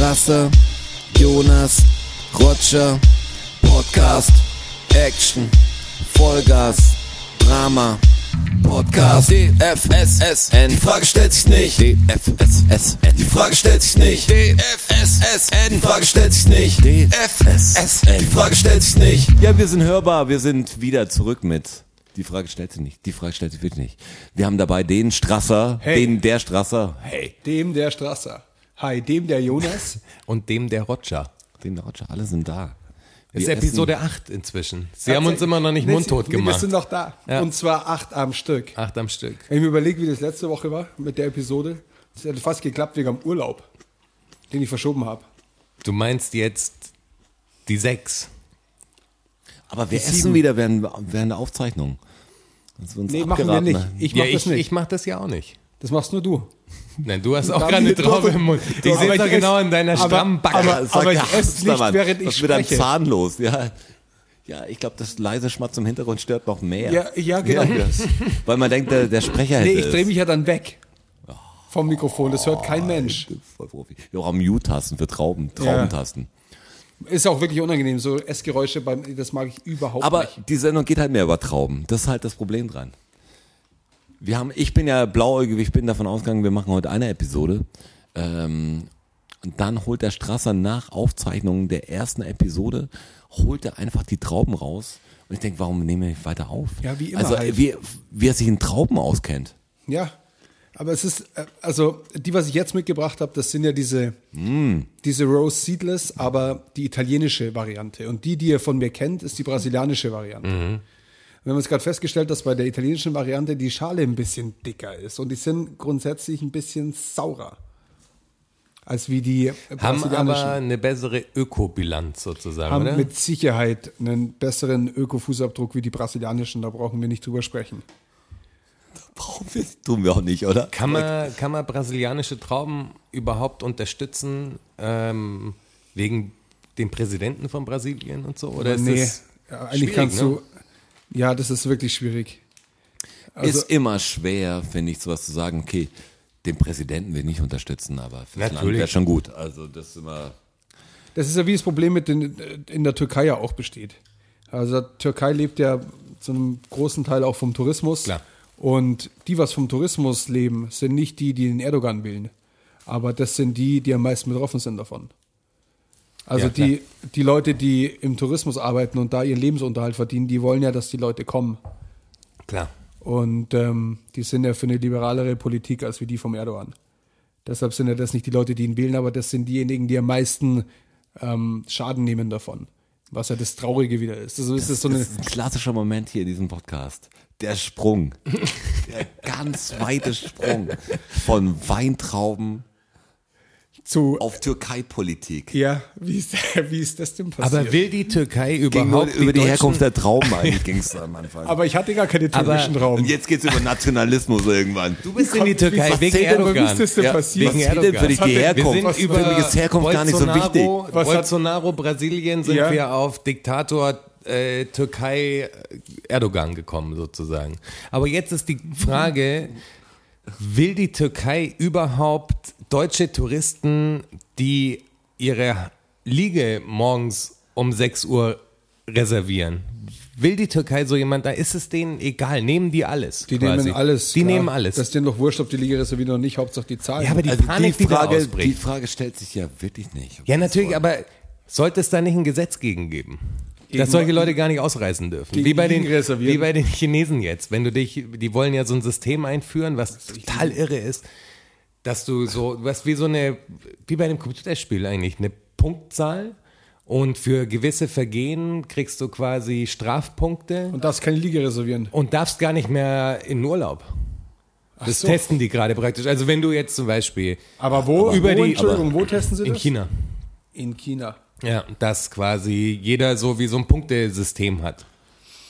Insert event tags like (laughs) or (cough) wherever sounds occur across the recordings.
Strasser, Jonas, Roger, Podcast, Action, Vollgas, Drama, Podcast, DFSSN, die Frage stellt sich nicht, DFSSN, die Frage stellt sich nicht, DFSSN, die Frage stellt sich nicht, DFSSN, die Frage stellt sich nicht. Ja, wir sind hörbar, wir sind wieder zurück mit die Frage stellt sich nicht. Die Frage stellt sich wirklich nicht. Wir haben dabei den Strasser, Hey. den der Strasser, hey, Dem der Strasser. Hi, dem der Jonas. (laughs) Und dem der Roger. den der Roger, alle sind da. Ist Wir Episode 8 inzwischen. Sie haben uns immer noch nicht mundtot Wir gemacht. sind noch da. Ja. Und zwar acht am Stück. Acht am Stück. Wenn ich mir überlege, wie das letzte Woche war mit der Episode, es hat fast geklappt wegen am Urlaub, den ich verschoben habe. Du meinst jetzt die sechs. Aber wir Die essen sieben. wieder während, während der Aufzeichnung. Das ist uns Nee, machen wir abgeraten, nicht. Ich ja, mach das ich, nicht. ich mach das ja auch nicht. das machst nur du. Nein, du hast auch Dann- gerade eine Traube im Mund. Ich sehe aber doch ich genau in deiner aber- strammen Backe. aber- Sag ich der esse nicht, während ich Was wird ein spreche. Zahn los? Ja, ja ich glaube, das leise Schmatz im Hintergrund stört noch mehr. Ja, ja, genau. das- weil man denkt, der, der Sprecher hätte Nee, ich drehe mich ja dann weg vom Mikrofon. Das hört kein Mensch. Voll Profi. Wir haben Mute-Tasten für Trauben, Traubentasten. Ist auch wirklich unangenehm. So Essgeräusche, beim, das mag ich überhaupt Aber nicht. die Sendung geht halt mehr über Trauben. Das ist halt das Problem dran. Wir haben, ich bin ja blauäugig, ich bin davon ausgegangen, wir machen heute eine Episode. Ähm, und dann holt der Strasser nach Aufzeichnung der ersten Episode, holt er einfach die Trauben raus. Und ich denke, warum nehmen wir nicht weiter auf? Ja, wie immer Also, halt. wie, wie er sich in Trauben auskennt. Ja, aber es ist, äh, also die, was ich jetzt mitgebracht habe, das sind ja diese, Mm. diese Rose Seedless, aber die italienische Variante. Und die, die ihr von mir kennt, ist die brasilianische Variante. Mhm. Wir haben jetzt gerade festgestellt, dass bei der italienischen Variante die Schale ein bisschen dicker ist und die sind grundsätzlich ein bisschen saurer als wie die haben brasilianischen. aber eine bessere Ökobilanz sozusagen, haben oder? mit Sicherheit einen besseren Ökofußabdruck wie die brasilianischen, da brauchen wir nicht drüber sprechen. Brauchen wir, tun wir auch nicht, oder? Kann man, kann man brasilianische Trauben überhaupt unterstützen ähm, wegen dem Präsidenten von Brasilien und so? Oder ist nee, eigentlich kannst ne? du. Ja, das ist wirklich schwierig. Also, ist immer schwer, finde ich, sowas zu sagen, okay, den Präsidenten will ich nicht unterstützen, aber fürs Land Natürlich. wäre schon gut. Also das ist immer. das ist ja wie das Problem mit den, in der Türkei ja auch besteht. Also die Türkei lebt ja zu einem großen Teil auch vom Tourismus. Klar. Und die, was vom Tourismus leben, sind nicht die, die den Erdogan wählen. Aber das sind die, die am meisten betroffen sind davon. Also Ja, die, die Leute, die im Tourismus arbeiten und da ihren Lebensunterhalt verdienen, die wollen ja, dass die Leute kommen. Klar. Und ähm, die sind ja für eine liberalere Politik als wie die vom Erdogan. Deshalb sind ja das nicht die Leute, die ihn wählen, aber das sind diejenigen, die am meisten ähm, Schaden nehmen davon. Was ja das Traurige wieder ist. Also ist das so eine, Das ist ein klassischer Moment hier in diesem Podcast. Der Sprung. (laughs) Der ganz weite Sprung von Weintrauben zu. auf Türkei-Politik. Ja, wie ist, (laughs) wie ist das denn passiert? Aber will die Türkei überhaupt über die, Deutschen- Herkunft der Trauben eigentlich (laughs) ging es am Anfang. Aber ich hatte gar keine türkischen Raum. Und jetzt geht es über Nationalismus irgendwann. Du bist in die Türkei Was wegen zählt denn, Erdogan. wie ist das denn Ja, passiert? Wegen denn für dich die Herkunft? sind Für mich ist Herkunft gar nicht so wichtig. Bolsonaro, Was Bolsonaro, Brasilien sind Ja. wir auf Diktator äh, Türkei äh, Erdogan gekommen sozusagen. Aber jetzt ist die Frage, will die Türkei überhaupt deutsche Touristen, die ihre Liege morgens um 6 Uhr reservieren? Will die Türkei so jemand da? Ist es denen egal? Nehmen die alles? Die quasi? nehmen alles. Die klar. nehmen alles. Das ist denen doch wurscht, ob die Liga reservieren oder nicht. Hauptsache die Zahlen. ja, aber die Also Panik, die die, Frage, die ausbricht. Frage stellt sich ja wirklich nicht. Ja, natürlich, aber sollte es da nicht ein Gesetz gegen geben? Dass solche? Leute gar nicht ausreisen dürfen. Wie bei, den, wie bei den Chinesen jetzt. Wenn du dich, die wollen ja so ein System einführen, was total irre ist, dass du so, was wie so eine, wie bei einem Computerspiel eigentlich, eine Punktzahl und für gewisse Vergehen kriegst du quasi Strafpunkte Und darfst keine Liga reservieren. und darfst gar nicht mehr in Urlaub. Das so. testen die gerade praktisch. Also wenn du jetzt zum Beispiel Aber wo? Über wo, die- Entschuldigung, wo testen sie in das? China, In China. Ja, dass quasi jeder so wie so ein Punktesystem hat.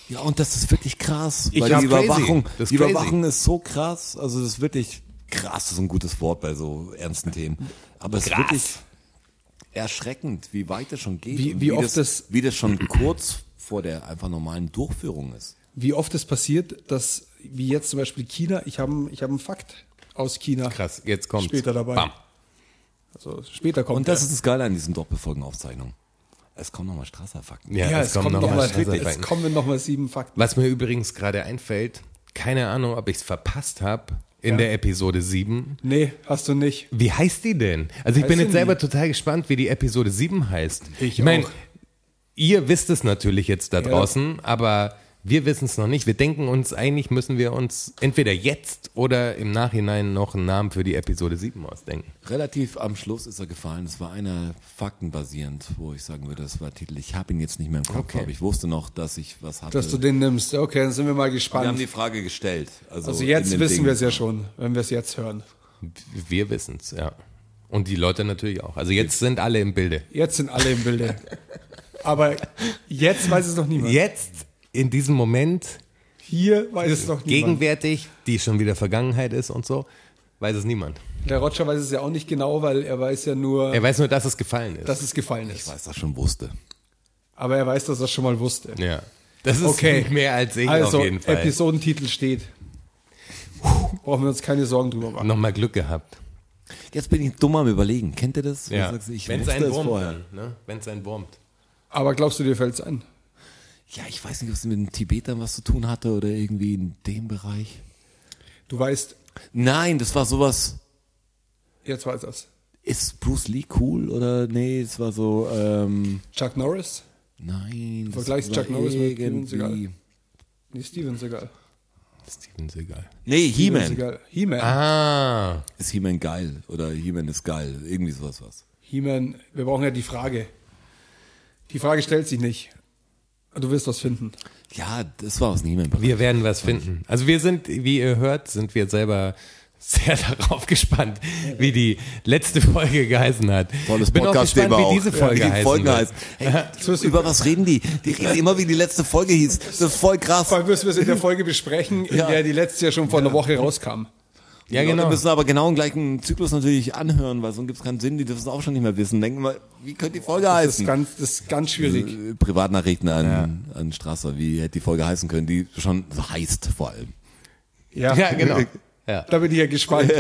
Ja, und das ist wirklich krass, Ich weil die. Überwachung, Das ist die. Überwachung ist so krass, also das ist wirklich krass, das ist ein gutes Wort bei so ernsten Themen. Aber es ist Krass. wirklich erschreckend, wie weit das schon geht. Wie- und wie oft das, das- wie das schon kurz vor der einfach normalen Durchführung ist. Wie oft es passiert, dass, wie jetzt zum Beispiel China, ich habe ich hab einen Fakt aus China. Krass, jetzt kommt Später dabei. Bam. Also später kommt Und das er. ist das Geile an diesen Doppelfolgenaufzeichnungen. Es kommen nochmal Strasser-Fakten. Ja, ja, es, kommen noch mal es kommen noch mal sieben Fakten. Was mir übrigens gerade einfällt, keine Ahnung, ob ich es verpasst habe in Ja. der Episode 7. Nee, hast du nicht. Wie heißt die denn? Also ich bin ich jetzt selber nicht. total gespannt, wie die Episode 7 heißt. Ich meine, auch. ihr wisst es natürlich jetzt da draußen, aber wir wissen es noch nicht. Wir denken uns, eigentlich müssen wir uns entweder jetzt oder im Nachhinein noch einen Namen für die Episode 7 ausdenken. Relativ am Schluss ist er gefallen. Es war einer faktenbasierend, wo ich sagen würde, das war Titel. Ich habe ihn jetzt nicht mehr im Kopf, Okay. aber ich wusste noch, dass ich was hatte. Dass du den nimmst. Okay, dann sind wir mal wir haben gespannt. die Frage gestellt. Also, Also jetzt wissen wir es ja schon, wenn wir es jetzt hören. Wir wissen es, ja. Und die Leute natürlich auch. Also jetzt sind alle im Bilde. Jetzt sind alle im Bilde. Aber jetzt weiß es noch niemand. Jetzt, in diesem Moment, Hier weiß es noch niemand. gegenwärtig, die schon wieder Vergangenheit ist und so, weiß es niemand. Der Roger weiß es ja auch nicht genau, weil er weiß ja nur, Er weiß nur, dass es gefallen ist. dass es gefallen Ich ist. weiß das schon wusste. Aber er weiß, dass er schon mal wusste. ja. Das ist Okay. (laughs) mehr als ich also, auf jeden Fall. Episodentitel steht. Brauchen wir uns keine Sorgen drüber machen. Nochmal Glück gehabt. Jetzt bin ich dumm am Überlegen. Kennt ihr das? Ja. Ich Wenn es einen wurmt, dann, ne? Wenn es einen wurmt. Aber glaubst du, dir fällt es ein? Ja, ich weiß nicht, ob es mit den Tibetern was zu tun hatte oder irgendwie in dem Bereich. Du weißt, Nein, das war sowas. jetzt weiß er's. Ist Bruce Lee cool oder nee? Es war so. Ähm, Chuck Norris? nein. das Vergleichst war Chuck Norris mit Steven Seagal? Nee, Steven Seagal. Steven Seagal. Nee, Steven He-Man. Seagal. He-Man. Ah. Ist He-Man geil oder He-Man ist geil. Irgendwie sowas was. He-Man, wir brauchen ja die Frage. Die Frage stellt sich nicht. Du wirst was finden. Ja, das war aus dem He-Man. Wir werden was finden. Also wir sind, wie ihr hört, sind wir selber sehr (laughs) darauf gespannt, wie die letzte Folge geheißen hat. Tolles Bin auch gespannt, Podcast-Thema wie auch. diese Folge wie die Folge heißt. (laughs) Hey, über was reden die? Die reden immer, wie die letzte Folge hieß. Das ist voll krass. Vor allem müssen wir es in der Folge besprechen, in Ja. der die letzte ja schon vor einer Woche rauskam. Ja, Die genau. Leute müssen aber genau im gleichen Zyklus natürlich anhören, weil sonst gibt es keinen Sinn. Die dürfen es auch schon nicht mehr wissen. Denken mal, wie könnte die Folge Das ist heißen? ganz, das ist ganz schwierig. Äh, Privatnachrichten an, an Strasser. Wie hätte die Folge heißen können? Die schon so heißt vor allem. Ja, (laughs) Ja, genau. Ja. Da bin ich ja gespannt.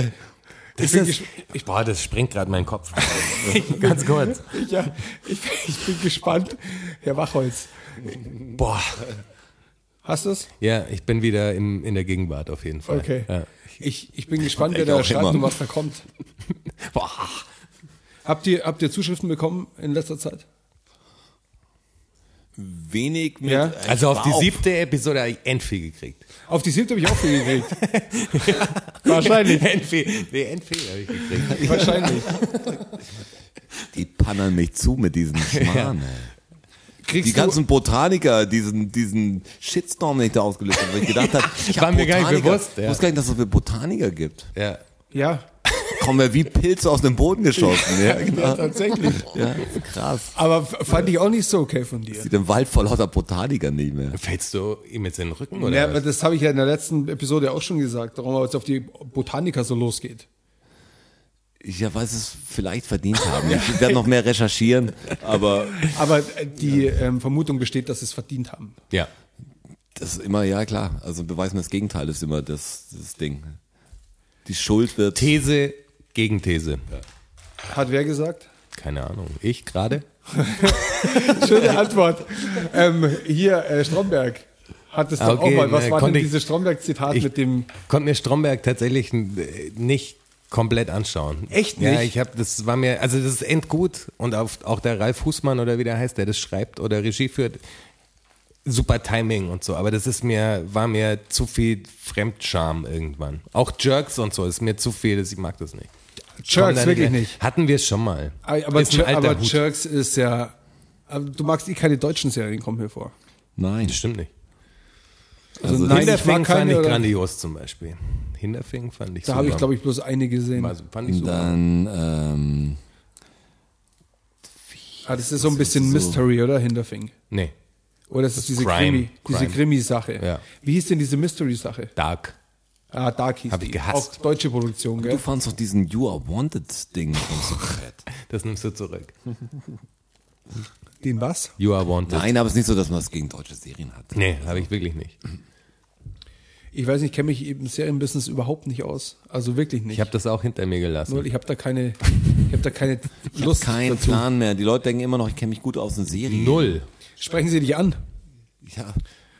Das Ich bin ist, ich, boah, das sprengt gerade meinen Kopf. (laughs) Ganz kurz. Ja, ich, ich bin gespannt. Herr Wachholz, Boah. hast du es? Ja, ich bin wieder im, in der Gegenwart auf jeden Fall. Okay. Ja. Ich, ich bin gespannt, wer da schreibt und was da kommt. Boah. Habt ihr, habt ihr Zuschriften bekommen in letzter Zeit? Wenig mit. Ja. Also auf die siebte Episode habe ich endviel gekriegt. Auf die siebte habe ich auch viel gekriegt. (laughs) Wahrscheinlich. Endviel. Nee, endviel habe ich gekriegt. Wahrscheinlich. Die pannern mich zu mit diesen (laughs) Schmarrn. ey. Kriegst Die du, ganzen Botaniker, diesen, diesen Shitstorm, den ich da ausgelöst habe, weil ich gedacht habe, (laughs) ich War hab mir gar nicht Botaniker. bewusst, ja. Ich wusste gar nicht, dass es so viele Botaniker gibt. Ja. ja, Kommen wir wie Pilze aus dem Boden geschossen. Ja, ja, genau. (laughs) tatsächlich. Ja, krass. Aber fand ich auch nicht so okay von dir. Sieht im Wald vor lauter Botaniker nicht mehr. Fällst du ihm jetzt in den Rücken oder Ja, was? das habe ich ja in der letzten Episode auch schon gesagt, warum jetzt auf die Botaniker so losgeht. Ich ja, weiß es vielleicht verdient haben. (laughs) Ich werde noch mehr recherchieren, aber Aber äh, die ähm, Vermutung besteht, dass sie es verdient haben. Ja. das ist immer, ja klar. Also beweis mir das Gegenteil ist immer das, das Ding. Die Schuld wird. These, Gegenthese. Hat wer gesagt? Keine Ahnung. Ich gerade? (laughs) Schöne Antwort. ähm, hier, äh, Stromberg hat es Ah, okay, auch mal. Was ne, war denn dieses Stromberg-Zitat mit dem. konnte mir Stromberg tatsächlich äh, nicht komplett anschauen. Echt Ja, nicht? ich habe, das war mir, also das ist endgut und auf, auch der Ralf Husmann oder wie der heißt, der das schreibt oder Regie führt, super Timing und so, aber das ist mir, war mir zu viel Fremdscham irgendwann. Auch Jerks und so ist mir zu viel, das- ich mag das nicht. Jerks wirklich nicht. Hatten wir es schon mal. Aber, ist aber Hut. Jerks ist ja. Du magst eh keine deutschen Serien, kommen hier vor. Nein. Das stimmt nicht. Also, Also nein, ich mag keine. fand ich grandios zum Beispiel. Hinterfing fand ich da habe ich, glaube ich, bloß eine gesehen. Also, fand ich super. dann, ähm, Ah, das ist so ein bisschen so- Mystery, oder? Hinterfing. Nee, Oder das ist diese Crime. Krimi, diese. Krimi-Sache. Ja. Wie hieß denn diese Mystery-Sache? Dark. Ah, Dark hieß Hab die. ich gehasst. Auch deutsche Produktion, du gell? fandst doch diesen You Are Wanted Ding von Superbad. (laughs) Das nimmst du zurück. Den was? You are wanted. Nein, aber es ist nicht so, dass man es gegen deutsche Serien hat. Nee, habe ich wirklich nicht. Ich weiß nicht, ich kenne mich im Serienbusiness überhaupt nicht aus. Also wirklich nicht. Ich habe das auch hinter mir gelassen. Null, ich habe da keine, ich habe da keine Ich (laughs) Lust habe keinen dazu. Plan mehr. Die Leute denken immer noch, ich kenne mich gut aus in Serien. Null. Sprechen Sie dich an. Ja,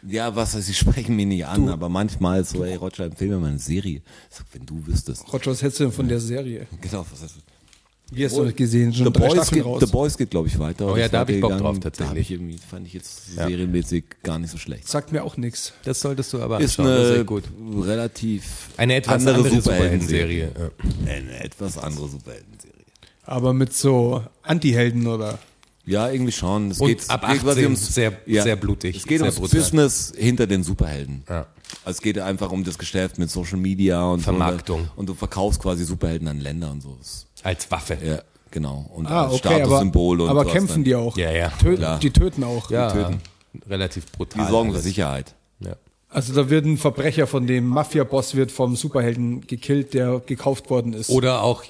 ja was heißt, sie sprechen mich nicht an, aber manchmal so, ey Roger, empfehl mir mal eine Serie. Ich sag, wenn du wüsstest. Roger, was hältst du denn von der Serie? Genau, was heißt Wie hast du das gesehen? Schon The Boys, geht, raus. The Boys geht, glaube ich, weiter. Oh ja, da hab ich Bock weitergegangen. drauf, Da tatsächlich. ich irgendwie, fand ich jetzt serienmäßig gar nicht so schlecht. Sagt mir auch nichts. Das solltest du aber Ist anschauen. das ist eine relativ Eine etwas andere, andere Superhelden-Serie. Ja. Eine etwas andere Superhelden-Serie. Aber mit so Anti-Helden oder? Ja, irgendwie schon. Es Und geht, ab geht quasi 18 ums, sehr- sehr blutig, Es geht ums brutal. Business hinter den Superhelden. Ja. Also es geht einfach um das Geschäft mit Social Media und Vermarktung. So, und du verkaufst quasi Superhelden an Länder und so. Das- Als Waffe. Ja, genau. Und Ah, als okay, aber, Statussymbol und aber sowas kämpfen dann. die auch? Ja, ja. Töten, die töten auch. Ja, töten. relativ brutal. Die sorgen für. Sicherheit. Ja. Also da wird ein Verbrecher von dem Mafia-Boss wird vom Superhelden gekillt, der gekauft worden ist. Oder auch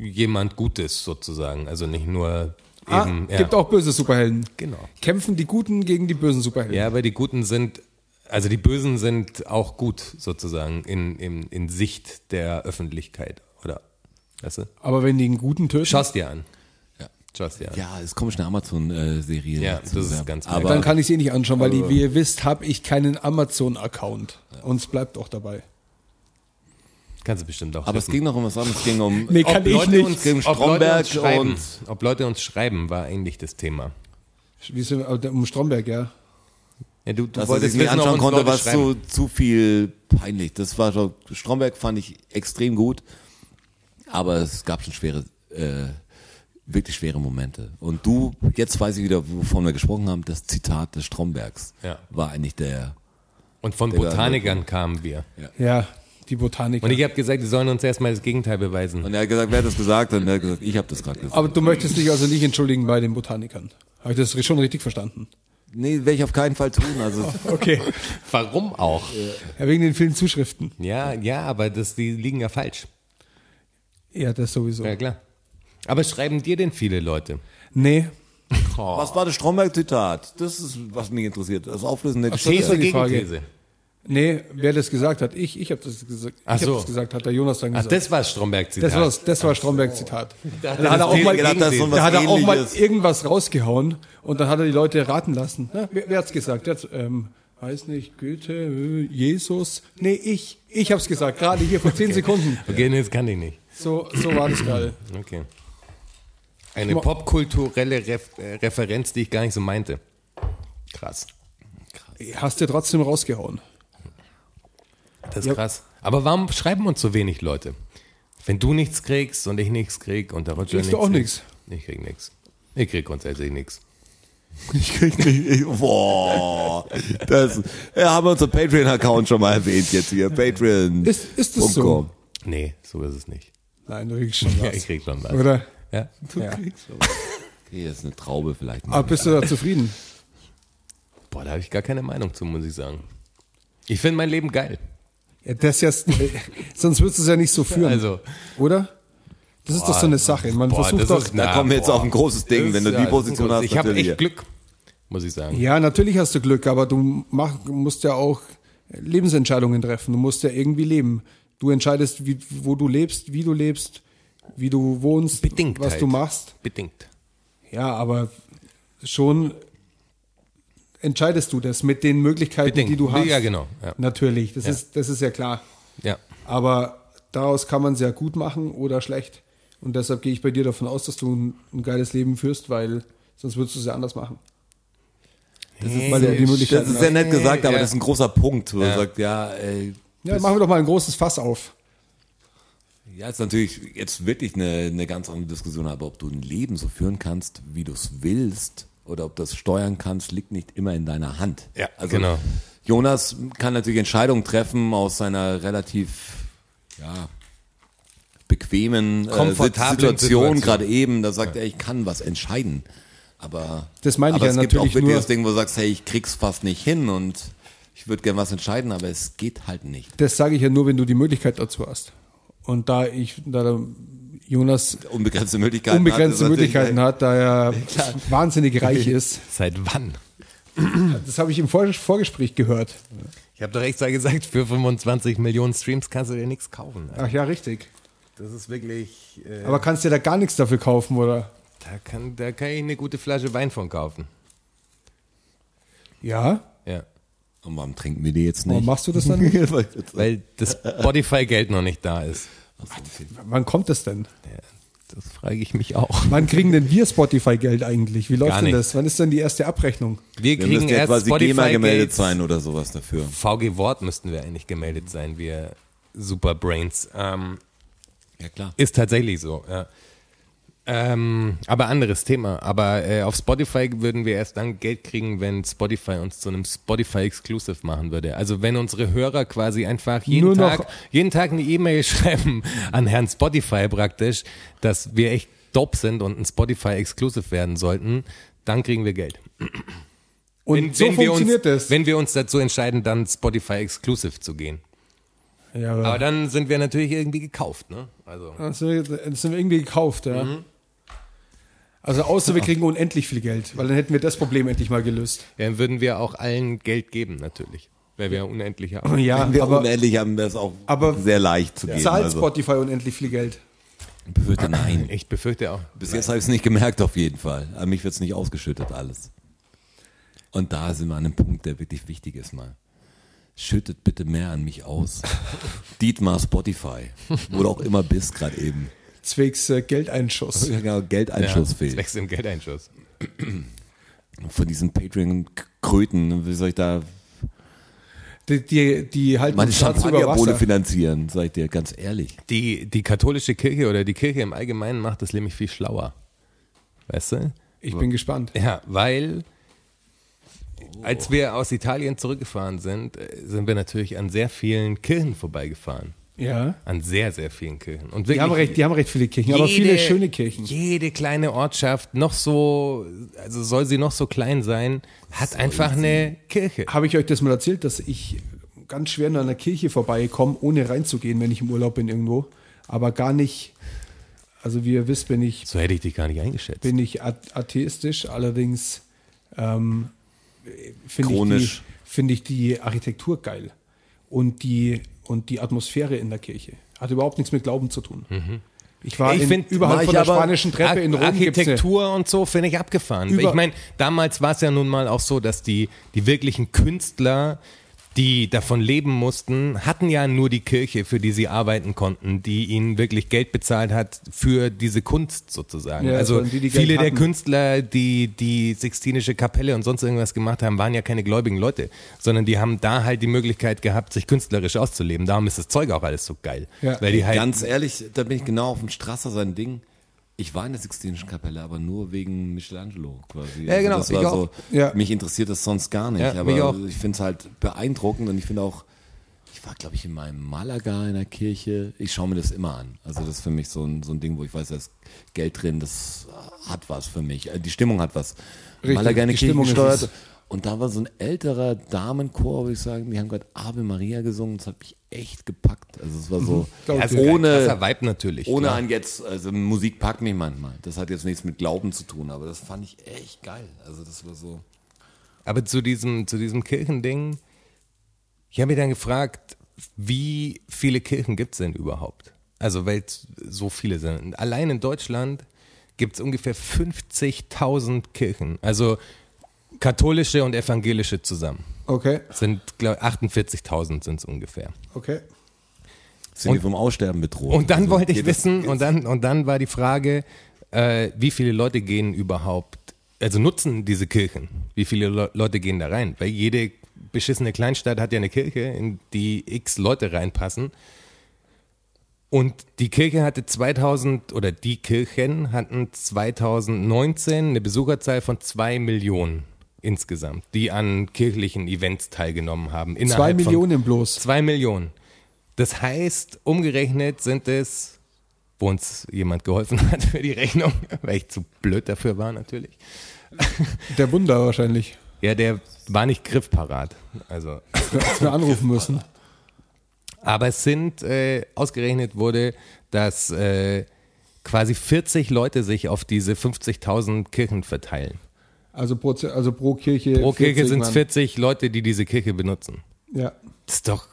jemand Gutes sozusagen. Also nicht nur ah, eben. ja. gibt auch böse Superhelden. Genau. Kämpfen die Guten gegen die bösen Superhelden. Ja, aber die Guten sind, also die Bösen sind auch gut sozusagen in, in, in Sicht der Öffentlichkeit? Weißt du? Aber wenn die einen Guten töten, Schau's dir an. Ja. Schau's dir an. Ja, es kommt eine Amazon-Serie. Ja, das ist ganz Aber dann kann ich sie nicht anschauen, weil die, wie ihr wisst, habe ich keinen Amazon-Account. Und es bleibt auch dabei. Kannst du bestimmt auch aber es wissen. ging noch um was anderes. Es ging um (laughs) Nee, kann ob ich Leute nicht. Uns, Gegen ob, Leute Stromberg uns schreiben, und- ob Leute uns schreiben, war eigentlich das Thema. Wie sind wir, um Stromberg, ja. Ja, du, du dass wolltest wissen, ob anschauen konnte, war zu, zu viel peinlich. Das war schon, Stromberg fand ich extrem gut, aber es gab schon schwere, äh, wirklich schwere Momente. Und du, jetzt weiß ich wieder, wovon wir gesprochen haben, das Zitat des Strombergs Ja. war eigentlich der, Und von Der Botanikern kamen wir. Ja, die Botaniker. Und ich habe gesagt, die sollen uns erstmal das Gegenteil beweisen. und er hat gesagt, wer hat das gesagt? Und er hat gesagt, ich habe das gerade gesagt. Aber du möchtest dich also nicht entschuldigen bei den Botanikern. Habe ich das schon richtig verstanden? Nee, werde ich auf keinen Fall tun. Also (laughs) Okay. Warum auch? Ja, wegen den vielen Zuschriften. Ja, ja, aber das, die liegen ja falsch. Ja, das sowieso. Ja, klar. Aber schreiben dir denn viele Leute? Nee. was war das Stromberg-Zitat? Das ist, was mich interessiert. Das Auflösen der so, das These gegen Frage. These. Nee, wer das gesagt hat? Ich, ich habe das gesagt. Ach ich habe so. das gesagt, hat der Jonas dann Ach, gesagt. das war Stromberg-Zitat. das, war, das war Stromberg-Zitat. Da, hat hat er auch das mal, gedacht, so da hat er auch mal irgendwas rausgehauen und dann hat er die Leute raten lassen. Na, wer, wer hat's gesagt? Der hat, ähm, weiß nicht, Goethe, äh, Jesus. Nee, ich. Ich hab's gesagt, gerade hier vor zehn Sekunden. Okay, nee, das kann ich nicht. So, so war das gerade. Okay. Eine popkulturelle Ref äh, Referenz, die ich gar nicht so meinte. Krass. Hast du trotzdem rausgehauen. Das ist Ja. krass. Aber warum schreiben uns so wenig Leute? Wenn du nichts kriegst und ich nichts krieg und der Roger Kriegst du auch nichts. Ich krieg nichts. Ich krieg grundsätzlich nichts. (laughs) Ich krieg nicht, ich, boah, das, ja, haben wir unseren Patreon-Account schon mal erwähnt jetzt hier, Patreon. Ist, ist das so? Nee, so ist es nicht. Nein, du kriegst schon (laughs) Ja, was. ich krieg schon was. Oder? Ja? Ja. Okay, das ist eine Traube vielleicht. Aber bist du da zufrieden? Boah, da habe ich gar keine Meinung zu, muss ich sagen. Ich finde mein Leben geil. Ja, das jetzt, (laughs) sonst würdest du es ja nicht so führen. Also, Oder? Das ist doch so eine Sache. Man boah, versucht doch. ist- Da Na, kommen wir jetzt boah. auf ein großes Ding, wenn du Ja, die Position hast. Ich habe echt Glück, muss ich sagen. Ja, natürlich hast du Glück, aber du mach, musst ja auch Lebensentscheidungen treffen. Du musst ja irgendwie leben. Du entscheidest, wie, wo du lebst, wie du lebst, wie du wohnst, Bedingt was halt. du machst. Bedingt. Ja, aber schon entscheidest du das mit den Möglichkeiten, Bedingt. die du hast. Ja, genau. Ja. Natürlich, das, ist, das ist ja klar. Ja. Aber daraus kann man sehr gut machen oder schlecht. Und deshalb gehe ich bei dir davon aus, dass du ein, ein geiles Leben führst, weil sonst würdest du es ja anders machen. Das ist, weil du die Möglichkeiten Das ist sehr nett gesagt, aber Ja. das ist ein großer Punkt, wo Ja. er sagt, ja, ey, Ja, machen wir doch mal ein großes Fass auf. ja, ist natürlich jetzt wirklich eine, eine ganz andere Diskussion, aber ob du ein Leben so führen kannst, wie du es willst, oder ob du das steuern kannst, liegt nicht immer in deiner Hand. Ja, also genau. Jonas kann natürlich Entscheidungen treffen aus seiner relativ, ja, bequemen äh, Komfortablen Situation, Situation. gerade eben, da sagt er, ich kann was entscheiden. Aber, Das meine ich aber ja es gibt natürlich auch wirklich nur- das Ding, wo du sagst, hey, ich krieg's fast nicht hin und ich würde gern was entscheiden, aber es geht halt nicht. Das sage ich ja nur, wenn du die Möglichkeit dazu hast. Und da ich, da der Jonas Unbegrenzte Möglichkeiten. unbegrenzte hat, Möglichkeiten hat, da er (laughs) wahnsinnig reich ist, (laughs) Seit wann? Das habe ich im Vor Vorgespräch gehört. Ich habe doch extra gesagt, für 25 Millionen Streams kannst du dir nichts kaufen. Ach ja, richtig. Das ist wirklich. Äh, Aber kannst du da gar nichts dafür kaufen, oder? da, kann, da kann ich eine gute Flasche Wein von kaufen. Ja? Ja. Und warum trinken wir die jetzt Warum nicht? machst du das (laughs) dann? (laughs) Weil das Spotify-Geld noch nicht da ist. Wann kommt das denn? Ja, das frage ich mich auch. Wann kriegen denn wir Spotify-Geld eigentlich? Wie läuft Gar denn das? Wann ist denn die erste Abrechnung? Wir Wir kriegen ja erst quasi GEMA gemeldet Spotify-Geld. sein oder sowas dafür. VG Wort müssten wir eigentlich gemeldet sein, wir Superbrains. Ähm, Ja, klar. Ist tatsächlich so, ja. Ähm, aber anderes Thema. Aber äh, auf Spotify würden wir erst dann Geld kriegen, wenn Spotify uns zu einem Spotify Exclusive machen würde. Also wenn unsere Hörer quasi einfach jeden Nur Tag, jeden Tag eine E-Mail (laughs) schreiben an Herrn Spotify praktisch, dass wir echt dope sind und ein Spotify Exclusive werden sollten, dann kriegen wir Geld. (clears throat) Und so wir funktioniert uns, das. Wenn wir uns dazu entscheiden, dann Spotify Exclusive zu gehen. ja, Aber aber dann sind wir natürlich irgendwie gekauft, ne? Also. wir- das sind wir irgendwie gekauft, ja. Mhm. Also außer wir kriegen unendlich viel Geld, weil dann hätten wir das Problem endlich mal gelöst. Ja, dann würden wir auch allen Geld geben, natürlich. Weil wir unendlich haben. Ja, Wenn wir aber unendlich haben, wäre es auch aber sehr leicht zu geben. zahlt Also, Spotify unendlich viel Geld? ich befürchte, nein. Ich befürchte auch. Bis jetzt habe ich es nicht gemerkt, auf jeden Fall. An mich wird es nicht ausgeschüttet, alles. Und da sind wir an einem Punkt, der wirklich wichtig ist mal. Schüttet bitte mehr an mich aus. (laughs) Dietmar Spotify. Wo du auch immer bist gerade eben. Zwecks äh, Geldeinschuss. Ja, (laughs) genau, Geldeinschuss ja, fehlt. Zwecks im Geldeinschuss. Von diesen Patreon-Kröten, wie soll ich da Die, die, die halten meine Wasser. finanzieren, sag ich dir ganz ehrlich. Die, die katholische Kirche oder die Kirche im Allgemeinen macht das nämlich viel schlauer. Weißt du? Ich bin gespannt. Ja, weil als wir aus Italien zurückgefahren sind, äh, sind wir natürlich an sehr vielen Kirchen vorbeigefahren. Ja. An sehr, sehr vielen Kirchen. Und Die wirklich haben, recht, die haben recht viele Kirchen, aber viele schöne Kirchen. Jede kleine Ortschaft, noch so, also soll sie noch so klein sein, hat einfach eine Kirche. Habe ich euch das mal erzählt, dass ich ganz schwer an einer Kirche vorbeikomme, ohne reinzugehen, wenn ich im Urlaub bin irgendwo. Aber gar nicht, also wie ihr wisst, bin ich, So hätte ich dich gar nicht eingeschätzt. bin ich ath- atheistisch, allerdings ähm, finde ich, die- Chronisch. finde ich die Architektur geil. Und die, und die Atmosphäre in der Kirche. Hat überhaupt nichts mit Glauben zu tun. Ich war Ich in, find- überhalb von der spanischen Treppe in Rom. Architektur und so finde ich abgefahren. Über- ich meine, damals war es ja nun mal auch so, dass die, die wirklichen Künstler, die davon leben mussten, hatten ja nur die Kirche, für die sie arbeiten konnten, die ihnen wirklich Geld bezahlt hat für diese Kunst sozusagen. Ja, also die, die viele der. Künstler, die die Sixtinische Kapelle und sonst irgendwas gemacht haben, waren ja keine gläubigen Leute, sondern die haben da halt die Möglichkeit gehabt, sich künstlerisch auszuleben. Darum ist das Zeug auch alles so geil. Ja. Weil die halt Ganz ehrlich, da bin ich genau auf dem Strasser sein Ding. Ich war in der Sixtinischen Kapelle, aber nur wegen Michelangelo quasi. Also Ja, genau, Das ich war so, Ja. Mich interessiert das sonst gar nicht. Ja, aber ich finde es halt beeindruckend und ich finde auch, ich war, glaube ich, in meinem Malaga in der Kirche. Ich schaue mir das immer an. Also das ist für mich so ein, so ein Ding, wo ich weiß, da ist Geld drin, das hat was für mich. Äh, Die Stimmung hat was. Richtig, Malaga in der Kirche ist gesteuert. es. Und da war so ein älterer Damenchor, würde ich sagen, die haben gerade Ave Maria gesungen. Das hat mich echt gepackt. Also es war so Glaub ich also ohne, krasser Vibe natürlich. ohne klar. ein jetzt, also Musik packt mich manchmal. Das hat jetzt nichts mit Glauben zu tun, aber das fand ich echt geil. Also das war so. Aber zu diesem, zu diesem Kirchending, ich habe mich dann gefragt, wie viele Kirchen gibt es denn überhaupt? Also, weil es so viele sind. Allein in Deutschland gibt es ungefähr 50.000 Kirchen. Also katholische und evangelische zusammen. Okay, Sind, glaube ich, 48.000 sind es ungefähr. okay. Sind die vom Aussterben bedroht? Und dann also, wollte ich wissen, und dann, und dann war die Frage, äh, wie viele Leute gehen überhaupt, also nutzen diese Kirchen? Wie viele Le Leute gehen da rein? Weil jede beschissene Kleinstadt hat ja eine Kirche, in die x Leute reinpassen. Und die Kirche hatte 2000, oder die Kirchen hatten 2019 eine Besucherzahl von zwei Millionen insgesamt, die an kirchlichen Events teilgenommen haben. Zwei innerhalb Millionen bloß. Zwei Millionen. Das heißt, umgerechnet sind es, wo uns jemand geholfen (laughs) hat für die Rechnung, weil ich zu blöd dafür war natürlich. (laughs) Der Wunder wahrscheinlich. Ja, der war nicht griffparat. Also, Dass wir anrufen müssen. aber es sind, äh, ausgerechnet wurde, dass äh, quasi 40 Leute sich auf diese 50.000 Kirchen verteilen. Also pro, also pro Kirche. Pro Kirche sind es Mann. 40 Leute, die diese Kirche benutzen. Ja. Das ist doch,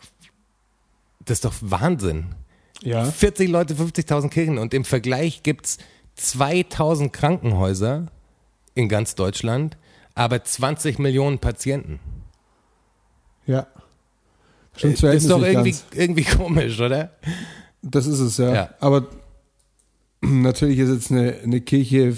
das ist doch Wahnsinn. Ja. 40 Leute, 50.000 Kirchen und im Vergleich gibt's 2000 Krankenhäuser in ganz Deutschland, aber 20 Millionen Patienten. Ja. Stimmt Das ist doch irgendwie, ganz. irgendwie komisch, oder? Das ist es, ja. Ja. Aber (clears throat) natürlich ist jetzt eine, eine Kirche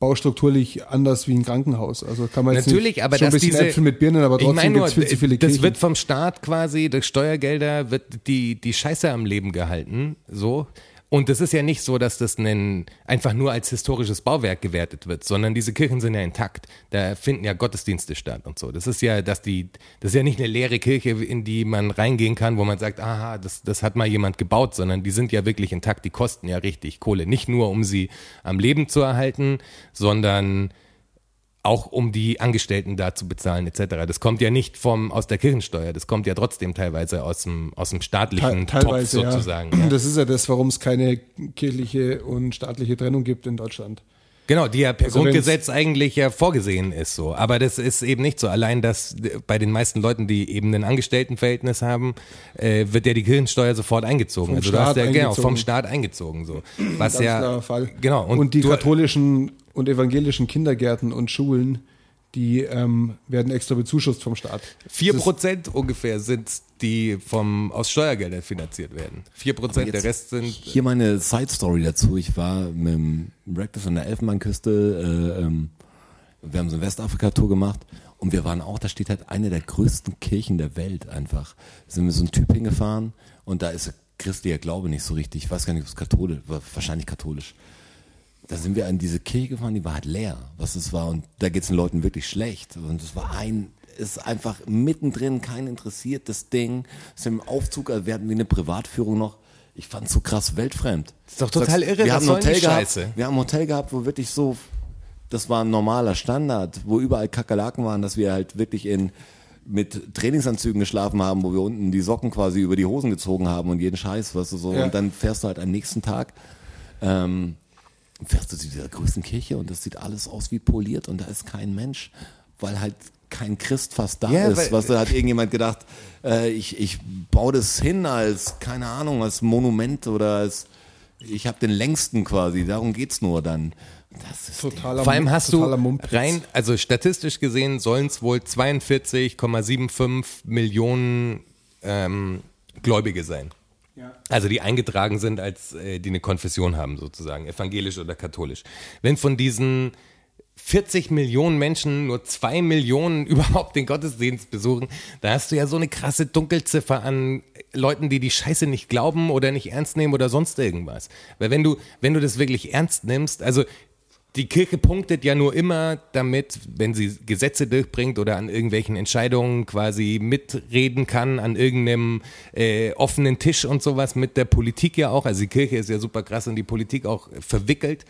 baustrukturlich anders wie ein Krankenhaus. Also kann man jetzt Natürlich, nicht, aber schon ein bisschen diese, Äpfel mit Birnen, aber ich trotzdem gibt es viel zu viele das Kirchen. wird vom Staat quasi, durch Steuergelder wird die, die Scheiße am Leben gehalten, so. Und das ist ja nicht so, dass das einen, einfach nur als historisches Bauwerk gewertet wird, sondern diese Kirchen sind ja intakt. Da finden ja Gottesdienste statt und so. Das ist ja, dass die, das ist ja nicht eine leere Kirche, in die man reingehen kann, wo man sagt, aha, das, das hat mal jemand gebaut, sondern die sind ja wirklich intakt. Die kosten ja richtig Kohle. Nicht nur, um sie am Leben zu erhalten, sondern auch um die Angestellten da zu bezahlen etc. Das kommt ja nicht vom aus der Kirchensteuer, das kommt ja trotzdem teilweise aus dem aus dem staatlichen Te- Topf sozusagen. Ja. Das ist ja das, warum es keine kirchliche und staatliche Trennung gibt in Deutschland. Genau, die ja per Also Grundgesetz eigentlich ja vorgesehen ist so. Aber das ist eben nicht so. Allein, dass bei den meisten Leuten, die eben ein Angestelltenverhältnis haben, äh, wird ja die Kirchensteuer sofort eingezogen. Vom also du hast Staat ja genau eingezogen. vom Staat eingezogen so. (clears throat) Was Ganz ja Fall. genau Und, die du- katholischen und evangelischen Kindergärten und Schulen, die ähm, werden extra bezuschusst vom Staat. Vier ist- Prozent ungefähr sind die vom aus Steuergeldern finanziert werden. Vier Prozent, der Rest sind Hier meine Side Story dazu. Ich war mit dem Breakfast an der Elfenbeinküste. Äh, ähm, wir haben so eine Westafrika-Tour gemacht und wir waren auch, da steht halt eine der größten Kirchen der Welt einfach. Da sind wir so einen Typ hingefahren und da ist christlicher Glaube nicht so richtig. Ich weiß gar nicht, ob es katholisch war, wahrscheinlich katholisch. Da sind wir an diese Kirche gefahren, die war halt leer, was es war. Und da geht es den Leuten wirklich schlecht. Und es war ein, ist einfach mittendrin, kein interessiert, das Ding. Ist im Aufzug, also wir hatten wie eine Privatführung noch. Ich fand es so krass weltfremd. ist doch total irre, Wir haben ein Hotel gehabt, Scheiße? wir haben ein Hotel gehabt, wo wirklich so, das war ein normaler Standard, wo überall Kakerlaken waren, dass wir halt wirklich in, mit Trainingsanzügen geschlafen haben, wo wir unten die Socken quasi über die Hosen gezogen haben und jeden Scheiß, weißt du so. Ja. Und dann fährst du halt am nächsten Tag, ähm, fährst du zu dieser größten Kirche und das sieht alles aus wie poliert und da ist kein Mensch, weil halt kein Christ fast da Ja, ist. Was da hat irgendjemand gedacht, äh, ich, ich baue das hin als, keine Ahnung, als Monument oder als, ich habe den längsten quasi, darum geht's nur dann. Das ist Totaler, Vor allem hast du totaler Mumpitz. rein, also statistisch gesehen sollen es wohl 42,75 Millionen ähm, Gläubige sein. Also die eingetragen sind, als äh, die eine Konfession haben, sozusagen, evangelisch oder katholisch. Wenn von diesen 40 Millionen Menschen nur zwei Millionen (laughs) überhaupt den Gottesdienst besuchen, da hast du ja so eine krasse Dunkelziffer an Leuten, die die Scheiße nicht glauben oder nicht ernst nehmen oder sonst irgendwas. Weil wenn du, wenn du das wirklich ernst nimmst, also die Kirche punktet ja nur immer damit, wenn sie Gesetze durchbringt oder an irgendwelchen Entscheidungen quasi mitreden kann, an irgendeinem äh, offenen Tisch und sowas mit der Politik ja auch. Also die Kirche ist ja super krass in die Politik auch verwickelt.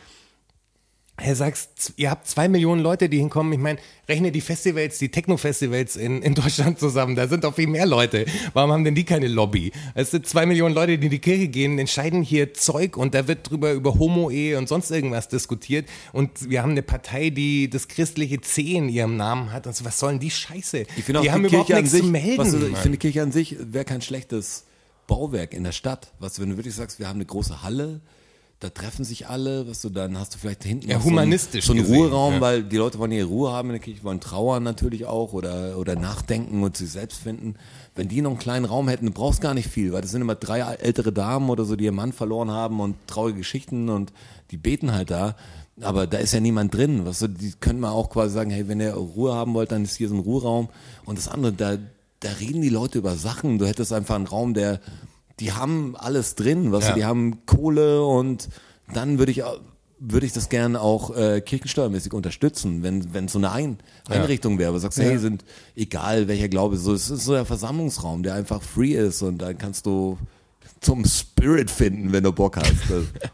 Er sagt, ihr habt zwei Millionen Leute, die hinkommen. Ich meine, rechne die Festivals, die Techno-Festivals in, in (laughs) Deutschland zusammen. Da sind doch viel mehr Leute. Warum haben denn die keine Lobby? Es sind zwei Millionen Leute, die in die Kirche gehen, entscheiden hier Zeug und da wird drüber über Homo-Ehe und sonst irgendwas diskutiert. Und wir haben eine Partei, die das christliche C in ihrem Namen hat. Und so, was sollen die Scheiße? Ich finde auch die haben überhaupt Kirche an nichts sich, zu melden. was ich finde, die Kirche an sich wäre kein schlechtes Bauwerk in der Stadt. Was wenn du wirklich sagst, wir haben eine große Halle, da treffen sich alle, was du, dann hast du vielleicht hinten Ja, noch so einen- humanistisch so einen gesehen, Ruheraum, ja. weil die Leute wollen ihre Ruhe haben in der Kirche, wollen trauern natürlich auch oder, oder nachdenken und sich selbst finden. Wenn die noch einen kleinen Raum hätten, du brauchst gar nicht viel, weil das sind immer drei ältere Damen oder so, die ihren Mann verloren haben und traurige Geschichten und die beten halt da. Aber da ist ja niemand drin. Was, weißt du, die können mal auch quasi sagen, hey, wenn ihr Ruhe haben wollt, dann ist hier so ein Ruheraum. Und das andere, da, da reden die Leute über Sachen. Du hättest einfach einen Raum, der, die haben alles drin, was Ja. die haben Kohle und dann würde ich würde ich das gerne auch äh, kirchensteuermäßig unterstützen, wenn wenn es so eine Ein Einrichtung wäre, wo du sagst, hey, sind egal welcher Glaube, so es ist so der Versammlungsraum, der einfach free ist und dann kannst du zum Spirit finden, wenn du Bock hast. (laughs)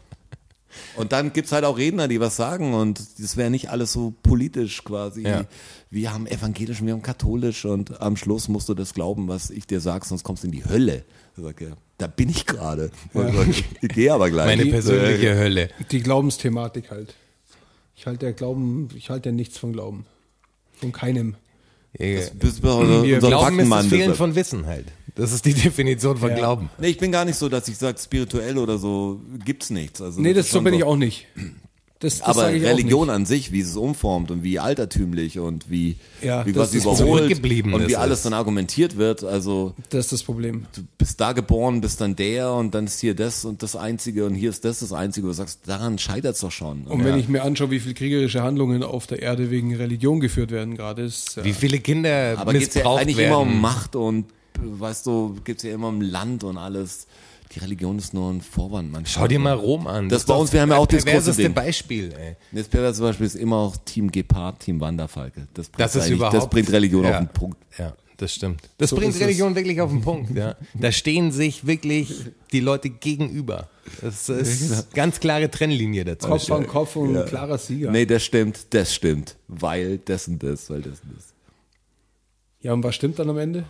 Und dann gibt's halt auch Redner, die was sagen und das wäre nicht alles so politisch quasi. Ja. Wir haben evangelisch und wir haben katholisch und am Schluss musst du das glauben, was ich dir sag, sonst kommst du in die Hölle. Ich sag, ja, da bin ich gerade. Sag, Ich gehe aber gleich. Meine persönliche Hölle. Die Glaubensthematik halt. Ich halte ja Glauben, ich halte ja nichts von Glauben. Von keinem. Das bist du unser, Glauben ist das. Fehlen deshalb. von Wissen halt. Das ist die Definition von Ja. Glauben. Nee, ich bin gar nicht so, dass ich sage, spirituell oder so gibt's nichts. Also Nee, das ist so bin ich auch nicht. Das, das Aber Religion nicht. an sich, wie es es umformt und wie altertümlich und wie, Ja, wie ist überholt und wie ist alles es. dann argumentiert wird. Also Das ist das Problem. du bist da geboren, bist dann der und dann ist hier das und das Einzige und hier ist das das Einzige. Du sagst, daran scheitert's doch schon. Und wenn ich mir anschaue, wie viele kriegerische Handlungen auf der Erde wegen Religion geführt werden, gerade ist. Wie viele Kinder Aber geht's ja missbraucht eigentlich werden. immer um Macht und weißt du, geht's ja immer um Land und alles. Die Religion ist nur ein Vorwand manchmal. Schau dir mal Rom an. Das ist bei uns, wir haben ja auch das große perverseste Ding. Beispiel, ey. Das Pervers zum Beispiel ist immer auch Team Gepard, Team Wanderfalke. Das, bringt Das ist überhaupt. Das bringt Religion ja, auf den Punkt. Ja, das stimmt. Das So bringt ist es. Religion wirklich auf den Punkt, ja. (laughs) Da stehen sich wirklich die Leute gegenüber. Das ist ganz klare Trennlinie dazu. Kopf an Kopf und ein klarer Sieger. Nee, das stimmt, das stimmt. Weil das und das, weil das und das. Ja, und was stimmt dann am Ende?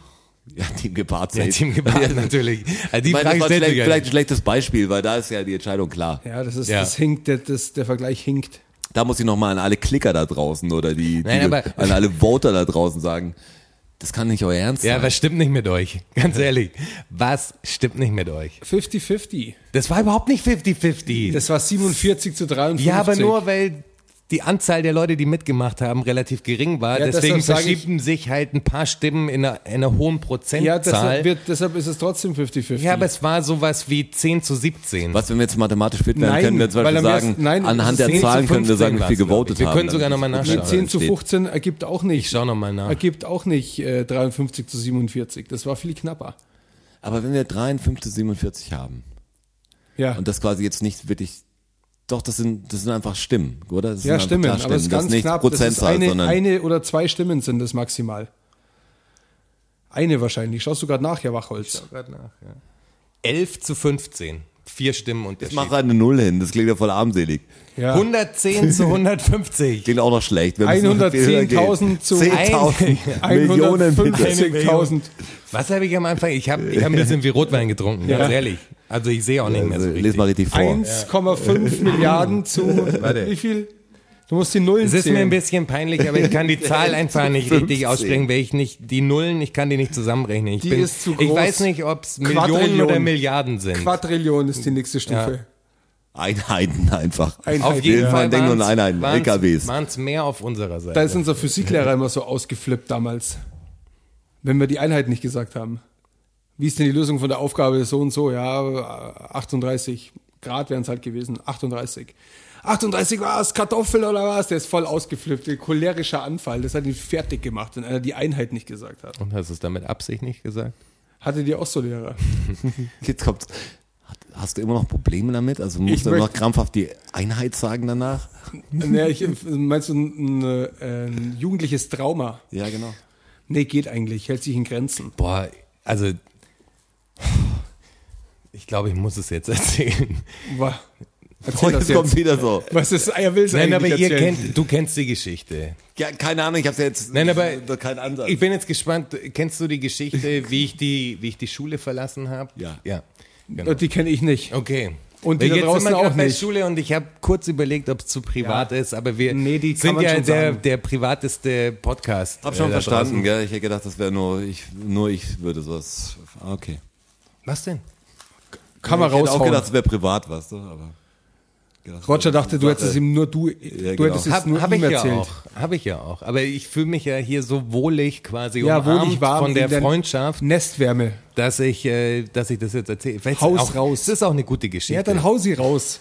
Ja, Team Gepard Ja. Team Gebhardt (laughs) natürlich. Also die Ich meine, das Frage war stellt vielleicht, ja vielleicht ein schlechtes Beispiel, weil da ist ja die Entscheidung klar. Ja, das ist, Ja. das hinkt, der, das, der Vergleich hinkt. Da muss ich nochmal an alle Klicker da draußen oder die, Nein, die aber- an alle Voter da draußen sagen, das kann nicht euer Ernst Ja, sein. was stimmt nicht mit euch? (laughs) Ganz ehrlich. Was stimmt nicht mit euch? 50-50. Das war überhaupt nicht 50-50. Das war 47 zu 53. Ja, aber nur weil die Anzahl der Leute, die mitgemacht haben, relativ gering war. Ja, Deswegen verschieben sich halt ein paar Stimmen in einer, in einer hohen Ja, Prozentzahl. deshalb, wird, deshalb ist es trotzdem 50-50. Ja, aber es war sowas wie 10 zu 17. Was, wenn wir jetzt mathematisch fit werden, Nein, können wir zum weil Beispiel am sagen, nein, anhand der 10 zu Zahlen können wir 15 sagen, wie viel gewotet ich. Wir haben. können sogar noch mal Dann- nachschauen. Nee, 10 zu steht. 15 ergibt auch nicht. Ich schau noch mal nach. Ergibt auch nicht äh, 53 zu 47. Das war viel knapper. Aber wenn wir 53 zu 47 haben Ja, und das quasi jetzt nicht wirklich, doch, das sind, das sind einfach Stimmen, oder? Das ja stimmen. Aber es ist Das ganz nicht knapp. Das ist Prozentzahl, eine, sondern eine oder zwei Stimmen sind das maximal. Eine wahrscheinlich. Schaust du gerade nach, Herr Wachholz? 11 zu 15. Vier Stimmen und der ich mache eine Null hin, das klingt ja voll armselig. Ja. 110 zu 150. Klingt auch noch schlecht. Wir müssen viel höher gehen. 110.000 zu 10.000 Millionen bitte. 150.000. Was habe ich am Anfang? Ich habe ich hab ein bisschen wie Rotwein getrunken, ganz Ja. ehrlich. Also ich sehe auch nicht mehr so Also, richtig. les mal richtig vor. 1,5 Milliarden zu wie viel? Du musst die Nullen Es ist mir ein bisschen peinlich, aber ich kann die (laughs) Zahl einfach nicht 15. richtig aussprechen, weil ich nicht, die Nullen, ich kann die nicht zusammenrechnen. Ich, Die bin, ist zu ich groß. weiß nicht, ob es Millionen oder Milliarden sind. Quadrillion ist die nächste Stufe. Einheiten einfach. Einheiten. Auf jeden Ja. Fall an waren's- Einheiten, waren's- LKWs. waren's mehr auf unserer Seite. Da ist unser Physiklehrer immer so ausgeflippt damals. Wenn wir die Einheit nicht gesagt haben. Wie ist denn die Lösung von der Aufgabe so und so? Ja, 38 Grad wären es halt gewesen. 38. 38 war es, Kartoffel oder was? Der ist voll ausgeflippt. Ein cholerischer Anfall. Das hat ihn fertig gemacht, wenn einer die Einheit nicht gesagt hat. Und hast du es damit Absicht nicht gesagt? Hattet ihr auch so Lehrer? (laughs) Jetzt kommt's. Hast du immer noch Probleme damit? Also musst Ich du immer noch krampfhaft die Einheit sagen danach? (laughs) nee, ich, meinst du ein, ein, ein jugendliches Trauma? Ja, genau. Nee, geht eigentlich. Hält sich in Grenzen. Boah, also ich glaube, ich muss es jetzt (laughs) erzählen. Wa- Erzähl das jetzt kommt wieder so. Was ist, er will es Nein, aber ihr erzählen. kennt, du kennst die Geschichte. Ja, keine Ahnung, ich hab's ja jetzt. Nein, aber keinen Ansatz. Ich bin jetzt gespannt. Kennst du die Geschichte, (laughs) wie ich die, wie ich die Schule verlassen habe? Ja. Ja. Genau. Die kenne ich nicht. Okay. Und die Weil da jetzt draußen sind wir auch bei nicht. Schule und ich habe kurz überlegt, ob es zu privat Ja. ist, aber wir Nee, sind ja der, der privateste Podcast. Hab schon äh, verstanden, gell? Ich hätte gedacht, das wäre nur ich, nur ich würde sowas. Okay. Was denn? Kann man ich hätte auch gedacht, es wäre privat, weißt du, aber. gedacht, Roger dachte, du hättest es ihm nur du, du genau. hättest es Hab, nur hab ihm ich ja erzählt. auch. Habe ich ja auch. Aber ich fühle mich ja hier so wohlig quasi Ja, wohlig warm von der der Freundschaft, Nestwärme. dass ich, äh, dass ich das jetzt erzähle. Haus auch, raus. Das ist auch eine gute Geschichte. Ja, dann hau sie raus.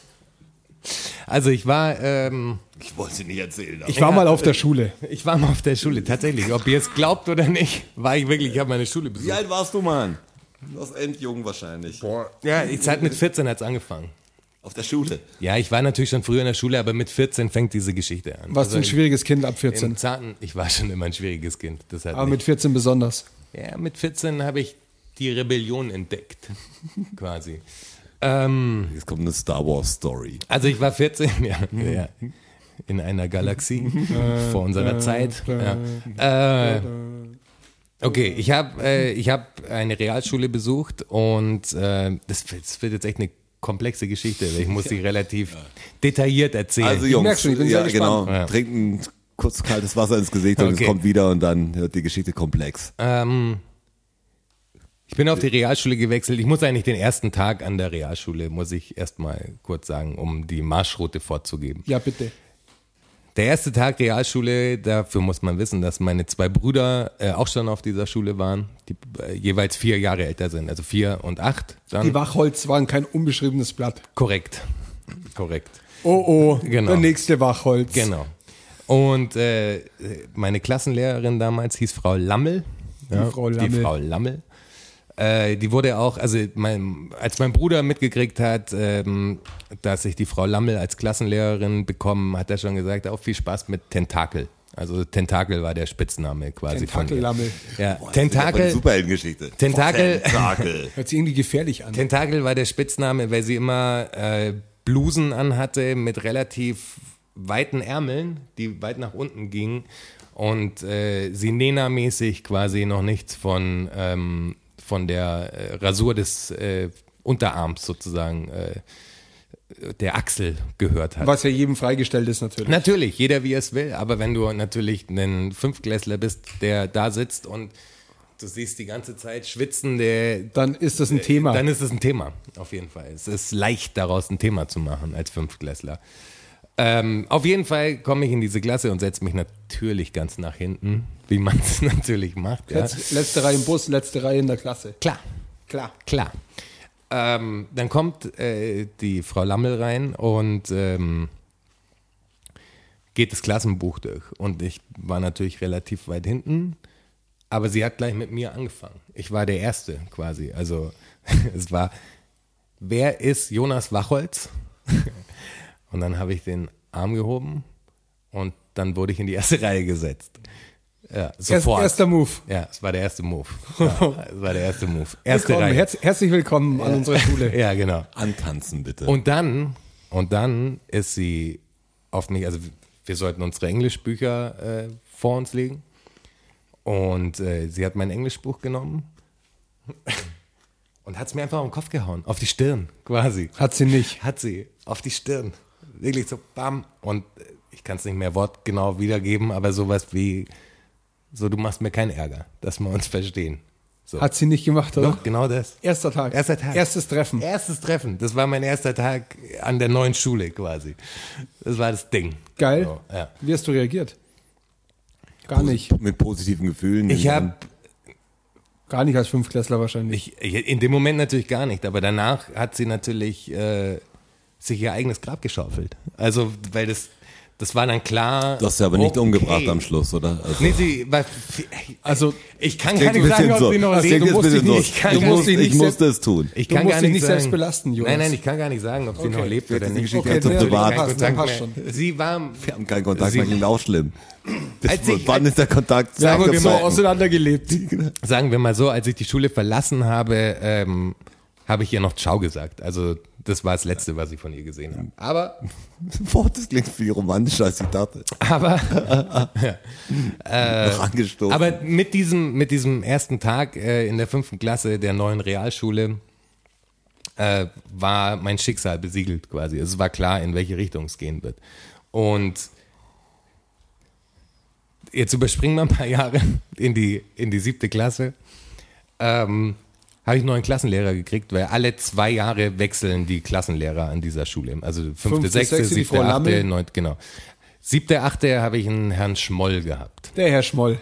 also ich war, ähm, Ich wollte sie nicht erzählen. aber- Ich war mal auf der Schule. ich war mal auf der Schule. Tatsächlich, ob ihr es glaubt oder nicht, war ich wirklich. Ich habe meine Schule Wie besucht. alt warst du, Mann? Du warst endjung wahrscheinlich. Ja, ich halt mit 14 hat's angefangen. Auf der Schule. Ja, ich war natürlich schon früher in der Schule, aber mit 14 fängt diese Geschichte an. Warst du ein Also schwieriges Kind ab im 14. zarten, ich war schon immer ein schwieriges Kind. Das hat Aber nicht- mit 14 besonders. Ja, mit 14 habe ich die Rebellion entdeckt, (laughs) quasi. Ähm, Jetzt kommt eine Star Wars Story. also ich war 14, (laughs) ja, ja in einer Galaxie (laughs) vor unserer Zeit. Ja. Äh, okay, ich habe äh, ich hab eine Realschule besucht und äh, das, das wird jetzt echt eine komplexe Geschichte. Ich muss (laughs) sie relativ detailliert erzählen. Also Jungs, merk schon, ich bin sehr ja, gespannt. genau. Ja. Trinken kurz kaltes Wasser ins Gesicht und Okay. es kommt wieder und dann wird die Geschichte komplex. Ähm, ich bin auf die Realschule gewechselt. Ich muss eigentlich den ersten Tag an der Realschule, muss ich erstmal kurz sagen, um die Marschroute vorzugeben. Ja, bitte. Der erste Tag Realschule, dafür muss man wissen, dass meine zwei Brüder äh, auch schon auf dieser Schule waren, die äh, jeweils vier Jahre älter sind, also vier und acht. Dann Die Wachholz waren kein unbeschriebenes Blatt. korrekt, korrekt, Oh oh, Genau. der nächste Wachholz. genau. Und äh, meine Klassenlehrerin damals hieß Frau Lammel. Ja, Frau Die Lammel. Frau Lammel. Äh, die wurde auch, also mein, als mein Bruder mitgekriegt hat, ähm, dass ich die Frau Lammel als Klassenlehrerin bekommen, hat er schon gesagt, auch viel Spaß mit Tentakel. Also Tentakel war der Spitzname quasi von ihr. Tentakellammel. Ja, Boah, Tentakel, Superheldengeschichte. Tentakel, Tentakel. (laughs) Hört sich irgendwie gefährlich an. Tentakel war der Spitzname, weil sie immer äh, Blusen anhatte mit relativ weiten Ärmeln, die weit nach unten gingen und äh, sie Nena-mäßig quasi noch nichts von, ähm, von der äh, Rasur des äh, Unterarms sozusagen, äh, der Achsel gehört hat. Was ja jedem freigestellt ist natürlich. Natürlich, jeder wie er es will, aber wenn du natürlich ein Fünfklässler bist, der da sitzt und du siehst die ganze Zeit schwitzende Dann ist das ein Thema. dann ist es ein Thema, auf jeden Fall. Es ist leicht, daraus ein Thema zu machen als Fünftklässler. Ähm, auf jeden Fall komme ich in diese Klasse und setze mich natürlich ganz nach hinten, wie man es (laughs) natürlich macht. Ja. Letz, letzte Reihe im Bus, letzte Reihe in der Klasse. Klar, Klar. klar. Ähm, dann kommt äh, die Frau Lammel rein und ähm, geht das Klassenbuch durch. Und ich war natürlich relativ weit hinten, aber sie hat gleich mit mir angefangen. Ich war der Erste quasi. Also (laughs) es war, wer ist Jonas Wachholz? (laughs) Und dann habe ich den Arm gehoben und dann wurde ich in die erste (laughs) Reihe gesetzt. Ja, sofort. erster Move. Ja, es war der erste Move. (laughs) Ja, es war der erste Move. Erste Willkommen, Reihe. herz, herzlich willkommen an unserer Schule. (laughs) Ja, genau. Antanzen bitte. Und dann, und dann ist sie auf mich, also wir sollten unsere Englischbücher äh, vor uns legen. Und äh, sie hat mein Englischbuch genommen und hat es mir einfach auf den Kopf gehauen, auf die Stirn quasi. Hat sie nicht. Hat sie, auf die Stirn. Wirklich so, bam. Und ich kann es nicht mehr wortgenau wiedergeben, aber sowas wie, so du machst mir keinen Ärger, dass wir uns verstehen. So. Hat sie nicht gemacht, oder? Doch, genau das. Erster Tag. Erster Tag. Erstes Treffen. Erstes Treffen. Das war mein erster Tag an der neuen Schule quasi. Das war das Ding. Geil. So, ja. Wie hast du reagiert? Gar nicht. Mit positiven Gefühlen. Ich habe Gar nicht als Fünfklässler wahrscheinlich. ich, in dem Moment natürlich gar nicht, aber danach hat sie natürlich äh, sich ihr eigenes Grab geschaufelt. Also, weil das, das war dann klar. Du hast sie aber nicht okay. umgebracht am Schluss, oder? Also, Nee, sie war. Also, Ich kann gar nicht sagen, bisschen ob so. sie noch lebt. du musst dich so. nicht- Ich kann du gar musst, nicht- ich musste es tun. Ich Du kann musst gar nicht nicht sagen, selbst belasten, Jonas. Nein, nein, ich kann gar nicht sagen, ob sie Okay. noch lebt oder nicht. Geschichte Okay, zu nee, privat. passt, schon. Sie war. Wir haben keinen Kontakt, Sie- das klingt auch schlimm. Das, Als ich- wann ist der Kontakt? uns so mal- auseinandergelebt. sagen wir mal so, als ich die Schule verlassen habe, ähm, habe ich ihr noch Ciao gesagt. Also das war das Letzte, was ich von ihr gesehen habe. Aber, (laughs) Boah, das klingt viel romantischer, als ich dachte. aber, (laughs) Noch angestoßen. aber mit diesem, mit diesem ersten Tag äh, in der fünften Klasse der neuen Realschule äh, war mein Schicksal besiegelt quasi. Es war klar, in welche Richtung es gehen wird. Und jetzt überspringen wir ein paar Jahre in die, in die siebte Klasse. Ähm, habe ich einen neuen Klassenlehrer gekriegt, weil alle zwei Jahre wechseln die Klassenlehrer an dieser Schule. Also fünfte, Fünfte, sechste, sechste, siebte, Frau achte, neunte, genau. Siebte, achte habe ich einen Herrn Schmoll gehabt. Der Herr Schmoll.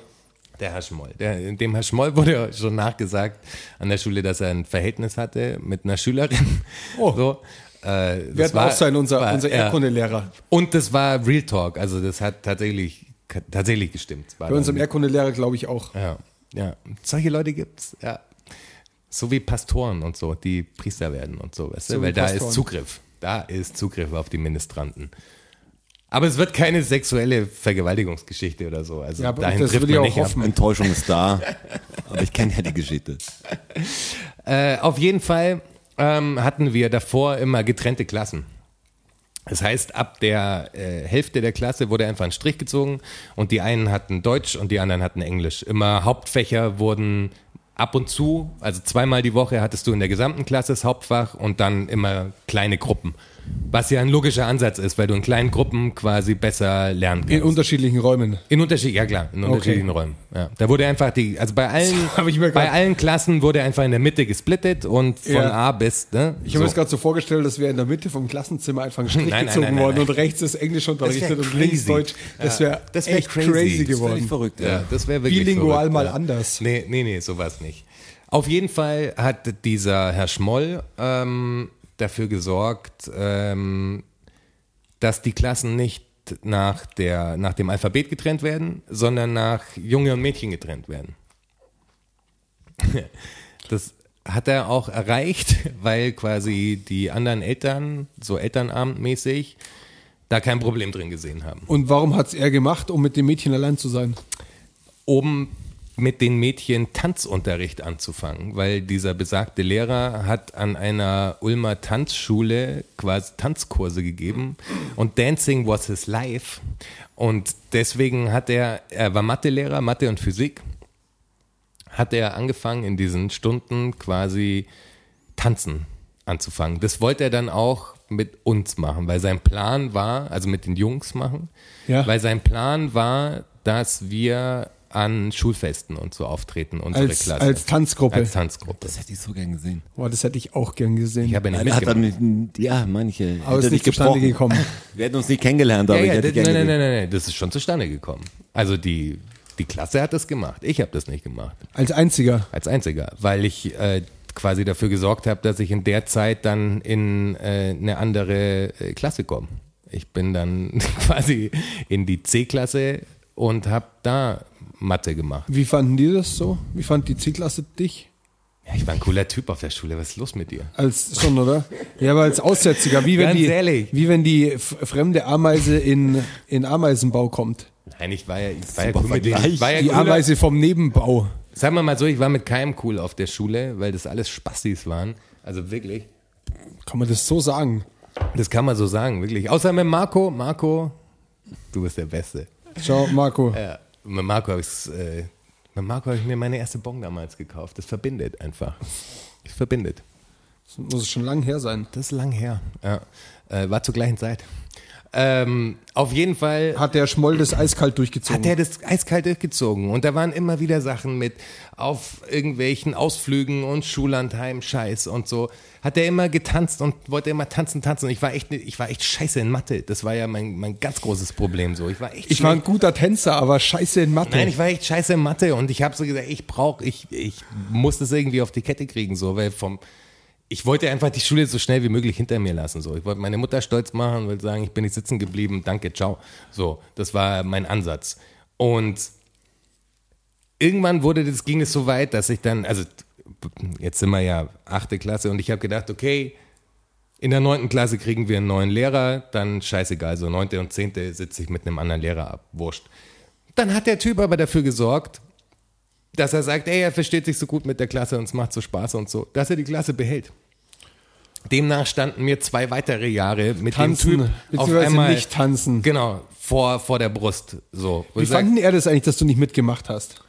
Der Herr Schmoll. Der, dem Herr Schmoll wurde schon nachgesagt an der Schule, dass er ein Verhältnis hatte mit einer Schülerin. Oh. So. Äh, das Wird auch sein, unser, war- unser. Erdkundelehrer. Und das war Real Talk. Also das hat tatsächlich, tatsächlich gestimmt. Es War Bei unserem Erdkundelehrer glaube ich auch. ja, ja. Solche Leute gibt's. Ja. So wie Pastoren und so, die Priester werden und so, weißt du? So Weil da ist Zugriff. Da ist Zugriff auf die Ministranten. Aber es wird keine sexuelle Vergewaltigungsgeschichte oder so. Also Ja, aber dahin das trifft würde ich man auch nicht ab. hoffen. Enttäuschung ist da, aber ich kenne ja die Geschichte. (laughs) Äh, auf jeden Fall ähm, hatten wir davor immer getrennte Klassen. Das heißt, ab der äh, Hälfte der Klasse wurde einfach ein Strich gezogen und die einen hatten Deutsch und die anderen hatten Englisch. Immer Hauptfächer wurden ab und zu, also zweimal die Woche hattest du in der gesamten Klasse das Hauptfach und dann immer kleine Gruppen. Was ja ein logischer Ansatz ist, weil du in kleinen Gruppen quasi besser lernen kannst. In unterschiedlichen Räumen. In Unterschied, ja klar, in unterschiedlichen Räumen. Ja. Da wurde einfach die, also bei allen, (laughs) mir bei allen Klassen wurde einfach in der Mitte gesplittet und von Ja. A bis, ne? Ich habe mir das gerade so vorgestellt, das wäre in der Mitte vom Klassenzimmer einfach ein (laughs) Strich Nein, gezogen nein, nein, worden nein. und rechts ist Englisch unterrichtet und links. Deutsch. Das wäre das wär echt crazy. crazy, Das geworden. verrückt, ja. Ja, das wäre wirklich Bilingual verrückt, mal ja. anders. Nee, nee, nee, sowas nicht. Auf jeden Fall hat dieser Herr Schmoll ähm, dafür gesorgt, ähm, dass die Klassen nicht nach, der, nach dem Alphabet getrennt werden, sondern nach Junge und Mädchen getrennt werden. (laughs) Das hat er auch erreicht, (laughs) weil quasi die anderen Eltern, so elternabendmäßig, da kein Problem drin gesehen haben. Und warum hat es er gemacht, um mit dem Mädchen allein zu sein? um mit den Mädchen Tanzunterricht anzufangen, weil dieser besagte Lehrer hat an einer Ulmer Tanzschule quasi Tanzkurse gegeben und Dancing was his life und deswegen hat er, er war Mathelehrer, Mathe und Physik, hat er angefangen in diesen Stunden quasi tanzen anzufangen. Das wollte er dann auch mit uns machen, weil sein Plan war, also mit den Jungs machen, Ja. weil sein Plan war, dass wir an Schulfesten und so auftreten, unsere Als, Klasse. als Tanzgruppe. Als Tanzgruppe. Das hätte ich so gern gesehen. Boah, das hätte ich auch gern gesehen. Ich habe ja nicht hat er nicht, ja, manche. aber es ist nicht zustande gekommen. (laughs) Wir hätten uns nicht kennengelernt, aber Ja, ich ja, hätte das, nein, nein, nein, nein, das ist schon zustande gekommen. Also die, die Klasse hat das gemacht. Ich habe das nicht gemacht. Als einziger. Als einziger, weil ich äh, quasi dafür gesorgt habe, dass ich in der Zeit dann in äh, eine andere äh, Klasse komme. Ich bin dann (laughs) quasi in die C-Klasse und habe da Mathe gemacht. Wie fanden die das so? Wie fand die C-Klasse dich? Ja, ich war ein cooler Typ auf der Schule. Was ist los mit dir? Als schon, oder? Ja, aber als Aussätziger, wie wenn Ganz die, ehrlich. wie wenn die fremde Ameise in, in Ameisenbau kommt. Nein, ich war ja, ich war ja Super cool mit denen. Ich war ja Die cooler- Ameise vom Nebenbau. Sagen wir mal so, ich war mit keinem cool auf der Schule, weil das alles Spastis waren. Also wirklich. Kann man das so sagen? Das kann man so sagen, wirklich. Außer mit Marco. Marco, du bist der Beste. Schau, Marco. Ja, mit Marco habe äh, mit Marco habe ich mir meine erste Bon damals gekauft. Das verbindet einfach. Das verbindet. Das muss schon lang her sein. Das ist lang her. Ja. Äh, war zur gleichen Zeit. Ähm, auf jeden Fall Hat der Schmoll das eiskalt durchgezogen? hat er das eiskalt durchgezogen. Und da waren immer wieder Sachen mit auf irgendwelchen Ausflügen und Schullandheim, Scheiß und so. Hat er immer getanzt und wollte immer tanzen, tanzen. Und ich war echt, ich war echt scheiße in Mathe. Das war ja mein, mein ganz großes Problem so. Ich war echt ich war ein guter Tänzer, aber scheiße in Mathe. Nein, ich war echt scheiße in Mathe und ich habe so gesagt, ich brauche, ich, ich muss das irgendwie auf die Kette kriegen, so, weil vom, ich wollte einfach die Schule so schnell wie möglich hinter mir lassen, so. Ich wollte meine Mutter stolz machen, wollte sagen, ich bin nicht sitzen geblieben, danke, ciao. So, das war mein Ansatz. Und irgendwann wurde das, ging es so weit, dass ich dann, also jetzt sind wir ja achte Klasse und ich habe gedacht, okay, in der neunten Klasse kriegen wir einen neuen Lehrer, dann scheißegal, so neunte und zehnte sitze ich mit einem anderen Lehrer ab, wurscht. Dann hat der Typ aber dafür gesorgt, dass er sagt, ey, er versteht sich so gut mit der Klasse und es macht so Spaß und so, dass er die Klasse behält. Demnach standen mir zwei weitere Jahre mit Tanzen, dem Typ auf beziehungsweise einmal nicht tanzen. Genau, vor, vor der Brust. So. Wie fanden er das eigentlich, dass du nicht mitgemacht hast?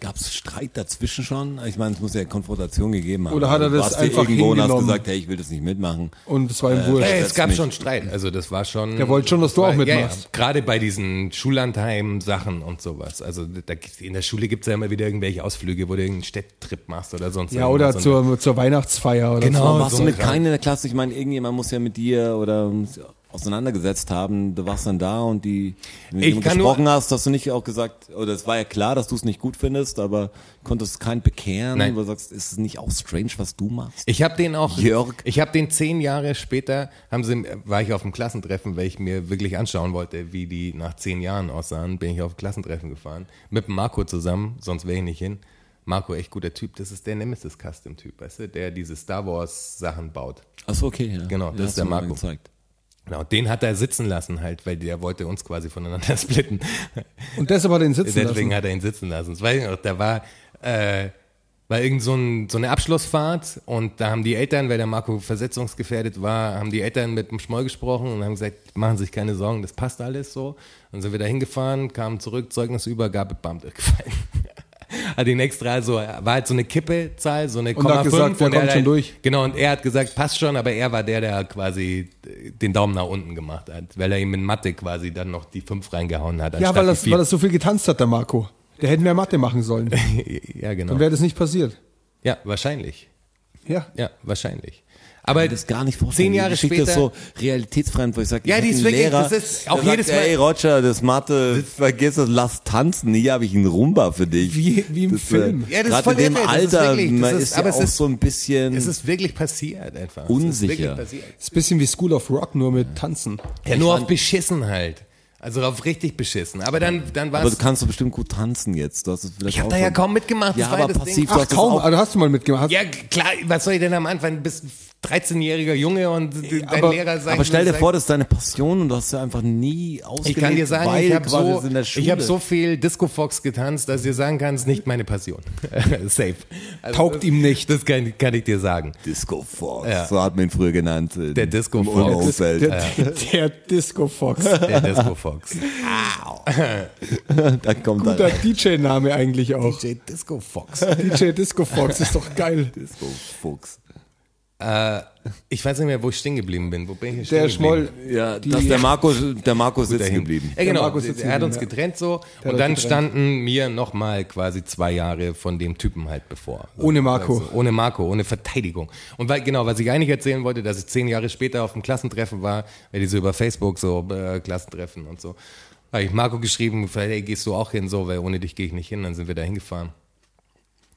Gab es Streit dazwischen schon? Ich meine, es muss ja Konfrontation gegeben haben. Oder hat er das einfach irgendwo und hast hingenommen? gesagt, hey, ich will das nicht mitmachen. Und es war ihm wurscht. Hey, es gab nicht. schon Streit. Also das war schon. Der wollte schon, dass du war- auch Ja, ja, mitmachst. gerade bei diesen Schullandheim-Sachen und sowas. Also da, in der Schule gibt es ja immer wieder irgendwelche Ausflüge, wo du irgendeinen Städttrip machst oder sonst Ja, oder. Und- zur, zur Weihnachtsfeier oder Genau. so. Warst so du mit keinem in der Klasse? Ich meine, irgendjemand muss ja mit dir oder auseinandergesetzt haben. Du warst dann da und die, wenn du gesprochen nur- hast, hast du nicht auch gesagt, oder es war ja klar, dass du es nicht gut findest, aber konntest keinen bekehren, Nein. wo du sagst, ist es nicht auch strange, was du machst? Ich habe den auch. Jörg. Ich habe den zehn Jahre später, haben sie, war ich auf dem Klassentreffen, weil ich mir wirklich anschauen wollte, wie die nach zehn Jahren aussahen, bin ich auf Klassentreffen gefahren. Mit Marco zusammen, sonst wäre ich nicht hin. Marco, echt guter Typ. Das ist der Nemesis Custom Typ, weißt du, der diese Star Wars Sachen baut. Achso, okay. Ja. Genau, das Ja, ist der Marco. Gezeigt. Genau, den hat er sitzen lassen halt, weil der wollte uns quasi voneinander (laughs) splitten. Und deshalb hat er ihn sitzen Deswegen lassen. hat er ihn sitzen lassen. Das weiß ich noch, da war, äh, war irgend so, ein, so eine Abschlussfahrt und da haben die Eltern, weil der Marco versetzungsgefährdet war, haben die Eltern mit dem Schmoll gesprochen und haben gesagt, machen Sie sich keine Sorgen, das passt alles so. Dann sind wir da hingefahren, kamen zurück, Zeugnisübergabe, bam, durchgefallen. (laughs) hat ihn extra so, war halt so eine Kippezahl, so eine Und hat 0,5 gesagt, der und er kommt hat schon halt, durch. Genau, und er hat gesagt, passt schon, aber er war der, der quasi den Daumen nach unten gemacht hat, weil er ihm in Mathe quasi dann noch die 5 reingehauen hat. Ja, weil das, weil das so viel getanzt hat, der Marco. Der hätte mehr Mathe machen sollen. (laughs) ja, genau. Dann wäre das nicht passiert. Ja, wahrscheinlich. Ja. Ja, wahrscheinlich. Aber das gar nicht vorstellen. Zehn Jahre die Geschichte später. ist so realitätsfremd, wo ich sage, Ja, ich die ist wirklich- Lehrer, das ist auch jedes sagt, Mal- Ey Roger, das Mathe, vergiss es, lass tanzen. Hier habe ich einen Rumba für dich. Wie- wie im das, Film. Ja, das ist Gerade voll in dem irre, das ist Alter, wirklich- das man ist- ist, aber ja es auch ist- so ein bisschen es ist wirklich passiert einfach. Es Unsicher. Ist wirklich passiert. Das ist ein bisschen wie School of Rock, nur mit Tanzen. Ja, nur auf beschissen halt. Also auf richtig beschissen. Aber dann, dann war Aber du es. kannst doch bestimmt gut tanzen jetzt. Du hast es vielleicht Ich habe da ja kaum mitgemacht. Ja, das war aber das passiv, Ding. du Ach hast das kaum, auch- also hast du mal mitgemacht. Ja, klar, was soll ich denn am Anfang? Du bist 13-jähriger Junge und dein aber- Lehrer sagt. Aber stell dir vor, das ist deine Passion und du hast ja einfach nie ausgelebt, Ich kann dir sagen, weil ich habe so, der ich hab so viel Disco Fox getanzt, dass ihr sagen kannst, nicht meine Passion. (laughs) Safe. Also Taugt das, ihm nicht. Das kann, kann ich dir sagen. Disco Fox, Ja. so hat man ihn früher genannt. äh, Der Disco Fox. Umfeld. Der, der Disco Fox. Der Disco (laughs) Fox. Da (laughs) kommt Guter DJ-Name eigentlich auch. DJ Disco Fox. DJ Disco Fox ist doch geil. Disco Fuchs. Äh, ich weiß nicht mehr, wo ich stehen geblieben bin. Wo bin ich hier stehen Der geblieben? Schmoll. Ja, Die- dass der Marco, der Marco sitzt dahin. geblieben. Ja, genau. Der Markus sitzt er hat uns getrennt so. Und dann getrennt. standen mir nochmal quasi zwei Jahre von dem Typen halt bevor. Ohne Marco. Also, ohne Marco, ohne Verteidigung. Und weil, genau, was ich eigentlich erzählen wollte, dass ich zehn Jahre später auf dem Klassentreffen war, weil die so über Facebook so äh, Klassentreffen und so. Habe ich Marco geschrieben, hey, gehst du auch hin so, weil ohne dich gehe ich nicht hin. Dann sind wir da hingefahren.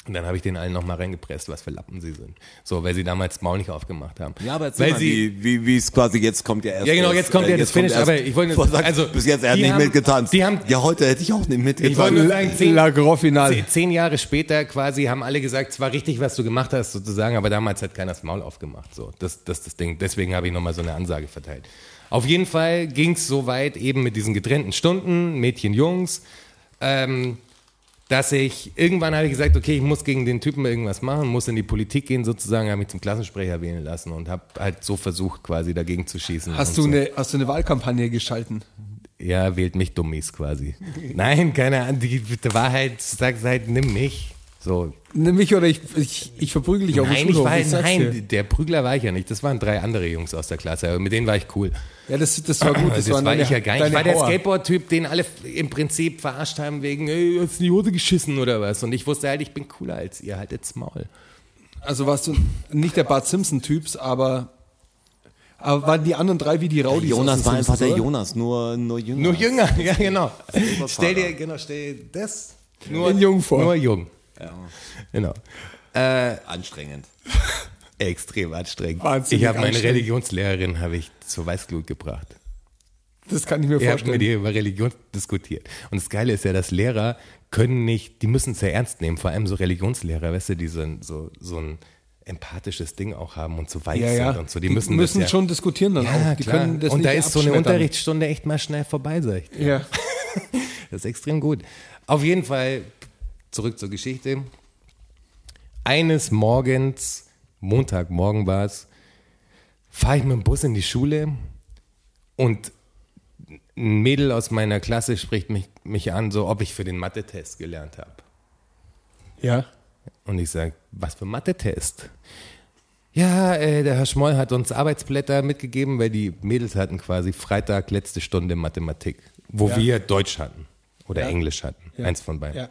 Und dann habe ich den allen nochmal reingepresst, was für Lappen sie sind. So, weil sie damals das Maul nicht aufgemacht haben. Ja, aber erzähl weil mal, sie, wie, wie, es quasi jetzt kommt ja erst. Ja, genau, jetzt kommt ja das Finish, aber ich wollte- Vorher sagt, also, bis jetzt, er hat nicht haben- mitgetanzt. die haben- ja, heute hätte ich auch nicht mitgetanzt. Ich wollte nur sagen, zehn, zehn, zehn Jahre später quasi haben alle gesagt, es war richtig, was du gemacht hast, sozusagen, aber damals hat keiner das Maul aufgemacht. So, das, das, das Ding. Deswegen habe ich nochmal so eine Ansage verteilt. Auf jeden Fall ging es so weit eben mit diesen getrennten Stunden, Mädchen, Jungs, ähm, dass ich irgendwann habe ich gesagt, okay, ich muss gegen den Typen irgendwas machen, muss in die Politik gehen sozusagen, habe mich zum Klassensprecher wählen lassen und habe halt so versucht, quasi dagegen zu schießen. Hast du, so. eine, hast du eine Wahlkampagne geschalten? Ja, wählt mich Dummies quasi. Nein, keine Ahnung. Die, die Wahrheit sagt halt, nimm mich. So. Nimm mich oder ich, ich, ich verprügel dich auf dem Nein, ich Schulhof. war, ich dir. nein, der Prügler war ich ja nicht. Das waren drei andere Jungs aus der Klasse. Aber mit denen war ich cool. Ja, das, das war gut. Das, Das, war deine, ich ja gar nicht. Ich war der. Skateboard-Typ, den alle im Prinzip verarscht haben wegen, ey, hast in die Hose geschissen oder was. Und ich wusste halt, ich bin cooler als ihr. Haltet's Maul. Also warst du nicht der Bart Simpson-Typs, aber, aber waren die anderen drei wie die Raudis Jonas aus den war einfach der oder? Jonas, nur, nur jünger. Nur jünger, (laughs) ja genau. Stell dir, genau, stell dir das nur In jung vor. Nur jung. Genau. Äh, Anstrengend. (laughs) extrem anstrengend. Wahnsinnig ich habe meine. Religionslehrerin habe ich zur Weißglut gebracht. Das kann ich mir Ich habe vorstellen. mit ihr über Religion diskutiert. Und das Geile ist ja, dass Lehrer können nicht, die müssen es sehr ernst nehmen, vor allem so Religionslehrer, weißt du, die so, ein- so, so ein empathisches Ding auch haben und so weich ja, ja. sind und so. Die, müssen, müssen das ja, schon diskutieren dann ja, auch. Die klar. können das Und nicht da ist so eine. Unterrichtsstunde echt mal schnell vorbei, sag ich dir. Ja. (laughs) Das ist extrem gut. Auf jeden Fall zurück zur Geschichte. Eines Morgens, Montagmorgen war es, fahre ich mit dem Bus in die Schule und ein Mädel aus meiner Klasse spricht mich, mich an, so ob ich für den Mathe-Test gelernt habe. Ja. Und ich sage, was für Mathe-Test? Ja, äh, der Herr Schmoll hat uns Arbeitsblätter mitgegeben, weil die Mädels hatten quasi Freitag letzte Stunde Mathematik, wo Ja. wir Deutsch hatten oder Ja. Englisch hatten. Ja. Eins von beiden.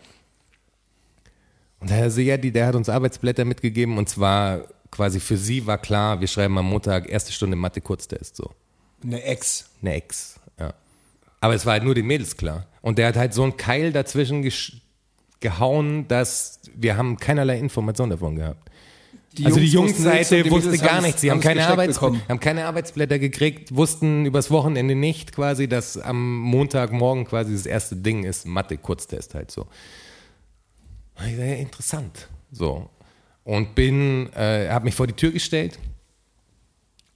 Und der Herr Seadi, der hat uns Arbeitsblätter mitgegeben und zwar quasi für sie war klar, wir schreiben am Montag erste Stunde Mathe-Kurztest so. Eine Ex. Eine Ex, ja. Aber es war halt nur den Mädels klar. Und der hat halt so einen Keil dazwischen gehauen, dass wir haben keinerlei Information davon gehabt. Die also die Jungs und Jungsseite die wusste gar nichts. Sie haben keine, Arbeits bekommen. haben keine Arbeitsblätter gekriegt, wussten übers Wochenende nicht quasi, dass am Montagmorgen quasi das erste Ding ist, Mathe-Kurztest halt so. Ich sag, ja, interessant. So. Und bin, äh, habe mich vor die Tür gestellt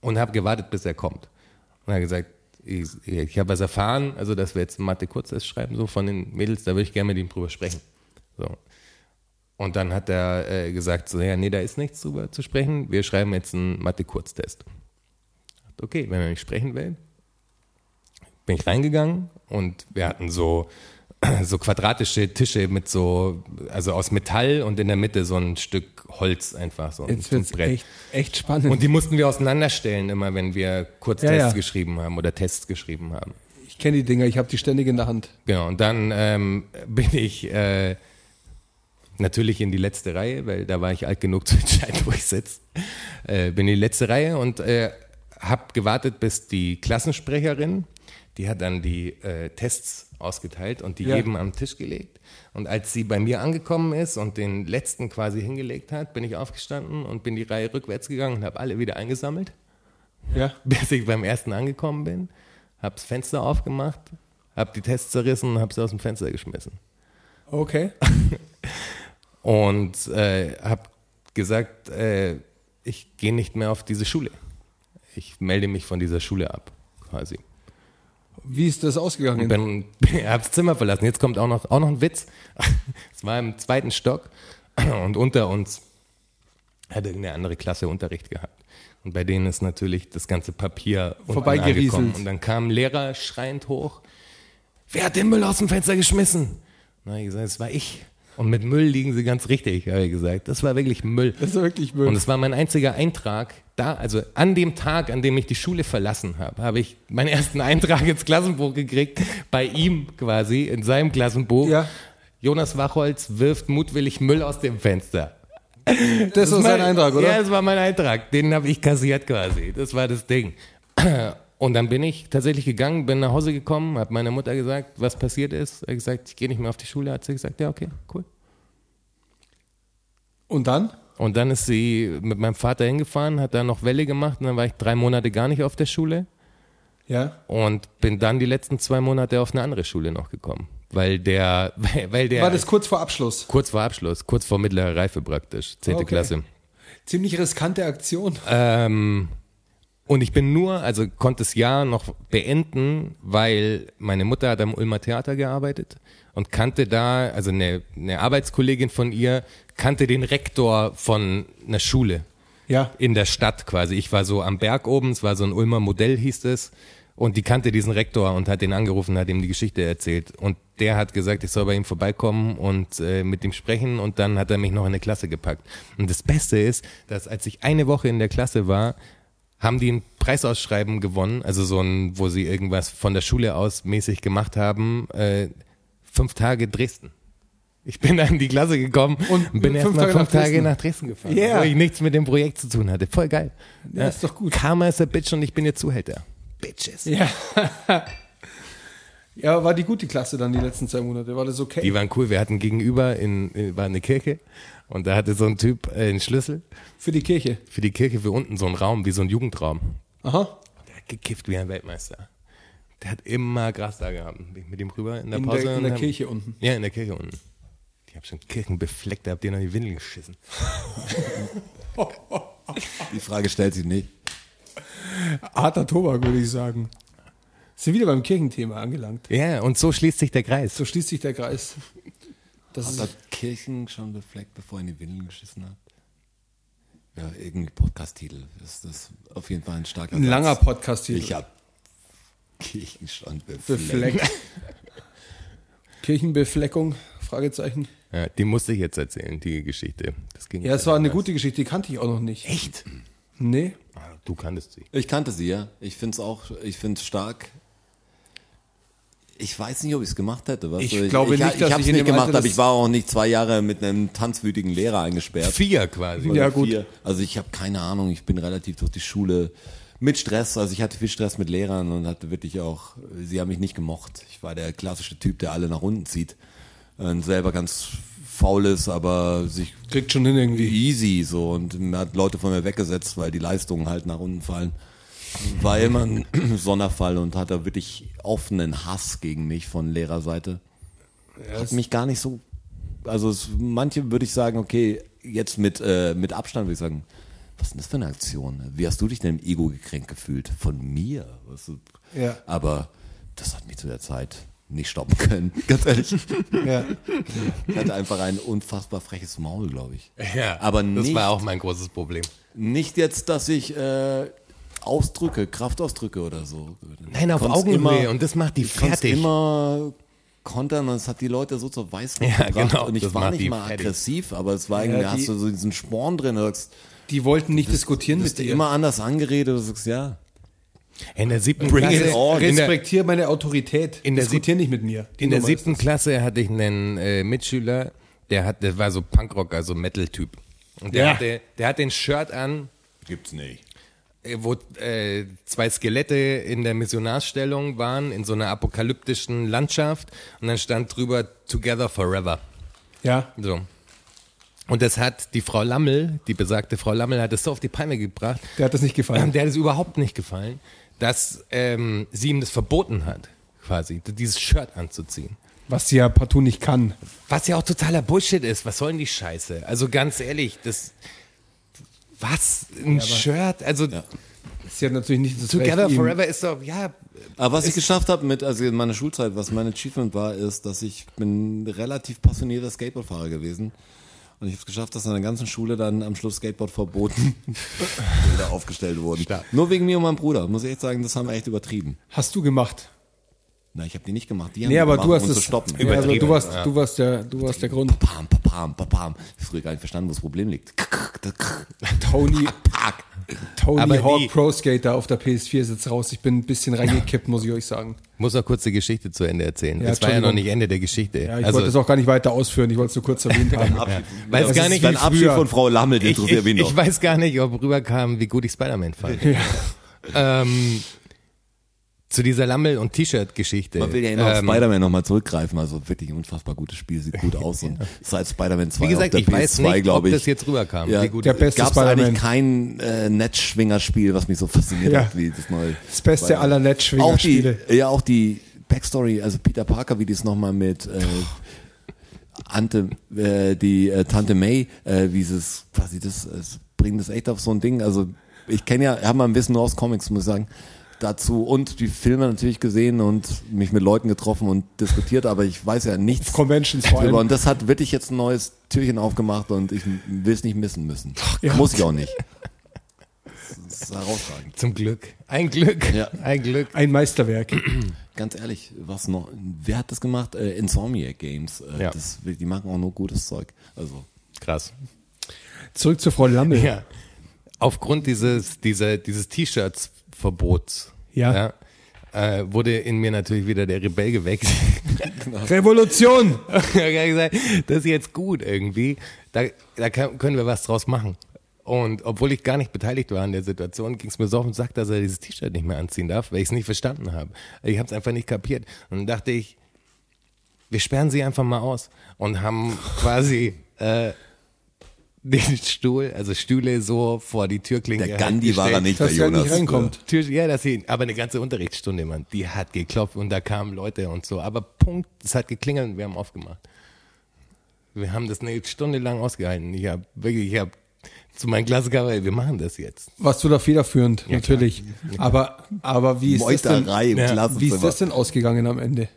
und habe gewartet, bis er kommt. Und er hat gesagt, ich, ich habe was erfahren, also dass wir jetzt einen Mathe-Kurztest schreiben, so von den Mädels, da würde ich gerne mit ihm drüber sprechen. So. Und dann hat er äh, gesagt, so, ja, nee, da ist nichts drüber zu sprechen, wir schreiben jetzt einen Mathe-Kurztest. Okay, wenn er nicht sprechen will, bin ich reingegangen und wir hatten so (clears throat) so quadratische Tische mit so, also aus Metall und in der Mitte so ein Stück Holz einfach, so ein, so ein Brett. echt, echt spannend. Und die mussten wir auseinanderstellen, immer wenn wir Kurztests Ja, ja. geschrieben haben oder Tests geschrieben haben. ich kenne die Dinger, ich habe die ständig in der Hand. Genau, und dann ähm, (laughs) bin ich äh, natürlich in die letzte Reihe, weil da war ich alt genug (laughs) zu entscheiden, wo ich sitze. Äh, bin in die letzte Reihe und äh, habe gewartet, bis die Klassensprecherin, die hat dann die äh, Tests ausgeteilt und die Ja. jedem am Tisch gelegt. Und als sie bei mir angekommen ist und den letzten quasi hingelegt hat, bin ich aufgestanden und bin die Reihe rückwärts gegangen und habe alle wieder eingesammelt Ja. (laughs) bis ich beim ersten angekommen bin, habe das Fenster aufgemacht, habe die Tests zerrissen und habe sie aus dem Fenster geschmissen. Okay. (laughs) Und äh, habe gesagt, äh, ich gehe nicht mehr auf diese Schule. Ich melde mich von dieser Schule ab, quasi. Wie ist das ausgegangen? Und bin, (laughs) habe das Zimmer verlassen. Jetzt kommt auch noch, auch noch ein Witz. (laughs) Es war im zweiten Stock und unter uns hat irgendeine andere Klasse Unterricht gehabt. Und bei denen ist natürlich das ganze Papier Vorbeigerieselt. Und dann kam ein Lehrer schreiend hoch. Wer hat den Müll aus dem Fenster geschmissen? Na, ich gesagt, das war ich. Und mit Müll liegen sie ganz richtig, habe ich gesagt. Das war wirklich Müll. Das ist wirklich Müll. Und es war mein einziger Eintrag da, also an dem Tag, an dem ich die Schule verlassen habe, habe ich meinen ersten Eintrag ins Klassenbuch gekriegt, bei ihm quasi, in seinem Klassenbuch. Ja. Jonas Wachholz wirft mutwillig Müll aus dem Fenster. das ist sein Eintrag, oder? Ja, das war mein Eintrag. Den habe ich kassiert quasi. Das war das Ding. Und dann bin ich tatsächlich gegangen, bin nach Hause gekommen, habe meiner Mutter gesagt, was passiert ist. Er hat gesagt, ich gehe nicht mehr auf die Schule. Hat sie gesagt, ja, okay, cool. Und dann? Und dann ist sie mit meinem Vater hingefahren, hat da noch Welle gemacht und dann war ich drei Monate gar nicht auf der Schule Ja. und bin dann die letzten zwei Monate auf eine andere Schule noch gekommen. Weil der, (laughs) weil der War das kurz vor Abschluss? kurz vor Abschluss, kurz vor mittlerer Reife praktisch, zehnte Okay. Klasse. Ziemlich riskante Aktion. Ähm, und ich bin nur, also konnte das Jahr noch beenden, weil meine Mutter hat am Ulmer Theater gearbeitet und kannte da, also eine, eine Arbeitskollegin von ihr, kannte den Rektor von einer Schule Ja. in der Stadt quasi. Ich war so am Berg oben, es war so ein Ulmer Modell, hieß es. Und die kannte diesen Rektor und hat ihn angerufen, hat ihm die Geschichte erzählt. Und der hat gesagt, ich soll bei ihm vorbeikommen und äh, mit ihm sprechen. Und dann hat er mich noch in eine Klasse gepackt. Und das Beste ist, dass als ich eine Woche in der Klasse war, haben die ein Preisausschreiben gewonnen, also so ein, wo sie irgendwas von der Schule aus mäßig gemacht haben, äh, fünf Tage Dresden. Ich bin dann in die Klasse gekommen und bin fünf erstmal Tage fünf nach Tage Dresden. nach Dresden gefahren, Yeah. wo ich nichts mit dem Projekt zu tun hatte. Voll geil. Ja, ist doch gut. Karma ist a Bitch und ich bin ihr Zuhälter. Bitches. Ja. (laughs) ja, war die gut, die Klasse dann die letzten zwei Monate? War das okay? Die waren cool. Wir hatten gegenüber in, in war eine Kirche und da hatte so ein Typ äh, einen Schlüssel Für die Kirche. für die Kirche für unten so einen Raum, wie so ein Jugendraum. Aha. Der hat gekifft wie ein Weltmeister. Der hat immer Gras da gehabt. Bin ich mit ihm rüber in der In Pause. der, in der hab- Kirche unten. Ja, in der Kirche unten. Ich habe schon Kirchen befleckt, da habt ihr noch die Windeln geschissen. (laughs) Die Frage stellt sich nicht. Harter Tobak, würde ich sagen. Sind wieder beim Kirchenthema angelangt. Ja, und so schließt sich der Kreis. So schließt sich der Kreis. Das Hat ist, er Kirchen schon befleckt, bevor er in die Windeln geschissen hat? Ja, irgendwie Podcast-Titel. Ist das auf jeden Fall ein starker ein langer Satz. Podcast hier. Ich hab Kirchen schon befleckt. Befleckt. (laughs) Kirchenbefleckung? Fragezeichen. Ja, die musste ich jetzt erzählen, die Geschichte. Das ging Ja, es war eine gute Geschichte, die kannte ich auch noch nicht. Echt? Nee. Ah, Du kanntest sie. Ich kannte sie, ja. Ich finde es auch, ich finde es stark. Ich weiß nicht, ob ich es gemacht hätte. Weißt Ich glaube ich, nicht, ich, dass ich habe es nicht gemacht, aber ich war auch nicht zwei Jahre mit einem tanzwütigen Lehrer eingesperrt. Vier quasi. Ja, gut. Vier. Also ich habe keine Ahnung, ich bin relativ durch die Schule mit Stress, also ich hatte viel Stress mit Lehrern und hatte wirklich auch, sie haben mich nicht gemocht. Ich war der klassische Typ, der alle nach unten zieht und selber ganz faul ist, aber sich Kriegt schon hin irgendwie. easy so und hat Leute von mir weggesetzt, weil die Leistungen halt nach unten fallen. War immer ein (clears throat) Sonderfall und hatte wirklich offenen Hass gegen mich von Lehrerseite. Hat mich gar nicht so, also es, manche würde ich sagen, okay, jetzt mit, äh, mit Abstand würde ich sagen, was ist denn das für eine Aktion? Wie hast du dich denn im Ego gekränkt gefühlt? Von mir? Weißt du? Ja. Aber das hat mich zu der Zeit nicht stoppen können, (laughs) ganz ehrlich. Ja. Ich hatte einfach ein unfassbar freches Maul, glaube ich. Ja, Aber das nicht- war auch mein großes Problem. Nicht jetzt, dass ich äh, Ausdrücke, Kraftausdrücke oder so. Nein, auf Augenhöhe und das macht die fertig. immer kontern und es hat die Leute so zur Weißglut Ja, gebracht genau, und ich das war nicht mal fertig. aggressiv, aber es war irgendwie, Ja, hast die- du so diesen Sporn drin, sagst, Die wollten nicht diskutieren bist mit du dir. immer anders angeredet, du sagst, ja. In der siebten Bring Klasse, it on. in der, Respektier meine Autorität. In der Diskutier nicht mit mir. Die in der siebten Klasse hatte ich einen äh, Mitschüler, der hat, der war so Punkrock, also Metal-Typ. Und der Ja. hatte, der hatte ein Shirt an, Gibt's nicht. Äh, wo äh, zwei Skelette in der Missionarsstellung waren, in so einer apokalyptischen Landschaft. Und dann stand drüber Together Forever. Ja. So. Und das hat die Frau Lammel, die besagte Frau Lammel, hat es so auf die Palme gebracht. Der hat das nicht gefallen. Der hat es überhaupt nicht gefallen, dass ähm, sie ihm das verboten hat, quasi, dieses Shirt anzuziehen. Was sie ja partout nicht kann. Was ja auch totaler Bullshit ist. Was soll denn die Scheiße? Also ganz ehrlich, das. Was? Ein Shirt? Also, Sie hat natürlich nicht das Together Forever ist doch, ja. Aber was ich geschafft habe mit, also in meiner Schulzeit, was mein Achievement war, ist, dass ich bin relativ passionierter Skateboardfahrer gewesen. Und ich habe es geschafft, dass in der ganzen Schule dann am Schluss Skateboard verboten wieder (laughs) aufgestellt wurden. Stark. Nur wegen mir und meinem Bruder. Muss ich echt sagen, das haben wir echt übertrieben. Hast du gemacht. Na, ich habe die nicht gemacht. Die haben Nee, die aber gemacht, du hast um es. zu stoppen. Ja, also du warst, ja. du warst der, du warst der Grund. Pam, pam, pam, pam. Ich hab früher gar nicht verstanden, wo das Problem liegt. Tony, Pack. Tony Aber Hawk die- Pro Skater auf der PS4 sitzt raus. Ich bin ein bisschen reingekippt, muss ich euch sagen. Muss noch kurz die Geschichte zu Ende erzählen. Ja, das war ja noch nicht Ende der Geschichte. Ja, ich also, wollte das auch gar nicht weiter ausführen. Ich wollte es nur kurz erwähnt (laughs) haben. weiß Das gar nicht, dein Abschied früher. von Frau Lammel, interessiert ich, mich noch. ich weiß gar nicht, ob rüberkam, wie gut ich Spider-Man fand. (laughs) ähm, zu dieser Lammel- und T-Shirt-Geschichte. Man will ja immer auf Ähm, Spider-Man nochmal zurückgreifen. Also wirklich ein unfassbar gutes Spiel, sieht gut aus. Und seit Spider-Man 2 Wie gesagt, auf der ich weiß PS2, nicht, ob glaube ich, das jetzt rüberkam. Ja, wie gut der beste gab es Spider-Man. eigentlich kein äh, Netzschwingerspiel, was mich so fasziniert Ja. hat wie das neue. Das beste aller Auch die, Netzschwinger-Spiele. ja, auch die Backstory, also Peter Parker, wie die es nochmal mit äh, Ante, äh, die äh, Tante May, äh, wie sie es quasi das, es bringt das echt auf so ein Ding. Also ich kenne ja, habe mal ein bisschen nur aus Comics, muss ich sagen, dazu und die Filme natürlich gesehen und mich mit Leuten getroffen und diskutiert, aber ich weiß ja nichts Conventions vor allem. Und das hat wirklich jetzt ein neues Türchen aufgemacht und ich will es nicht missen müssen. ja. Muss ich auch nicht. Das ist herausragend. Zum Glück. Ein Glück. Ja. Ein Glück. Ein Meisterwerk. (clears throat) Ganz ehrlich, was noch? Wer hat das gemacht? Äh, Insomniac Games. Äh, Ja. das, die machen auch nur gutes Zeug. Also Krass. Zurück zu Frau Lammel. Ja. Aufgrund dieses, dieser, dieses T-Shirts-Verbots Ja. äh, wurde in mir natürlich wieder der Rebell geweckt. (laughs) Revolution! (laughs) habe gesagt, das ist jetzt gut irgendwie. Da, da kann, können wir was draus machen. Und obwohl ich gar nicht beteiligt war an der Situation, ging es mir so auf den Sack, dass er dieses T-Shirt nicht mehr anziehen darf, weil ich es nicht verstanden habe. Ich habe es einfach nicht kapiert. Und dann dachte ich, wir sperren sie einfach mal aus und haben quasi (laughs) äh, den Stuhl, also Stühle so vor die Türklinke der Gandhi war er nicht, Dass der er nicht Jonas. reinkommt. Tür, ja, das hier, aber eine ganze Unterrichtsstunde, Mann. Die hat geklopft und da kamen Leute und so. Aber Punkt, es hat geklingelt und wir haben aufgemacht. Wir haben das eine Stunde lang ausgehalten. Ich habe wirklich, ich habe zu meinem Klassenkammer, wir machen das jetzt. Warst du da federführend, natürlich. Aber, aber wie ist, das denn, Meuterei im Ja. Klassenzimmer. wie ist das denn ausgegangen am Ende?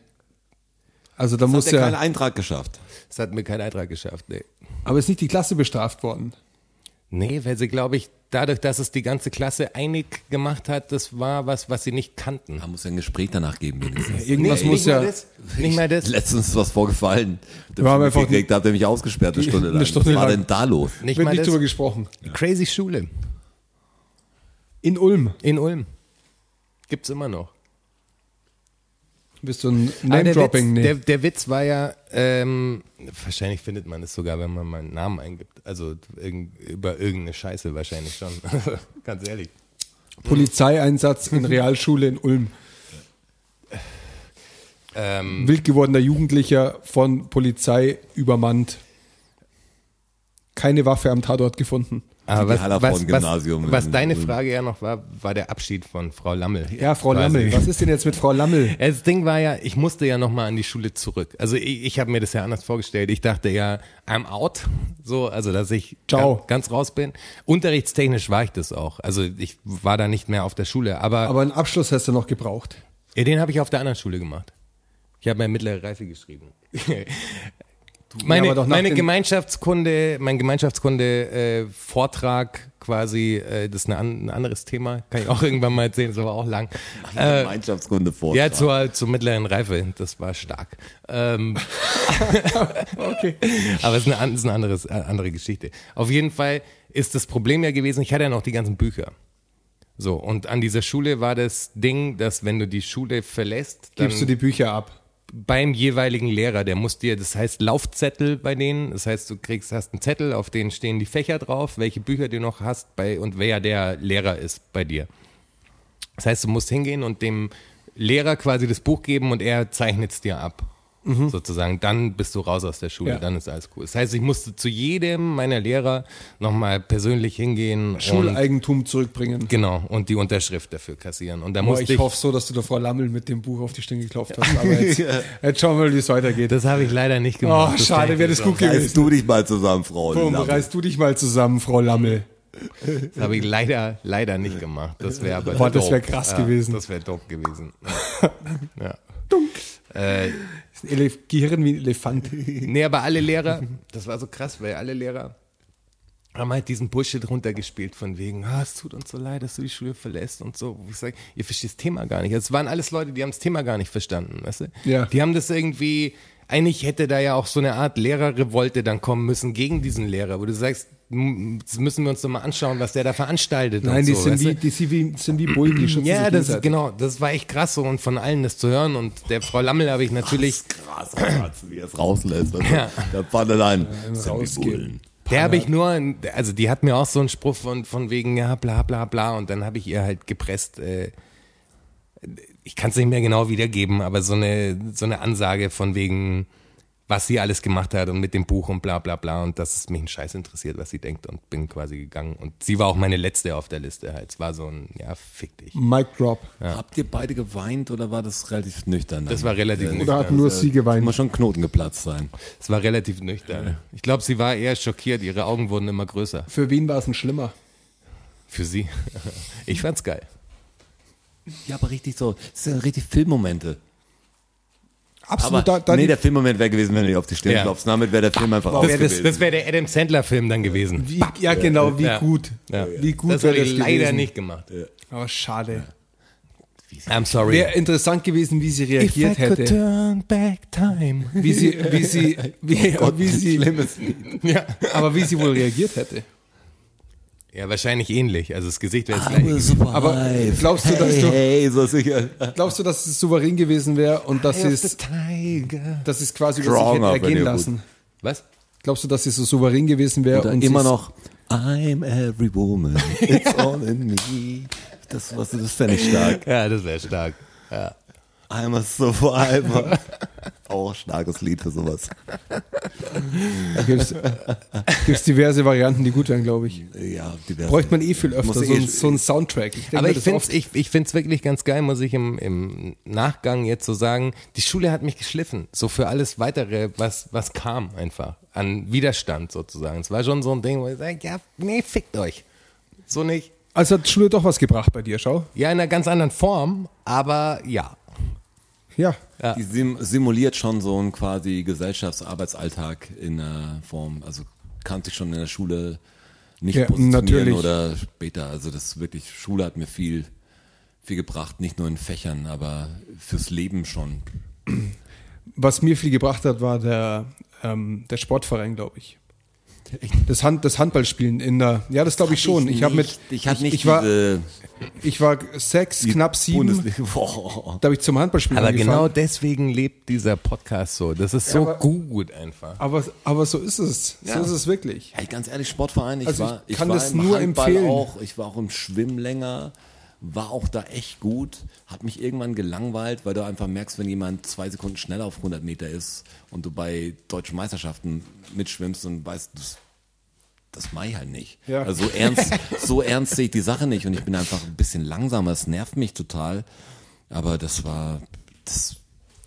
Also da muss Hat er keinen ja, Eintrag geschafft. Es hat mir keinen Eintrag geschafft. Nee, aber ist nicht die Klasse bestraft worden? nee weil sie, glaube ich, dadurch, dass es die ganze Klasse einig gemacht hat, das war was, was sie nicht kannten. Da muss ja ein Gespräch danach geben, wenigstens. Irgendwas Nee, muss nicht ja, Mal das, nicht mal das. Letztens ist was vorgefallen. Da ich einfach- mitgekriegt, da habt ihr mich ausgesperrt eine Stunde lang. eine Stunde was war lang. denn da los? Nicht wird mal nicht drüber gesprochen. Crazy Schule In Ulm in Ulm. Gibt's immer noch. Bist du ein Name-Dropping? Witz, Nee. der, der Witz war ja, ähm, wahrscheinlich findet man es sogar, wenn man meinen Namen eingibt. Also irgend, über irgendeine Scheiße wahrscheinlich schon. (laughs) Ganz ehrlich. Polizeieinsatz in (laughs) Realschule in Ulm. Ähm, Wild gewordener Jugendlicher von Polizei übermannt. Keine Waffe am Tatort gefunden. Aber was, was, was, was in deine. Frage ja noch war, war der Abschied von Frau Lammel. Ja, Frau Quasi. Lammel. Was ist denn jetzt mit Frau Lammel? (laughs) Das Ding war ja, ich musste ja nochmal an die Schule zurück. Also ich, ich habe mir das ja anders vorgestellt. Ich dachte ja, I'm out. So, also dass ich Ciao. Ganz, ganz raus bin. Unterrichtstechnisch war ich das auch. Also ich war da nicht mehr auf der Schule. Aber, Aber einen Abschluss hast du noch gebraucht. ja, den habe ich auf der anderen Schule gemacht. Ich habe meine mittlere Reife geschrieben. (laughs) Meine, nach meine Gemeinschaftskunde, mein Gemeinschaftskunde-Vortrag quasi, äh, das ist eine an, ein anderes Thema, kann ich auch (laughs) irgendwann mal erzählen, ist aber auch lang. Äh, Gemeinschaftskunde vor. ja, zur, zur mittleren Reife, das war stark. Ähm, (laughs) Okay. aber es ist eine, ist eine anderes, äh, andere Geschichte. Auf jeden Fall ist das Problem ja gewesen, ich hatte ja noch die ganzen Bücher. So, und an dieser Schule war das Ding, dass wenn du die Schule verlässt, dann Gibst du die Bücher ab? Beim jeweiligen Lehrer, der muss dir, das heißt Laufzettel bei denen, das heißt, du kriegst, hast einen Zettel, auf den stehen die Fächer drauf, welche Bücher du noch hast bei und wer der Lehrer ist bei dir. Das heißt, du musst hingehen und dem Lehrer quasi das Buch geben und er zeichnet es dir ab. Sozusagen, dann bist du raus aus der Schule, Ja. dann ist alles cool. Das heißt, ich musste zu jedem meiner Lehrer nochmal persönlich hingehen Schuleigentum zurückbringen. genau und die Unterschrift dafür kassieren. Und da musste ich hoffe so, dass du der Frau Lammel mit dem Buch auf die Stirn geklopft hast. (laughs) Aber jetzt, jetzt schauen wir mal, wie es weitergeht. das habe ich leider nicht Oh, gemacht. Das schade, wäre ich das gut gewesen. du dich mal zusammen, Frau. Bumm, Lammel. reiß du dich mal zusammen, Frau Lammel. Das habe ich leider, leider nicht gemacht. Das wäre aber Boah, das dope. wär krass gewesen. Das wäre dope gewesen. (laughs) Ja. Äh, Ist ein Elef Gehirn wie ein Elefant. (laughs) nee, aber alle Lehrer, das war so krass, weil alle Lehrer haben halt diesen Bullshit runtergespielt von wegen, ah, es tut uns so leid, dass du die Schule verlässt und so. Wo ich sage, ihr versteht das Thema gar nicht. Es waren alles Leute, die haben das Thema gar nicht verstanden, weißt du? Ja. Die haben das irgendwie, eigentlich hätte da ja auch so eine Art Lehrerrevolte dann kommen müssen gegen diesen Lehrer, wo du sagst, müssen wir uns doch mal anschauen, was der da veranstaltet. Nein, und die so, sind wie, die sind wie, sind wie Bullen, die schützen Ja, das ist genau, das war echt krass so und von allen das zu hören und der Frau Lammel habe ich natürlich, Krass, Schatz, wie er es rauslässt. Was Ja. Da fand er ein. rausgehen. der habe ich nur, also die hat mir auch so einen Spruch von, von wegen, ja, bla bla bla und dann habe ich ihr halt gepresst, äh, ich kann es nicht mehr genau wiedergeben, aber so eine, so eine Ansage von wegen, was sie alles gemacht hat und mit dem Buch und bla bla bla und dass es mich ein Scheiß interessiert, was sie denkt und bin quasi gegangen und sie war auch meine letzte auf der Liste halt, es war so ein, ja, fick dich. Mic Drop. Habt ihr beide geweint oder war das relativ nüchtern? Das war relativ Oder nüchtern. hat nur sie Muss geweint? schon Knoten geplatzt sein. Es war relativ nüchtern. Ich glaube, sie war eher schockiert. Ihre Augen wurden immer größer. Für wen war es denn schlimmer? Für sie. (laughs) Ich fand's geil. Ja, aber richtig so. Das sind richtig Filmmomente. Aber Absolut. da, da nee, der Filmmoment wäre gewesen, wenn du dich auf die Stirn Ja. klopfst. Damit wäre der Film einfach aus Das, gewesen. das wäre der Adam Sandler-Film dann gewesen. wie, ja, genau, wie Ja. gut. Ja. Wie gut das wäre das ich leider gewesen. nicht gemacht. Aber schade. I'm sorry. Wäre interessant gewesen, wie sie reagiert hätte. turn back time. Wie sie, wie sie, wie, wie sie, Ja. aber wie sie wohl reagiert hätte. Ja, wahrscheinlich ähnlich. Also das Gesicht wäre will gewesen. survive. Aber glaubst du, dass hey, du- Hey, so sicher. Glaubst du, dass es souverän gewesen wäre und dass sie es, dass es quasi über sich hätte ergehen lassen? Was? Glaubst du, dass sie so souverän gewesen wäre und immer noch I'm every woman, it's all in me. Das, was, das fände ich stark. (laughs) Ja, das wäre stark. Ja. I'm a survivor. Auch starkes Lied für sowas. Da gibt's, gibt's diverse Varianten, die gut wären, glaube ich. Ja, diverse. Bräuchte man eh viel öfter, so, eh- ein, so ein Soundtrack. Ich denke Aber ich finde es ich, ich find's wirklich ganz geil, muss ich im, im Nachgang jetzt so sagen. Die Schule hat mich geschliffen. So für alles weitere, was, was kam einfach. An Widerstand sozusagen. Es war schon so ein Ding, wo ich sage, ja, nee, fickt euch. So nicht. Also hat Schule doch was gebracht bei dir, schau. Ja, in einer ganz anderen Form, aber ja. Ja. Ja. Die sim simuliert schon so einen quasi Gesellschaftsarbeitsalltag in der Form. Also kannte ich schon in der Schule nicht Ja, positionieren natürlich. oder später. Also das ist wirklich, Schule hat mir viel, viel gebracht, nicht nur in Fächern, aber fürs Leben schon. Was mir viel gebracht hat, war der, ähm, der Sportverein, glaube ich. Das, Hand, das Handballspielen in der, ja, das glaube ich schon. Ich habe mit, ich nicht ich war, ich war sechs, knapp sieben. (laughs) Da habe ich zum Handballspielen Aber angefangen. genau deswegen lebt dieser Podcast so. Das ist so aber- gut einfach. Aber, aber so ist es. So Ja. ist es wirklich. Hey, ganz ehrlich, Sportverein, ich Also ich war, ich kann war das nur Handball empfehlen. auch, ich war auch im Schwimmen länger, war auch da echt gut, hat mich irgendwann gelangweilt, weil du einfach merkst, wenn jemand zwei Sekunden schneller auf 100 Meter ist und du bei deutschen Meisterschaften mitschwimmst und weißt, das, das mach ich halt nicht. Ja. Also so ernst, (laughs) so ernst sehe ich die Sache nicht und ich bin einfach ein bisschen langsamer, es nervt mich total, aber das war, das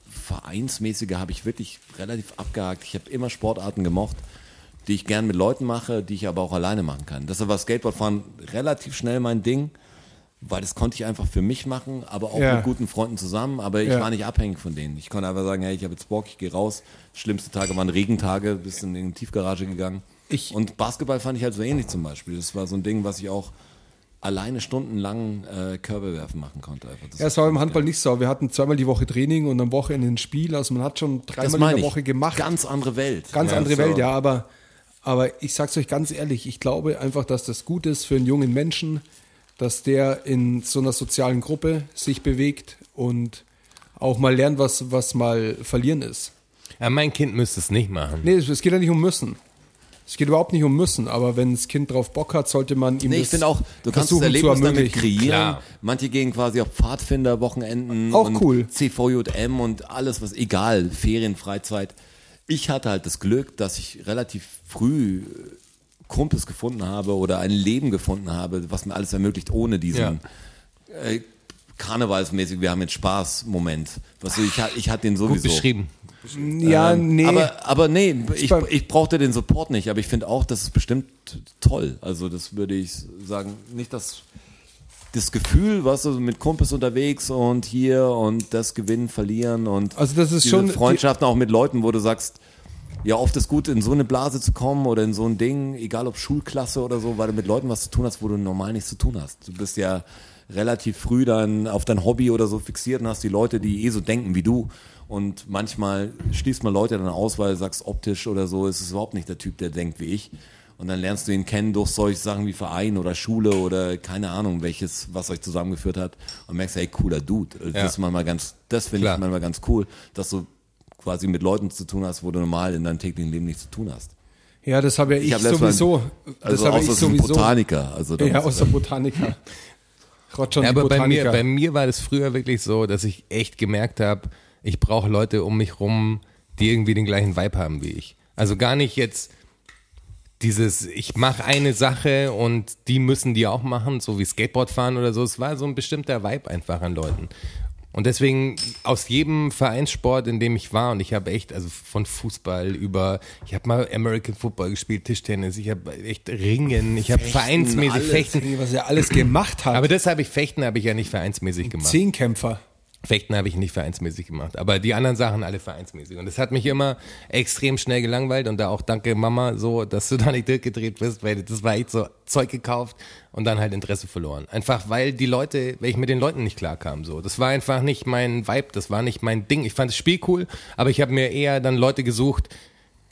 Vereinsmäßige habe ich wirklich relativ abgehakt. Ich habe immer Sportarten gemocht, die ich gern mit Leuten mache, die ich aber auch alleine machen kann. Deshalb war Skateboardfahren relativ schnell mein Ding. Weil das konnte ich einfach für mich machen, aber auch Ja. mit guten Freunden zusammen. Aber ich Ja. war nicht abhängig von denen. Ich konnte einfach sagen, hey, ich habe jetzt Bock, ich gehe raus. Schlimmste Tage waren Regentage, bis in die Tiefgarage gegangen. Ich- Und Basketball fand ich halt so ähnlich zum Beispiel. Das war so ein Ding, was ich auch alleine stundenlang äh, Körbe werfen machen konnte. Einfach. Das Ja, es war im Handball nicht so. Wir hatten zweimal die Woche Training und am Wochenende ein Spiel. Also man hat schon dreimal in der. Woche gemacht. Ganz andere Welt. Ganz Ja, andere so. Welt, ja, aber, aber ich sag's euch ganz ehrlich, ich glaube einfach, dass das gut ist für einen jungen Menschen, dass der in so einer sozialen Gruppe sich bewegt und auch mal lernt, was, was mal verlieren ist. Ja, mein Kind müsste es nicht machen. Nee, es es geht ja nicht um müssen. Es geht überhaupt nicht um müssen, aber wenn das Kind drauf Bock hat, sollte man ihm Nee, das ich finde auch, du kannst das Erlebnis damit ermöglichen. kreieren. Klar. Manche gehen quasi auf Pfadfinder-Wochenenden. Auch und cool. CVJM und alles, was egal, Ferien, Freizeit. Ich hatte halt das Glück, dass ich relativ früh Kumpels gefunden habe oder ein Leben gefunden habe, was mir alles ermöglicht, ohne diesen äh, karnevalsmäßig, wir haben jetzt Spaß Moment. Was so, ich, ich hatte den Gut sowieso. beschrieben. Ja, Ähm, nee. Aber, aber nee, ich, ich brauchte den Support nicht, aber ich finde auch, das ist bestimmt toll. Also das würde ich sagen, nicht das, das Gefühl, was du mit Kumpels unterwegs und hier und das Gewinnen, Verlieren und Also das ist diese schon- Freundschaften auch mit Leuten, wo du sagst, ja, oft ist gut, in so eine Blase zu kommen oder in so ein Ding, egal ob Schulklasse oder so, weil du mit Leuten was zu tun hast, wo du normal nichts zu tun hast. Du bist ja relativ früh dann auf dein Hobby oder so fixiert und hast die Leute, die eh so denken wie du. Und manchmal schließt man Leute dann aus, weil du sagst, optisch oder so ist es überhaupt nicht der Typ, der denkt wie ich. Und dann lernst du ihn kennen durch solche Sachen wie Verein oder Schule oder keine Ahnung, welches, was euch zusammengeführt hat. Und merkst, hey, cooler Dude. Das Ja. ist manchmal ganz, das finde ich manchmal ganz cool, dass du quasi mit Leuten zu tun hast, wo du normal in deinem täglichen Leben nichts zu tun hast. ja, das habe ja ich, hab letztes Mal- sowieso. das Also habe außer ich sowieso. Botaniker. Also Ja, außer Botaniker. (laughs) Roger Ja, aber bei mir, bei mir war das früher wirklich so, dass ich echt gemerkt habe, ich brauche Leute um mich rum, die irgendwie den gleichen Vibe haben wie ich. Also gar nicht jetzt dieses, ich mache eine Sache und die müssen die auch machen, so wie Skateboard fahren oder so. Es war so ein bestimmter Vibe einfach an Leuten. Und deswegen aus jedem Vereinssport, in dem ich war, und ich habe echt, also von Fußball über, ich habe mal American Football gespielt, Tischtennis, ich habe echt Ringen, ich habe vereinsmäßig alles. Fechten. was er alles gemacht hat. Aber das habe ich, Fechten habe ich ja nicht vereinsmäßig gemacht. Zehnkämpfer. Fechten habe ich nicht vereinsmäßig gemacht, aber die anderen Sachen alle vereinsmäßig. Und das hat mich immer extrem schnell gelangweilt und da auch danke Mama so, dass du (laughs) da nicht durchgedreht bist, weil das war echt so Zeug gekauft und dann halt Interesse verloren. Einfach weil die Leute, weil ich mit den Leuten nicht klarkam so. Das war einfach nicht mein Vibe, das war nicht mein Ding. Ich fand das Spiel cool, aber ich habe mir eher dann Leute gesucht,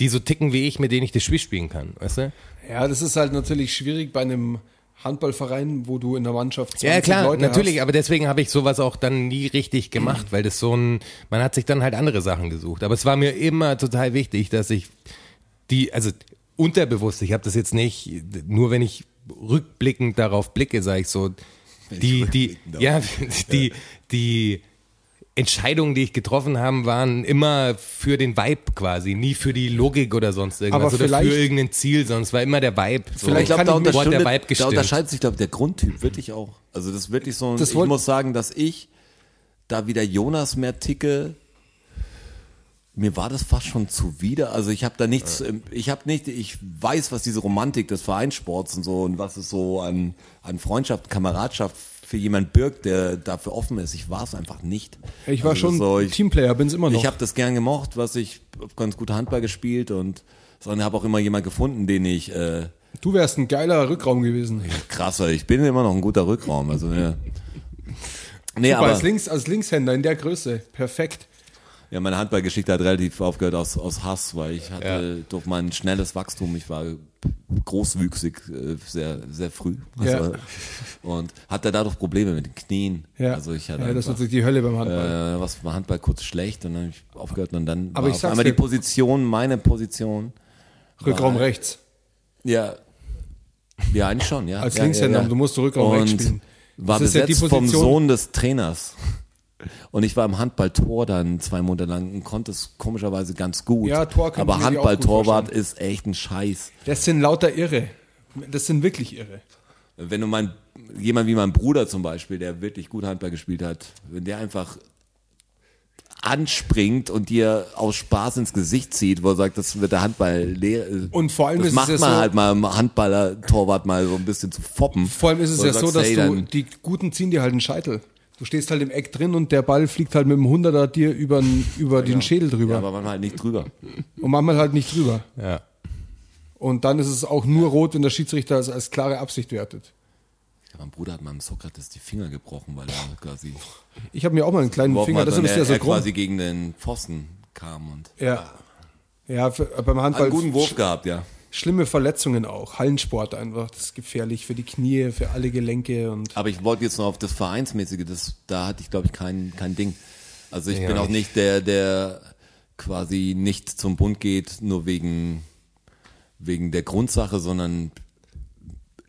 die so ticken wie ich, mit denen ich das Spiel spielen kann, weißt du? Ja, das ist halt natürlich schwierig bei einem Handballverein, wo du in der Mannschaft 20 Ja, klar, Leute natürlich, hast. aber deswegen habe ich sowas auch dann nie richtig gemacht, weil das so ein, man hat sich dann halt andere Sachen gesucht. Aber es war mir immer total wichtig, dass ich die, also unterbewusst, ich habe das jetzt nicht, nur wenn ich rückblickend darauf blicke, sage ich so, die, (laughs) die, ja, die, die Entscheidungen, die ich getroffen habe, waren immer für den Vibe quasi, nie für die Logik oder sonst irgendwas Aber oder für irgendein Ziel, sonst war immer der Vibe. So. Vielleicht ich glaube, kann da, hat der unterscheidet- Vibe da gestimmt? unterscheidet sich, glaube ich, der Grundtyp wirklich auch. Also das ist wirklich so ein, Das ich muss sagen, dass ich da wieder Jonas mehr ticke, mir war das fast schon zuwider. Also ich habe da nichts, ich habe nicht, ich weiß, was diese Romantik des Vereinssports und so und was es so an, an Freundschaft, Kameradschaft für jemand birgt, der dafür offen ist. Ich war es einfach nicht. Ich war Also schon so, ich, Teamplayer, bin's immer noch. ich habe das gern gemocht, was ich ganz gut Handball gespielt und sondern habe auch immer jemand gefunden, den ich äh, du wärst ein geiler Rückraum gewesen. krasser. Ich bin immer noch ein guter Rückraum. Also ja. Nee, Super, aber als, Links, als Linkshänder in der Größe. Perfekt. Ja, meine Handballgeschichte hat relativ aufgehört aus, aus Hass, weil ich hatte durch mein schnelles Wachstum, ich war großwüchsig äh, sehr sehr früh Ja. also, und hatte dadurch Probleme mit den Knien. Ja, Also ich hatte ja das ist einfach, natürlich die Hölle beim Handball. äh, was war Handball kurz schlecht und dann habe ich aufgehört und dann Aber war ich auf einmal die dir- Position, meine Position. Rückraum war- rechts. Ja. Ja, eigentlich schon, ja. Als ja, Linkshänder, ja, ja. du musst Rückraum rechts spielen. War Das ist ja besetzt die vom Sohn des Trainers. Und ich war im Handballtor dann zwei Monate lang und konnte es komischerweise ganz gut. Ja, Tor kann Aber Handballtorwart ist echt ein Scheiß. Das sind lauter Irre. Das sind wirklich Irre. Wenn du mein, jemand wie mein Bruder zum Beispiel, der wirklich gut Handball gespielt hat, wenn der einfach anspringt und dir aus Spaß ins Gesicht zieht, wo er sagt, das wird der Handball leer. Und vor allem das ist es macht ja man so- halt mal im Handballer Torwart mal so ein bisschen zu foppen. Vor allem ist es ja so, dass hey, du, die Guten ziehen dir halt einen Scheitel. Du stehst halt im Eck drin und der Ball fliegt halt mit dem Hunderter dir über, über den Schädel drüber. ja, aber manchmal halt nicht drüber. und manchmal halt nicht drüber. Ja. Und dann ist es auch nur rot, wenn der Schiedsrichter es als klare Absicht wertet. Ja, mein Bruder hat meinem Sokrates die Finger gebrochen, weil er quasi Ich habe mir auch mal einen kleinen Finger, und ist er, ja so krumm. quasi gegen den Pfosten kam und Ja. Ja, für, beim hat Handball einen guten Wurf gehabt, ja. Schlimme Verletzungen auch. Hallensport einfach, das ist gefährlich für die Knie, für alle Gelenke und Aber ich wollte jetzt noch auf das Vereinsmäßige, das, da hatte ich, glaube ich, kein, kein Ding. Also ich Ja, bin auch ich- nicht der, der quasi nicht zum Bund geht, nur wegen, wegen der Grundsache, sondern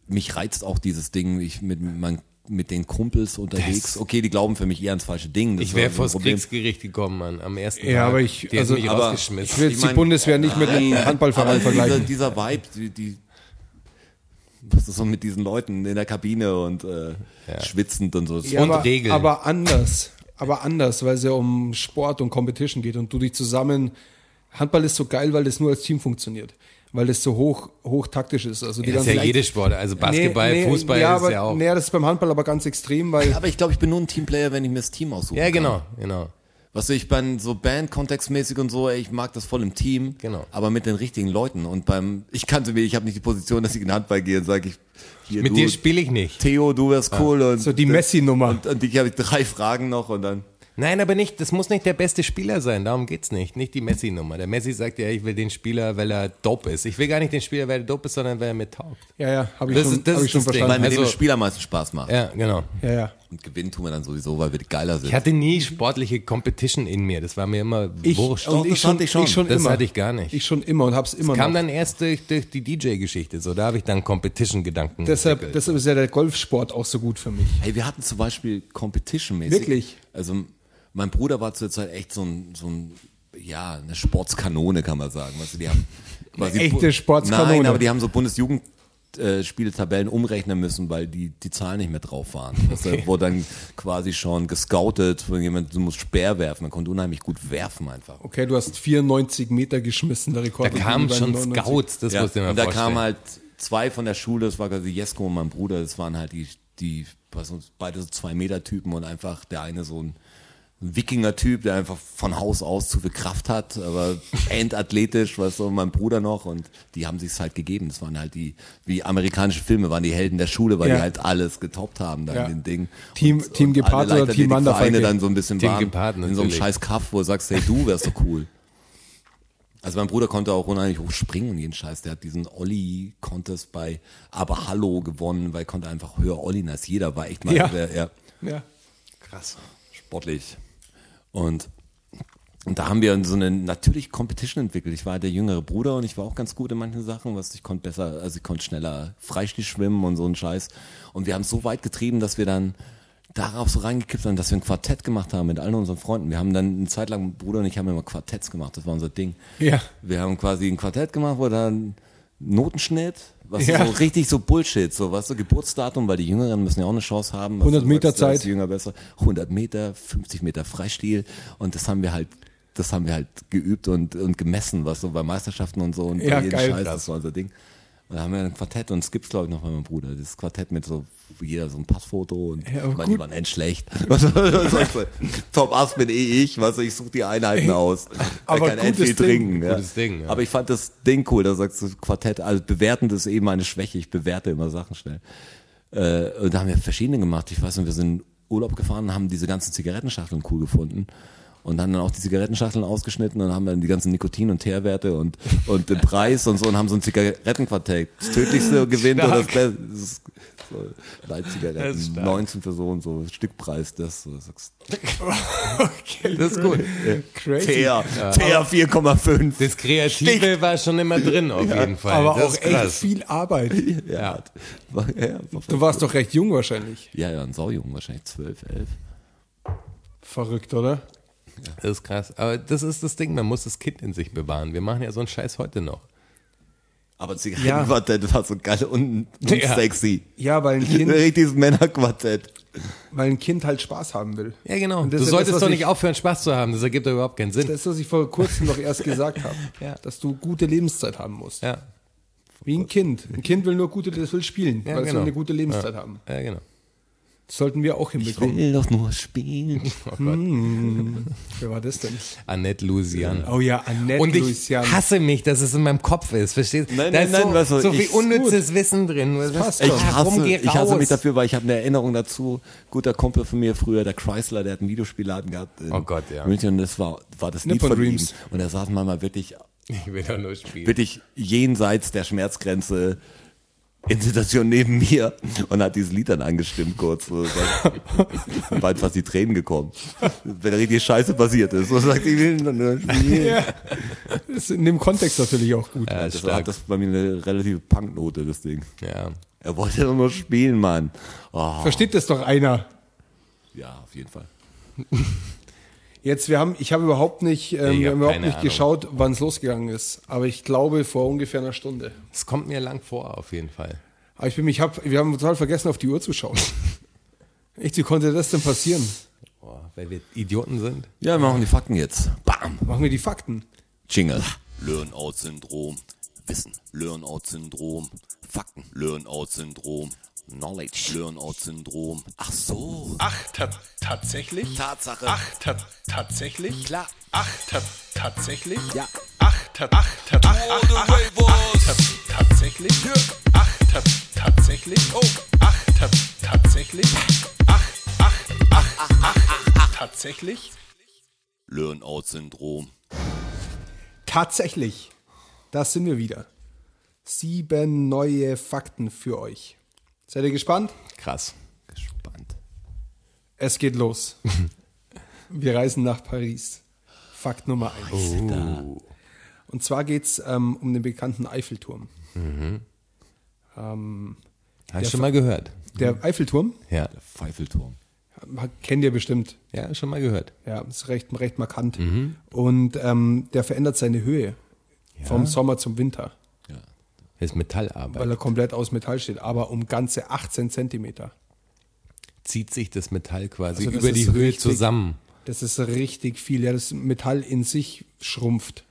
mich reizt auch dieses Ding, ich mit, mein, mit den Kumpels unterwegs. Das- okay, die glauben für mich eher ans falsche Ding. Das Ich wäre ein vors Problem. Kriegsgericht gekommen, Mann, am ersten Ja, Tag. aber ich- Die also- mich aber- ich will jetzt Ich die mein- Bundeswehr nicht mit einem Handballverein aber vergleichen. Dieser, dieser Vibe, die, die was ist so mit diesen Leuten in der Kabine und äh, schwitzend und so. Ja, Und aber, Regeln. aber anders. Aber anders, weil es ja um Sport und Competition geht und du dich zusammen. Handball ist so geil, weil es nur als Team funktioniert. Weil es so hoch, hoch taktisch ist. Also die das ist ja jede Sport, also Basketball, Nee, nee, Fußball ja, ist aber, ja auch. Nee, das ist beim Handball aber ganz extrem, weil. aber ich glaube, ich bin nur ein Teamplayer, wenn ich mir das Team aussuche. Ja, genau, genau. Was ich bei so Band-kontextmäßig und so, ey, ich mag das voll im Team, Genau. aber mit den richtigen Leuten. Und beim, ich kannte mir, ich habe nicht die Position, dass ich in den Handball gehe und sage, ich, hier, Mit du, dir spiele ich nicht. Theo, du wärst cool. Und, So die Messi-Nummer. Und, und ich habe drei Fragen noch und dann, Nein, aber nicht, das muss nicht der beste Spieler sein, darum geht's nicht. Nicht die Messi-Nummer. Der Messi sagt ja, ich will den Spieler, weil er dope ist. Ich will gar nicht den Spieler, weil er dope ist, sondern weil er mir taugt. Ja, ja, habe ich Das schon, ist- das hab ich ist schon das Ding. weil verstanden. mir Also- dem Spiel am meisten Spaß macht. Ja, genau. Ja, ja. Und gewinnen tun wir dann sowieso, weil wir geiler sind. Ich hatte nie sportliche Competition in mir. Das war mir immer Ich, wurscht. und ich das schon, hatte ich schon. ich schon Das immer. hatte ich gar nicht. Ich schon immer und hab's immer Kam noch. dann erst durch, durch die DJ-Geschichte. So, da habe ich dann Competition-Gedanken. Deshalb, entwickelt. deshalb ist ja der Golfsport auch so gut für mich. Hey, wir hatten zum Beispiel Competition-mäßig. Wirklich? Also, mein Bruder war zur Zeit echt so ein, so ein, ja, eine Sportskanone, kann man sagen. Weißt du, die haben quasi Eine echte Sportskanone. Nein, aber die haben so Bundesjugendspieltabellen umrechnen müssen, weil die, die Zahlen nicht mehr drauf waren. (laughs) Weißt du, wurde dann quasi schon gescoutet, wenn jemand, du musst Speer werfen, man konnte unheimlich gut werfen einfach. Okay, du hast 94 Meter geschmissen, der Rekord. da kamen schon 99. Scouts, das ja, musst du dir mal und da vorstellen. kamen halt zwei von der Schule, das war quasi Jesko und mein Bruder, das waren halt die, die was, beide so zwei Meter Typen und einfach der eine so ein Wikinger-Typ, der einfach von Haus aus zu viel Kraft hat, aber (laughs) endathletisch, was so mein Bruder noch und die haben sich's halt gegeben. Das waren halt die, wie amerikanische Filme, waren die Helden der Schule, weil Ja. die halt alles getoppt haben da Ja. in den Ding. Team- Und- Team Gepard oder Team die Wanderfalke? Vereine dann so ein bisschen Team waren, Gepard in so einem scheiß Kaff, wo du sagst, hey, du wärst so cool. Also mein Bruder konnte auch unheimlich hoch springen und jeden Scheiß. Der hat diesen Olli-Contest bei Aber Hallo gewonnen, weil er konnte einfach höher Ollien als jeder. War echt mal Ja. der, ja, Ja. krass. sportlich. Und, und da haben wir so eine natürlich Competition entwickelt. Ich war der jüngere Bruder und ich war auch ganz gut in manchen Sachen, was ich konnte besser, also ich konnte schneller Freistil schwimmen und so ein Scheiß. Und wir haben es so weit getrieben, dass wir dann darauf so reingekippt haben, dass wir ein Quartett gemacht haben mit allen unseren Freunden. Wir haben dann eine Zeit lang, Bruder und ich haben immer Quartetts gemacht, das war unser Ding. Ja. Wir haben quasi ein Quartett gemacht, wo dann Notenschnitt, was Ja. so richtig so Bullshit, so was so Geburtsdatum, weil die Jüngeren müssen ja auch eine Chance haben. was 100 du Meter sagst, Zeit. die Jünger besser. 100 Meter, 50 Meter Freistil und das haben wir halt, das haben wir halt geübt und, und gemessen, was so bei Meisterschaften und so und Ja, bei jedem geil. Scheiß, das war unser Ding. Und da haben wir ein Quartett und es gibt's glaube ich noch bei meinem Bruder, das Quartett mit so jeder so ein Passfoto und Ja, gut. die waren echt schlecht. (laughs) Was, was sagst du? Top Ass bin eh ich, was ich suche die Einheiten aus. Aber ich kann gutes Ding. trinken. Ja. Gutes Ding, ja. Aber ich fand das Ding cool, da sagst du Quartett, also bewerten das ist eben meine Schwäche, ich bewerte immer Sachen schnell. Äh, und da haben wir verschiedene gemacht. Ich weiß nicht, wir sind in Urlaub gefahren und haben diese ganzen Zigarettenschachteln cool gefunden. Und haben dann auch die Zigarettenschachteln ausgeschnitten und haben dann die ganzen Nikotin- und Teerwerte und, und den Preis und so und haben so ein Zigarettenquartett. Das tödlichste (laughs) gewinnt oder das Beste. Das ist so Leitzigaretten, Das ist stark. 19 Personen, so Stückpreis, das. So, sagst, (laughs) Das ist gut. Crazy. Teer, Teer 4,5. Das Kreative war schon immer drin, auf jeden Fall. Aber das auch echt krass. viel Arbeit. (laughs) Ja, war, ja, war Du warst doch recht jung wahrscheinlich. Ja, ja, ein Saujung, wahrscheinlich 12, 11. Verrückt, oder? Das ist krass. Aber das ist das Ding, man muss das Kind in sich bewahren. Wir machen ja so einen Scheiß heute noch. Aber Zigarettenquartett war so geil und, und Ja. sexy. Ja, weil ein Ein (laughs) Kind, richtiges Männerquartett. weil ein Kind halt Spaß haben will. Ja, genau. Du solltest das, doch nicht ich- aufhören, Spaß zu haben. Das ergibt doch überhaupt keinen Sinn. Das ist, was ich vor kurzem noch erst gesagt habe. (laughs) Ja. Dass du gute Lebenszeit haben musst. Ja, Wie ein Kind. Ein Kind will nur gute, das will spielen, Ja, weil es genau. will eine gute Lebenszeit haben. ja genau. Sollten wir auch hinbekommen. will doch nur spielen. (laughs) Oh Gott. Wer war das denn? Annette Louisiane. Oh ja, Annette Und ich hasse mich, dass es in meinem Kopf ist. Verstehst du? Nein, da nein, ist nein, so, weißt du, so viel ich- unnützes Wissen drin. Das passt. Ich hasse, ich hasse mich dafür, weil ich habe eine Erinnerung dazu. Guter Kumpel von mir früher, der Chrysler, der hat einen Videospielladen gehabt in Oh Gott, ja. München und das war, war das Lied von ihm. Dreams. Und er saß manchmal wirklich, Ich will doch nur spielen. wirklich jenseits der Schmerzgrenze in Situation neben mir und hat dieses Lied dann angestimmt kurz. So, dann (laughs) waren fast die Tränen gekommen. Wenn richtig Scheiße passiert ist. So sagt, ich will nur spielen. ja. Das ist in dem Kontext natürlich auch gut. Ja, Das stark. war das bei mir eine relative Punknote, das Ding. Ja. Er wollte doch nur spielen, Mann. Oh, Versteht das doch einer. ja, auf jeden Fall. (laughs) Jetzt, wir haben, ich habe überhaupt nicht, ähm, wir hab haben überhaupt nicht Ahnung. geschaut, wann es losgegangen ist. Aber ich glaube vor ungefähr einer Stunde. Es kommt mir lang vor, auf jeden Fall. Aber ich bin, ich hab, wir haben total vergessen, auf die Uhr zu schauen. (laughs) Echt, wie konnte das denn passieren? Boah, weil wir Idioten sind. Ja, wir machen die Fakten jetzt. Bam. Machen wir die Fakten. Jingle. Learn-out-Syndrom. Wissen. Learn-out-Syndrom. Fakten. Learn-out-Syndrom. Knowledge. Learn-out-Syndrom. Ach so. Ach, ta tatsächlich? Tatsache. Ach, ta tatsächlich? Klar. Ach, ta tatsächlich? Ja. Ach, ta ach, ta ach, ach, ach, ach, ach, ta tatsächlich? Ach, ta tatsächlich? Oh. Ach, ta tatsächlich? Ach, ach, ach, ach, ach, tatsächlich? Learn-out-Syndrom. Tatsächlich, das sind wir wieder. Sieben neue Fakten für euch. Seid ihr gespannt? Krass. Gespannt. Es geht los. (laughs) Wir reisen nach Paris. Fakt Nummer eins. Und zwar geht es ähm, um den bekannten Eiffelturm. Hast du schon mal gehört? Der Eiffelturm, Ja. Pfeifelturm. kennt ihr bestimmt. Ja, schon mal gehört. Ja, ist recht, recht markant. Und ähm, der verändert seine Höhe vom Sommer zum Winter, Das ist Metallarbeit. weil er komplett aus Metall steht, aber um ganze 18 Zentimeter. Zieht sich das Metall quasi Also das über die Höhe richtig- zusammen Das ist richtig viel. Ja, das Metall in sich schrumpft,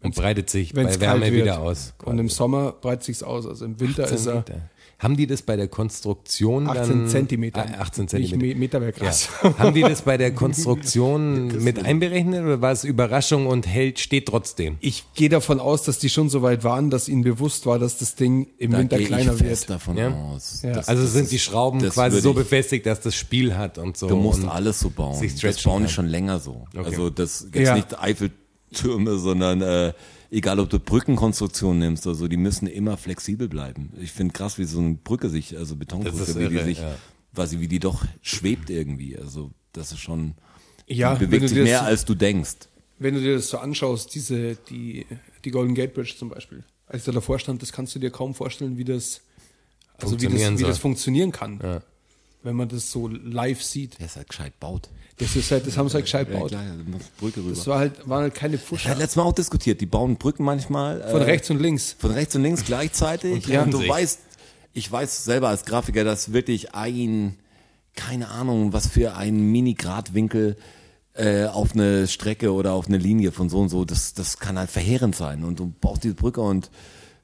und breitet sich bei es Wärme wieder aus. Und im Sommer breitet sich's aus. Also im Winter ist er Meter. Haben die das bei der Konstruktion 18 dann, Zentimeter. Ah, 18 Nicht Zentimeter. Me- Meter wäre krass. Ja. Haben die das bei der Konstruktion (laughs) mit einberechnet oder war es Überraschung und hält, steht trotzdem? Ich gehe davon aus, dass die schon so weit waren, dass ihnen bewusst war, dass das Ding im Da Winter gehe kleiner ich fest wird. davon Ja. aus. Ja. Das- Also das sind ist- die Schrauben quasi so ich- befestigt, dass das Spiel hat und so. Du musst und alles so bauen. Das bauen die schon länger so. Also das jetzt Ja. nicht Eiffeltürme, sondern äh, egal ob du Brückenkonstruktionen nimmst oder so, die müssen immer flexibel bleiben. Ich finde krass, wie so eine Brücke sich, also Betonbrücke, Das ist wie die sich, ja. quasi wie die doch schwebt irgendwie. Also das ist schon, Ja, bewegt sich mehr das- als du denkst. Wenn du dir das so anschaust, diese, die, die Golden Gate Bridge zum Beispiel, als ich da davor stand, das kannst du dir kaum vorstellen, wie das, also wie Funktionieren das, wie das funktionieren kann. Wenn man das so live sieht. Der ist halt gescheit baut. Das ist halt, das haben sie halt gescheit Ja, gebaut. klar, du musst Brücke rüber. Das war halt, waren halt keine Ich Pfuscher. hatte letztes Mal auch diskutiert, die bauen Brücken manchmal. Von äh, rechts und links. Von rechts und links gleichzeitig. Und, treffen du sich. weißt, ich weiß selber als Grafiker, dass wirklich ein, keine Ahnung, was für ein Mini-Gradwinkel äh, auf eine Strecke oder auf eine Linie von so und so, das, das kann halt verheerend sein. Und du baust diese Brücke und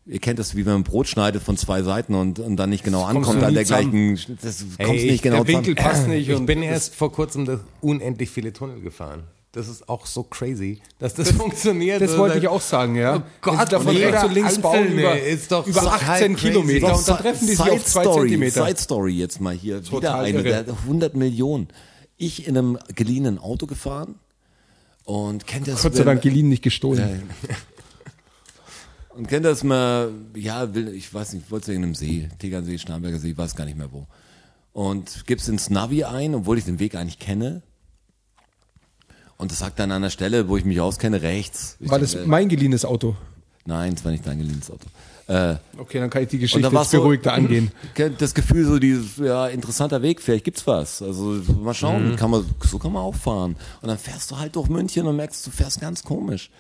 ihr kennt das, wie wenn man Brot schneidet von zwei Seiten und, und dann nicht genau ankommt du an der gleichen, das kommst ich- nicht genau der Winkel zusammen. passt nicht. Ich und bin das- erst vor kurzem das unendlich viele Tunnel gefahren. Das ist auch so crazy, dass das, funktioniert. Das wollte ich auch sagen, ja. Oh Gott, Wenn sie da von und rechts und links bauen über, ist doch über total 18 crazy. Kilometer und dann treffen die sich auf zwei Story, Zentimeter. Side Story jetzt mal hier. Wieder Total eine, irre. der hat 100 Millionen. Ich in einem geliehenen Auto gefahren und kennt das Gott sei Dank geliehen, nicht gestohlen. Und kennt das mal, ja, will, ich weiß nicht, wollte in einem See, Tegernsee, Starnberger See, ich weiß gar nicht mehr wo. Und gibst ins Navi ein, obwohl ich den Weg eigentlich kenne. Und das sagt dann an einer Stelle, wo ich mich auskenne, rechts. Ich War das denke, mein geliehenes Auto? Nein, es war nicht dein geliehenes Auto. Äh, Okay, dann kann ich die Geschichte jetzt beruhigter angehen. (laughs) kennt Das Gefühl, so dieses, ja, interessanter Weg, vielleicht gibt's was. Also mal schauen, Mhm. kann man, so kann man auch fahren. Und dann fährst du halt durch München und merkst, du fährst ganz komisch.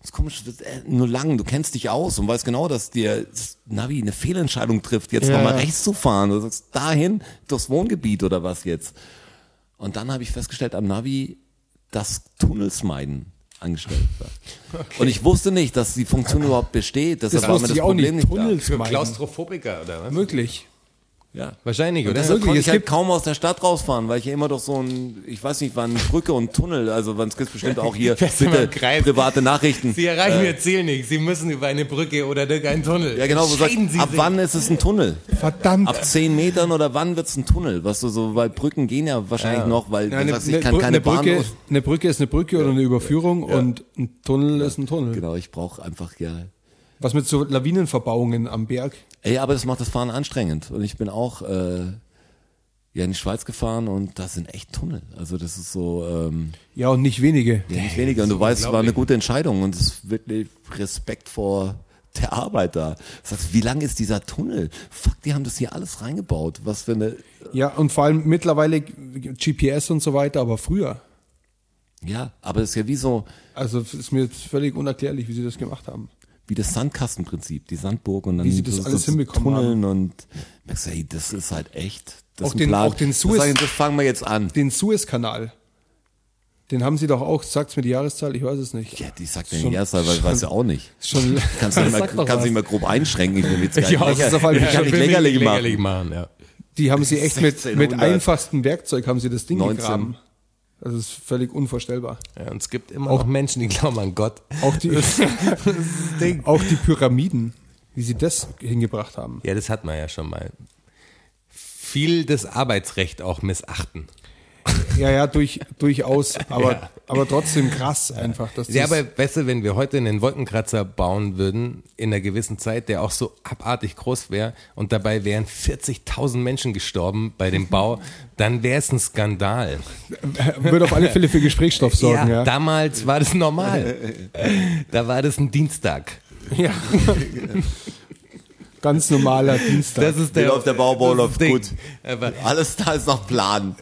Das ist komisch, das ist äh, nur lang, du kennst dich aus und weißt genau, dass dir das Navi eine Fehlentscheidung trifft, jetzt Ja. nochmal rechts zu fahren. Du sagst, dahin, durchs Wohngebiet oder was jetzt. Und dann habe ich festgestellt am Navi, dass Tunnels meiden angestellt war. (laughs) Und ich wusste nicht, dass die Funktion überhaupt besteht. Deshalb Das war mir das ich auch Problem nicht. nicht. Tunnels Für meiden. Klaustrophobiker oder was? Möglich. Ja. Wahrscheinlich, Und oder? deshalb konnte ich halt kaum aus der Stadt rausfahren, weil ich ja immer doch so ein, ich weiß nicht, wann Brücke und Tunnel, also wann es gibt bestimmt auch hier (laughs) bitte private Nachrichten. Sie erreichen Ihr Ziel nicht. Sie müssen über eine Brücke oder durch einen Tunnel. Ja genau, Entscheiden Sie ab wann ist es ein Tunnel? Verdammt. Ab 10 Metern oder wann wird es ein Tunnel? Was du so, weil Brücken gehen ja wahrscheinlich noch, weil Ja, eine, sagst, ich kann Brü- keine eine, Brücke, Bahn. eine Brücke ist eine Brücke oder eine Überführung und ein Tunnel ist ein Tunnel. Genau, ich brauche einfach ja. Was mit so Lawinenverbauungen am Berg? Ey, aber das macht das Fahren anstrengend. Und ich bin auch äh, ja in die Schweiz gefahren und das sind echt Tunnel. Also das ist so ähm, Ja, und nicht wenige. ja, nicht weniger. Und du weißt, es war eine gute Entscheidung und es ist wirklich Respekt vor der Arbeit da. Heißt, wie lang ist dieser Tunnel? Fuck, die haben das hier alles reingebaut. Was für eine Ja, und vor allem mittlerweile GPS und so weiter, aber früher. ja, aber das ist ja wie so Also es ist mir jetzt völlig unerklärlich, wie sie das gemacht haben. Wie das Sandkastenprinzip, die Sandburg und dann Wie sie das so- alles so hinbekommen Tunneln und merkst du, hey, das ist halt echt. Das Auch ist ein den- Plan. auch den das, Suez- ich, das fangen wir jetzt an. Den Suezkanal, den haben sie doch auch, sagt's mir die Jahreszahl, ich weiß es nicht. Ja, die sagt ja Schon- nicht erst, weil ich weiß ja auch nicht. Schon, (laughs) Kannst du nicht doch kannst nicht mehr grob einschränken. Ich will jetzt (laughs) gar nicht Ja, das ist auf alle ich Fälle kann nicht lächerlich nicht machen. machen, ja. Die haben sie echt mit, mit 1600. einfachstem Werkzeug haben sie das Ding 19. gegraben. Das ist völlig unvorstellbar. ja. Und es gibt immer noch Menschen, die glauben an Gott. Auch die, (laughs) (laughs) auch die Pyramiden, wie sie das hingebracht haben. Ja, das hat man ja schon mal. Viel das Arbeitsrecht auch missachten. Ja, ja, durch, durchaus, (laughs) aber, Ja. Aber trotzdem krass einfach. Dass Ja, aber weißt du, wenn wir heute einen Wolkenkratzer bauen würden, in einer gewissen Zeit, der auch so abartig groß wäre und dabei wären 40.000 Menschen gestorben bei dem Bau, dann wäre es ein Skandal. (laughs) würde auf alle Fälle für Gesprächsstoff sorgen, ja. Damals war das normal. (laughs) Da war das ein Dienstag. ja. Ganz normaler Dienstag. Das ist der, läuft der Baubau, läuft gut. Aber Alles da ist nach Plan.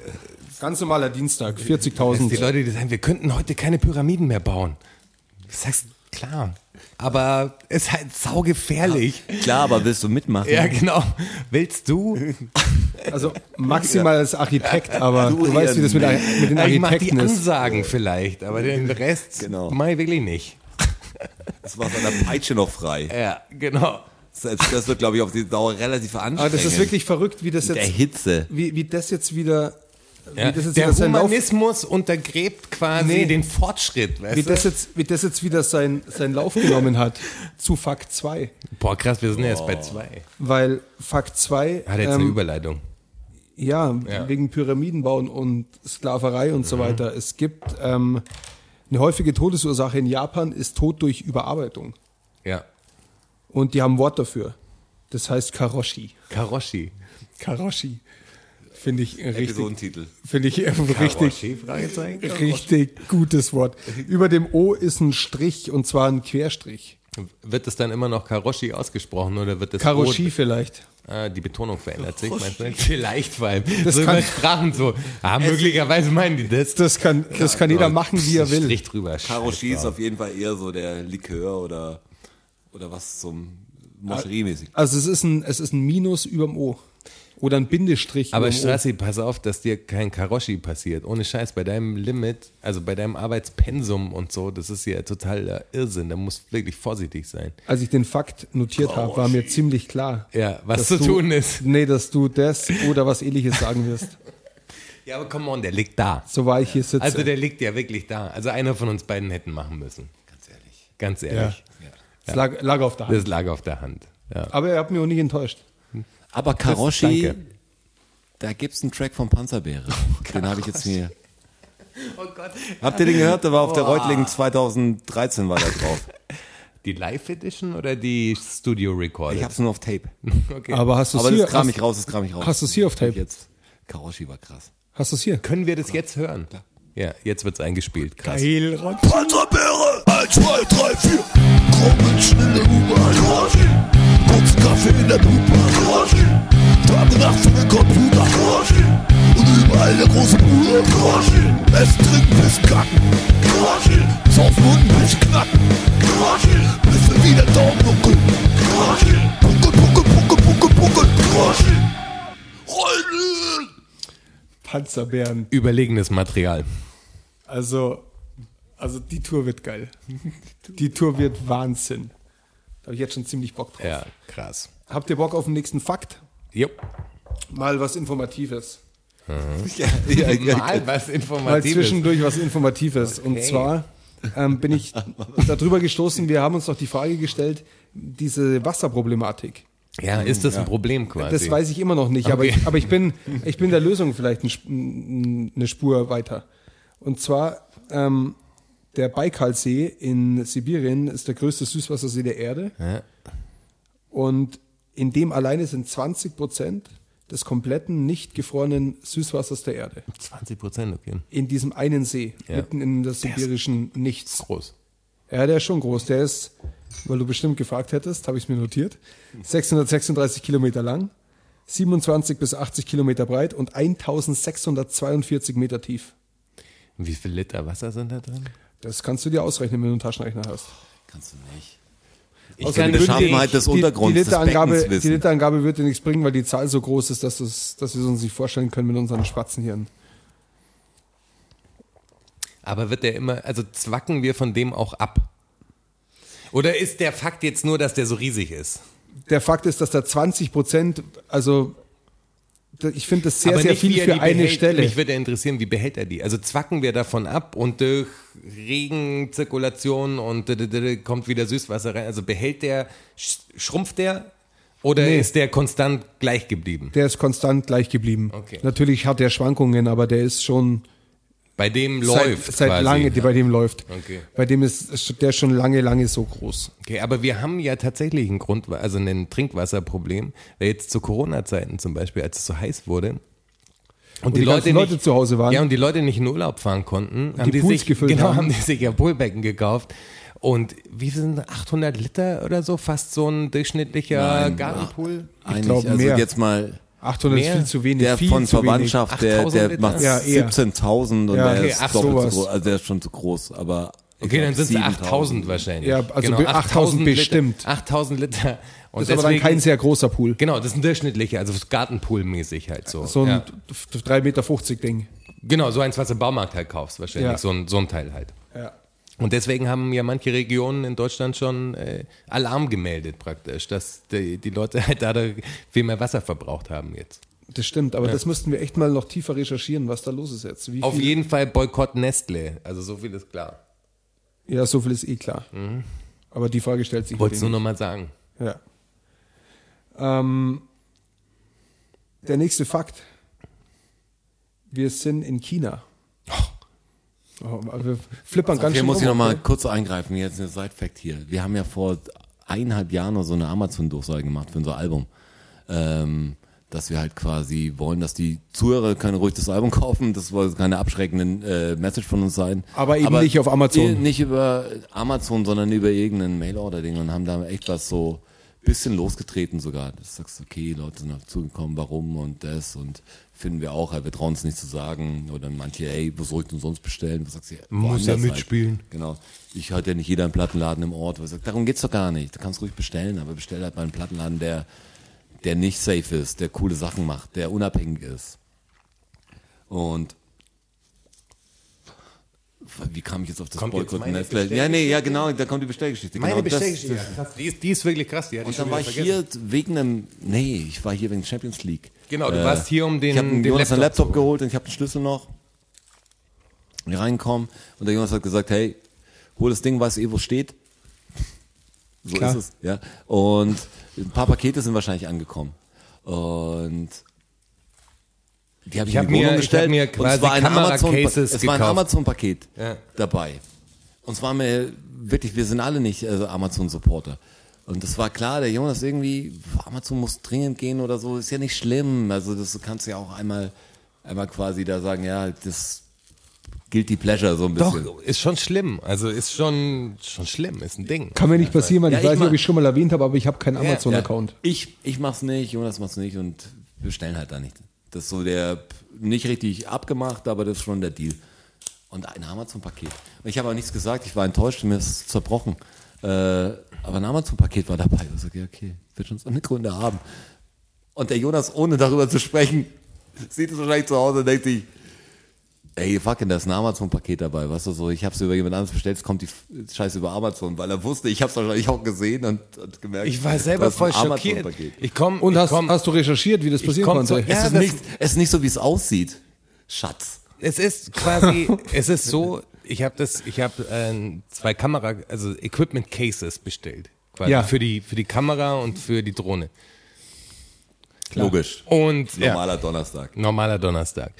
Ganz normaler Dienstag, die 40.000. Leute, die sagen, wir könnten heute keine Pyramiden mehr bauen. Du sagst, klar. Aber ist halt saugefährlich. Klar, aber willst du mitmachen? Ja, genau. Willst du? (laughs) Also maximal als Architekt, aber du, Du weißt, wie das mit, mit den Ja, ich mach die Architekten ist. Ansagen vielleicht, aber den (laughs) Rest Genau. mach ich wirklich nicht. Das war seiner Peitsche noch frei. (laughs) Ja, genau. Das, das wird, glaube ich, auf die Dauer relativ anstrengend. Aber das ist wirklich verrückt, wie das der jetzt, Hitze. wie, wie das jetzt wieder, Ja, wie das jetzt der wieder seinen Lauf, Humanismus untergräbt quasi Nee. den Fortschritt, weißt wie du? das jetzt, wie das jetzt wieder sein, seinen Lauf genommen hat (laughs) zu Fakt 2. Boah, krass, wir sind ja erst bei zwei. Weil Fakt 2, Hat jetzt eine ähm, Überleitung. ja, Ja. wegen Pyramidenbauen und Sklaverei und Mhm. so weiter. Es gibt ähm, eine häufige Todesursache in Japan ist Tod durch Überarbeitung. Ja. Und die haben ein Wort dafür. Das heißt Karoshi. Karoshi. Karoshi. Finde ich ein richtig, finde ich ein richtig, richtig gutes Wort. (laughs) Über dem O ist ein Strich und zwar ein Querstrich. Wird es dann immer noch Karoshi ausgesprochen oder wird das Karoshi O- vielleicht. Ah, die Betonung verändert sich, meinst du? Vielleicht vor allem. Das so kann- Sprachen so. Ah, möglicherweise meinen die das. Das kann, das kann jeder machen, wie er will. Strich drüber. Karoshi ist auf jeden Fall eher so der Likör oder, oder was zum Moscherie-mäßig. Also es ist ein, es ist ein Minus überm O. Oder ein Bindestrich Aber. Strassi, pass auf, dass dir kein Karoshi passiert. Ohne Scheiß, bei deinem Limit, also bei deinem Arbeitspensum und so, das ist ja total Irrsinn. Da musst du wirklich vorsichtig sein. Als ich den Fakt notiert habe, war mir ziemlich klar. Ja, was zu du, tun ist. Nee, dass du das oder was ähnliches sagen wirst. Ja, aber come on, der liegt da. So war ich hier sitze. Also der liegt ja wirklich da. Also einer von uns beiden hätten machen müssen. Ganz ehrlich. Ganz ehrlich. es lag, lag auf der Hand. Das lag auf der Hand. Ja. Aber er hat mich auch nicht enttäuscht. Aber Karoshi, da gibt's einen Track von Panzerbeere. den habe ich jetzt mir. Oh Gott. Habt ihr den gehört? Der war auf der Reutlingen 2013 war der drauf. (laughs) Die Live Edition oder die Studio Recorded? Ich hab's nur auf Tape. (laughs) okay. Aber hast du es Aber hier? das kram ich raus, das kram ich raus. hast du's hier auf Tape? Jetzt. Karoshi war krass. hast du es hier? Können wir das jetzt hören? Ja, jetzt wird's eingespielt. Krass. Panzerbeere, 1, 2, 3, 4. Graumenschen in der U-Bahn. Karoshi. Kurzen Kaffee in der Blutbahn. Karoshi. Tage Nacht für den Computer. Und überall der große Bruder. Essen, trinken, pissen, kacken. Saufen und ein bisschen knacken. Alter Buckel, Buckel, Buckel, Buckel, Buckel, Buckel, Buckel. Rollen! Panzerbären. Überlegenes Material. Also, also die Tour wird geil. Die Tour wird Wahnsinn. Da habe ich jetzt schon ziemlich Bock drauf. Ja, krass. Habt ihr Bock auf den nächsten Fakt? Jo. Mal was Informatives. (laughs) Ja, ja, ja. Mal was Mal Informatives. zwischendurch was Informatives. Und zwar ähm, bin ich darüber gestoßen, wir haben uns doch die Frage gestellt, diese Wasserproblematik. Ja, ist das ein Problem quasi? Das weiß ich immer noch nicht, aber, Okay. ich, aber ich, bin, ich bin der Lösung vielleicht ein eine Spur weiter. Und zwar, ähm, der Baikalsee in Sibirien ist der größte Süßwassersee der Erde. Ja. Und in dem alleine sind 20 Prozent des kompletten nicht gefrorenen Süßwassers der Erde. 20 Prozent, okay. In diesem einen See, Ja. mitten in der sibirischen Nichts. Groß. Ja, der ist schon groß. Der ist, weil du bestimmt gefragt hättest, habe ich es mir notiert, 636 Kilometer lang, 27 bis 80 Kilometer breit und 1642 Meter tief. Wie viel Liter Wasser sind da drin? Das kannst du dir ausrechnen, wenn du einen Taschenrechner hast. Kannst du nicht. Ich Außerdem die würde Beschaffenheit des die, Untergrunds, die des Literangabe, Beckens die. Literangabe wird dir nichts bringen, weil die Zahl so groß ist, dass, dass wir es uns nicht vorstellen können mit unseren Spatzenhirn. Aber wird der immer, also zwacken wir von dem auch ab? Oder ist der Fakt jetzt nur, dass der so riesig ist? Der Fakt ist, dass da 20 Prozent, also ich finde das sehr, Aber sehr nicht, viel für eine behält. Stelle. Mich würde interessieren, wie behält er die? Also zwacken wir davon ab und durch Regenzirkulation und kommt wieder Süßwasser rein. Also behält der, sch- schrumpft der oder Nee. ist der konstant gleich geblieben? Der ist konstant gleich geblieben. Okay. Natürlich hat er Schwankungen, aber der ist schon Bei dem seit, läuft seit quasi. lange, bei dem läuft. Okay. Bei dem ist der schon lange, lange so groß. Okay, aber wir haben ja tatsächlich ein Grund, also ein Trinkwasserproblem. Weil jetzt zu Corona-Zeiten zum Beispiel, als es so heiß wurde und, die ganzen Leute zu Hause waren. ja und die Leute nicht in Urlaub fahren konnten, haben die die sich gefüllt genau haben. haben die sich ja Poolbecken gekauft und wie sind das? 800 Liter oder so fast so ein durchschnittlicher Nein, Gartenpool? Eigentlich, glaube, also mehr. jetzt mal 800 Mehr? ist viel zu wenig. der viel von zu Verwandtschaft, der, 8000 der macht Ja, eher. 17.000 und Ja, der okay, ist ach, doppelt sowas. so groß. Also der ist schon zu groß, aber. Okay, dann sind es 7000. 8000 wahrscheinlich. Ja, also be- 8000 Liter- bestimmt. 8000 Liter. Und Das ist aber dann kein sehr großer Pool. Genau, das ist ein durchschnittlicher, also Gartenpool-mäßig halt so. So ein ja. 3,50 Meter Ding. Genau, so eins, was du im Baumarkt halt kaufst, wahrscheinlich. Ja. So, ein, so ein Teil halt. Ja. Und deswegen haben ja manche Regionen in Deutschland schon äh, Alarm gemeldet praktisch, dass die, die Leute halt da viel mehr Wasser verbraucht haben jetzt. Das stimmt, aber das müssten wir echt mal noch tiefer recherchieren, was da los ist jetzt. Wie Auf viel, jeden Fall Boykott Nestle, also so viel ist klar. Ja, so viel ist eh klar. Aber die Frage stellt sich Wollte es nur wenig. nochmal sagen. Ja. Ähm, der nächste Fakt. Wir sind in China. Oh, aber wir flippern ganz Hier schön muss ich rum, noch mal okay? kurz eingreifen, jetzt ein Side-Fact hier. Wir haben ja vor eineinhalb Jahren noch so eine Amazon-Durchsage gemacht für unser Album. Ähm, dass wir halt quasi wollen, dass die Zuhörer können ruhig das Album (laughs) kaufen. Das soll keine abschreckende äh, Message von uns sein. Aber eben nicht auf Amazon. eh Nicht über Amazon, sondern über irgendein Mail-Order-Ding und haben da echt was so bisschen losgetreten sogar. Das sagst du, okay, Leute sind dazugekommen, warum und das und finden wir auch, halt, wir trauen es nicht zu sagen. Oder manche, ey, wo soll ich denn sonst bestellen? Was sagst du? Muss ja woanders mitspielen. Halt. Genau. Ich halt ja nicht jeder einen Plattenladen im Ort. Was sagt, darum geht's doch gar nicht. Du kannst ruhig bestellen, aber bestell halt mal einen Plattenladen, der, der nicht safe ist, der coole Sachen macht, der unabhängig ist. Und wie kam ich jetzt auf das Kommt Boykott? Nestle? Ja, nee, ja, genau, da kommt die Bestellgeschichte. Meine genau, das- Bestellgeschichte. Krass, Die ist, die ist wirklich krass. Die und dann war ich vergessen. hier wegen einem, nee, ich war hier wegen Champions League. Genau, du warst hier, um den- Ich habe den Jonas einen Laptop Laptop geholt und ich habe den Schlüssel noch. Hier reinkommen und der Jonas hat gesagt, hey, hol das Ding, weißt du eh, wo es steht? So Klar. ist es, ja. Und ein paar Pakete sind wahrscheinlich angekommen. Und die habe ich, Ich hab in die Wohnung mir- ich gestellt. hab mir und quasi es war ein Amazon, Kameracases es war ein gekauft. Amazon-Paket Ja. dabei. Und es war mir wirklich, wir sind alle nicht also Amazon-Supporter. Und das war klar, der Jonas irgendwie, Amazon muss dringend gehen oder so, ist ja nicht schlimm. Also das du kannst ja auch einmal, einmal quasi da sagen, ja, das guilty pleasure so ein bisschen. Doch, ist schon schlimm. Also ist schon, schon schlimm, ist ein Ding. Kann mir nicht passieren, weil Ja, ich ich weiß nicht, ob ich schon mal erwähnt habe, aber ich habe keinen Ja, Amazon-Account. Ich, ich mach's nicht, Jonas macht's nicht und wir bestellen halt da nicht. Das ist so der, nicht richtig abgemacht, aber das ist schon der Deal. Und ein Amazon-Paket. Ich habe auch nichts gesagt, ich war enttäuscht, mir ist zerbrochen. Äh, aber ein Amazon-Paket war dabei. Ich so, okay, okay, wird schon so eine Gründe haben. Und der Jonas, ohne darüber zu sprechen, sieht es wahrscheinlich zu Hause und denkt sich, ey, fucking, da ist ein Amazon-Paket dabei, weißt du, so, ich hab's über jemand anderes bestellt, es kommt die Scheiße über Amazon, weil er wusste, ich hab's wahrscheinlich auch gesehen und, und gemerkt. Ich war selber ist voll schockiert. Ich komm, Und ich hast, komm, hast du recherchiert, wie das passieren konnte? zu- Es, Ja, ist das- nicht, es ist nicht so, wie es aussieht. Schatz. Es ist quasi, (laughs) es ist so, ich habe das, ich habe äh, zwei Kamera, also Equipment Cases bestellt, quasi Ja. für die für die Kamera und für die Drohne. Logisch. Und ja, Normaler Donnerstag. normaler Donnerstag.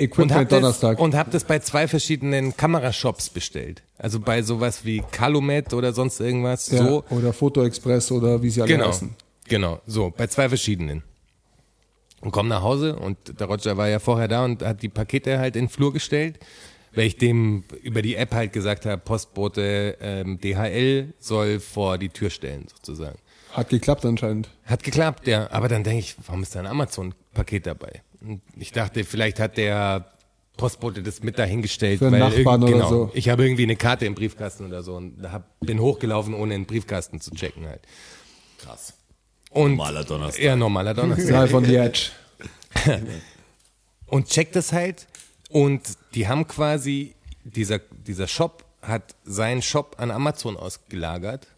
Und Equipment das, Donnerstag. und hab das bei zwei verschiedenen Kamerashops bestellt. Also bei sowas wie Calumet oder sonst irgendwas. ja, So, Oder Foto Express oder wie sie alle genau, heißen. genau, so, bei zwei verschiedenen. Und komm nach Hause und der Roger war ja vorher da und hat die Pakete halt in den Flur gestellt, weil ich dem über die App halt gesagt habe, Postbote ähm, DHL soll vor die Tür stellen sozusagen. Hat geklappt anscheinend. Hat geklappt, ja. Aber dann denke ich, warum ist da ein Amazon-Paket dabei? Und ich dachte, vielleicht hat der Postbote das mit dahingestellt. Für einen weil Nachbarn oder genau, so. Ich habe irgendwie eine Karte im Briefkasten oder so und hab, bin hochgelaufen, ohne den Briefkasten zu checken halt. Krass. Und, Normaler Donnerstag. Ja, normaler Donnerstag. Signal von The Edge. und checkt das halt und die haben quasi, dieser, dieser Shop hat seinen Shop an Amazon ausgelagert,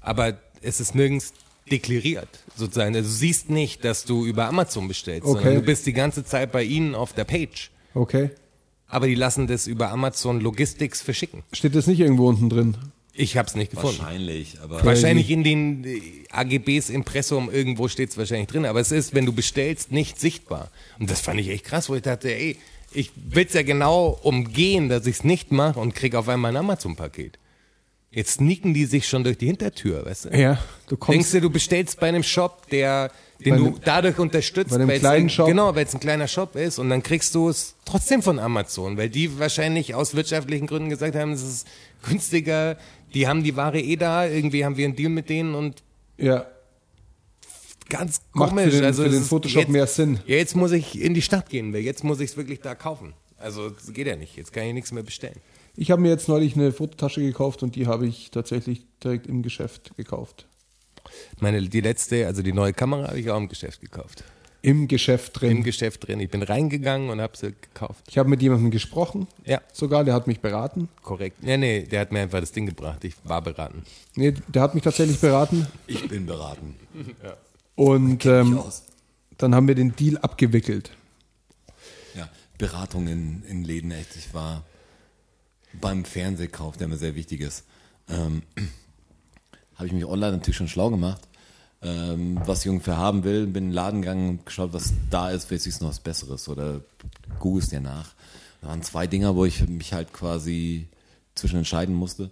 aber es ist nirgends deklariert, sozusagen. Also du siehst nicht, dass du über Amazon bestellst, Okay. sondern du bist die ganze Zeit bei ihnen auf der Page. Okay. Aber die lassen das über Amazon Logistics verschicken. Steht das nicht irgendwo unten drin? Ich habe es nicht gefunden. Wahrscheinlich, aber Wahrscheinlich in den äh, AGBs Impressum irgendwo steht es wahrscheinlich drin, aber es ist, wenn du bestellst, nicht sichtbar. Und das fand ich echt krass, wo ich dachte, ey, ich will's ja genau umgehen, dass ich's nicht mache und krieg auf einmal ein Amazon-Paket. Jetzt sneaken die sich schon durch die Hintertür, weißt du? Ja. Du Denkst kommst. du, du bestellst bei einem Shop, der, den du einem- dadurch unterstützt, bei einem kleinen ein, Shop? Genau, weil es ein kleiner Shop ist und dann kriegst du es trotzdem von Amazon, weil die wahrscheinlich aus wirtschaftlichen Gründen gesagt haben, es ist günstiger, die haben die Ware eh da, irgendwie haben wir einen Deal mit denen und Ja. ganz Macht komisch. für den- also für den Photoshop jetzt, mehr Sinn. Ja, jetzt muss ich in die Stadt gehen, weil jetzt muss ich es wirklich da kaufen. Also das geht ja nicht, jetzt kann ich nichts mehr bestellen. Ich habe mir jetzt neulich eine Fototasche gekauft und die habe ich tatsächlich direkt im Geschäft gekauft. Meine, die letzte, also die neue Kamera habe ich auch im Geschäft gekauft. Im Geschäft drin. Im Geschäft drin. Ich bin reingegangen und habe sie gekauft. ich habe mit jemandem gesprochen, Ja. sogar, der hat mich beraten. Korrekt. Nee, nee, der hat mir einfach das Ding gebracht. Ich war beraten. Nee, der hat mich tatsächlich beraten. ich bin beraten. (laughs) Und ähm, dann haben wir den Deal abgewickelt. Ja, Beratung in, in Läden, echt. Ich war beim Fernsehkauf, der mir sehr wichtig ist. Ähm, (clears throat) habe ich mich online natürlich schon schlau gemacht, ähm, was ich ungefähr haben will. Bin in den Laden gegangen und geschaut, was da ist, vielleicht ist noch was Besseres oder googelst dir nach. Da waren zwei Dinger, wo ich mich halt quasi zwischen entscheiden musste.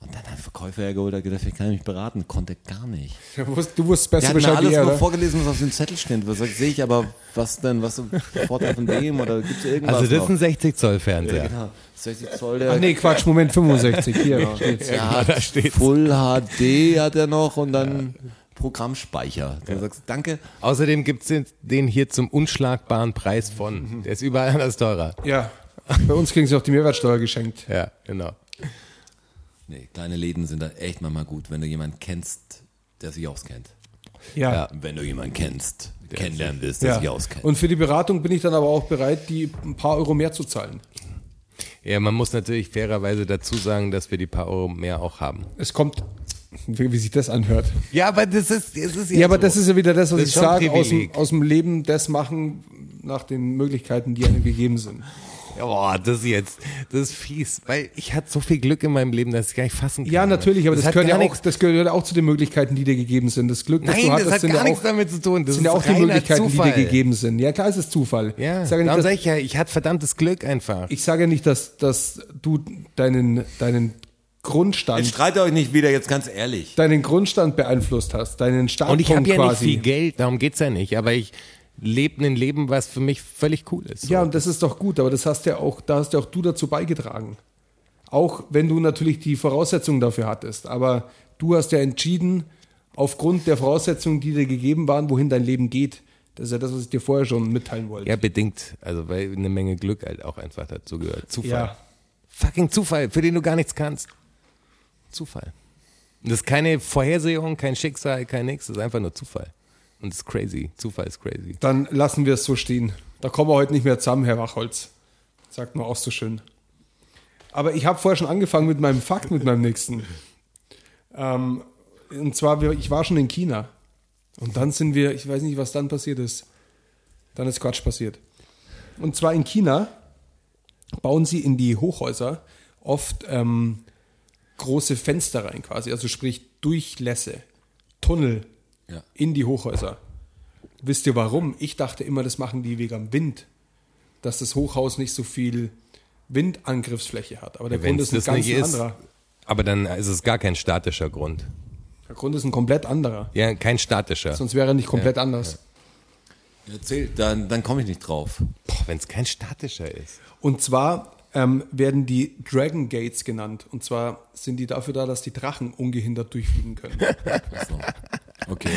Und dann hat der Verkäufer hergeholt, hat gedacht, ich kann mich beraten, konnte gar nicht. (laughs) Du wusstest, du wusstest besser Bescheid wie alles er, nur oder? vorgelesen, was auf dem Zettel steht. Was sehe ich aber, was denn, was (laughs) Vorteil von dem oder gibt es irgendwas Also das noch? ist ein 60 Zoll Fernseher. Genau, 60 Zoll, der Ach nee, Quatsch, Moment, 65. Hier steht's. der hat da steht's. Full HD hat er noch und dann Programmspeicher. Du sagst, danke. Außerdem gibt's den, den hier zum unschlagbaren Preis von. Der ist überall anders teurer. Ja. Bei uns kriegen sie auch die Mehrwertsteuer geschenkt. Ja, genau. Nee, kleine Läden sind da echt manchmal gut, wenn du jemanden kennst, der sich auskennt. Ja. Ja. Wenn du jemanden kennst, kennenlernen willst, der sich auskennt. Und für die Beratung bin ich dann aber auch bereit, die ein paar Euro mehr zu zahlen. Ja, man muss natürlich fairerweise dazu sagen, dass wir die paar Euro mehr auch haben. Es kommt, wie, wie sich das anhört. Ja, aber das ist, das ist Ja, aber so. das ist ja wieder das, was Das ich sage, aus dem, aus dem Leben das machen nach den Möglichkeiten, die einem gegeben sind. Ja, Boah, das ist jetzt, das ist fies, weil ich hatte so viel Glück in meinem Leben, dass ich gar nicht fassen kann. Ja, natürlich, aber das, hat gehört ja auch, das gehört ja auch zu den Möglichkeiten, die dir gegeben sind. Das Glück, das Nein, du hattest, das hat sind gar ja nichts auch, damit zu tun. Das sind ja auch die Möglichkeiten, Zufall. die dir gegeben sind. Ja, klar, es ist Zufall. Ja, ich sage darum nicht, sag dass, ich ja, ich hatte verdammtes Glück einfach. ich sage ja nicht, dass, dass du deinen, deinen Grundstand, Jetzt streitet euch nicht wieder, jetzt ganz ehrlich. deinen Grundstand beeinflusst hast, deinen Und Startpunkt ich habe ja quasi. nicht viel Geld, darum geht's ja nicht, aber ich lebe ein Leben, was für mich völlig cool ist. So. Ja, und das ist doch gut, aber das hast ja auch, da hast ja auch du dazu beigetragen. Auch wenn du natürlich die Voraussetzungen dafür hattest. Aber du hast ja entschieden, aufgrund der Voraussetzungen, die dir gegeben waren, wohin dein Leben geht. Das ist ja das, was ich dir vorher schon mitteilen wollte. Ja, bedingt. Also, weil eine Menge Glück halt auch einfach dazu gehört. Zufall. Ja. Fucking Zufall, für den du gar nichts kannst. Zufall. Das ist keine Vorhersehung, kein Schicksal, kein nix, das ist einfach nur Zufall. Und das ist crazy. Zufall ist crazy. Dann lassen wir es so stehen. Da kommen wir heute nicht mehr zusammen, Herr Wachholz. Sagt man auch so schön. Aber ich habe vorher schon angefangen mit meinem Fakt, mit meinem nächsten. Ähm, und zwar, ich war schon in China. Und dann sind wir, ich weiß nicht, was dann passiert ist. Dann ist Quatsch passiert. Und zwar in China bauen sie in die Hochhäuser oft ähm, große Fenster rein quasi, also sprich Durchlässe, Tunnel Ja. in die Hochhäuser. Wisst ihr warum? Ich dachte immer, das machen die wegen am Wind, dass das Hochhaus nicht so viel Windangriffsfläche hat. Aber der Grund Wenn's ist ein ganz ist, anderer. aber dann ist es gar kein statischer Grund. Der Grund ist ein komplett anderer. Ja, kein statischer. Sonst wäre er nicht komplett anders. Erzähl, dann, dann komme ich nicht drauf. Boah, wenn es kein statischer ist. Und zwar ähm, werden die Dragon Gates genannt. Und zwar sind die dafür da, dass die Drachen ungehindert durchfliegen können. (laughs) Okay.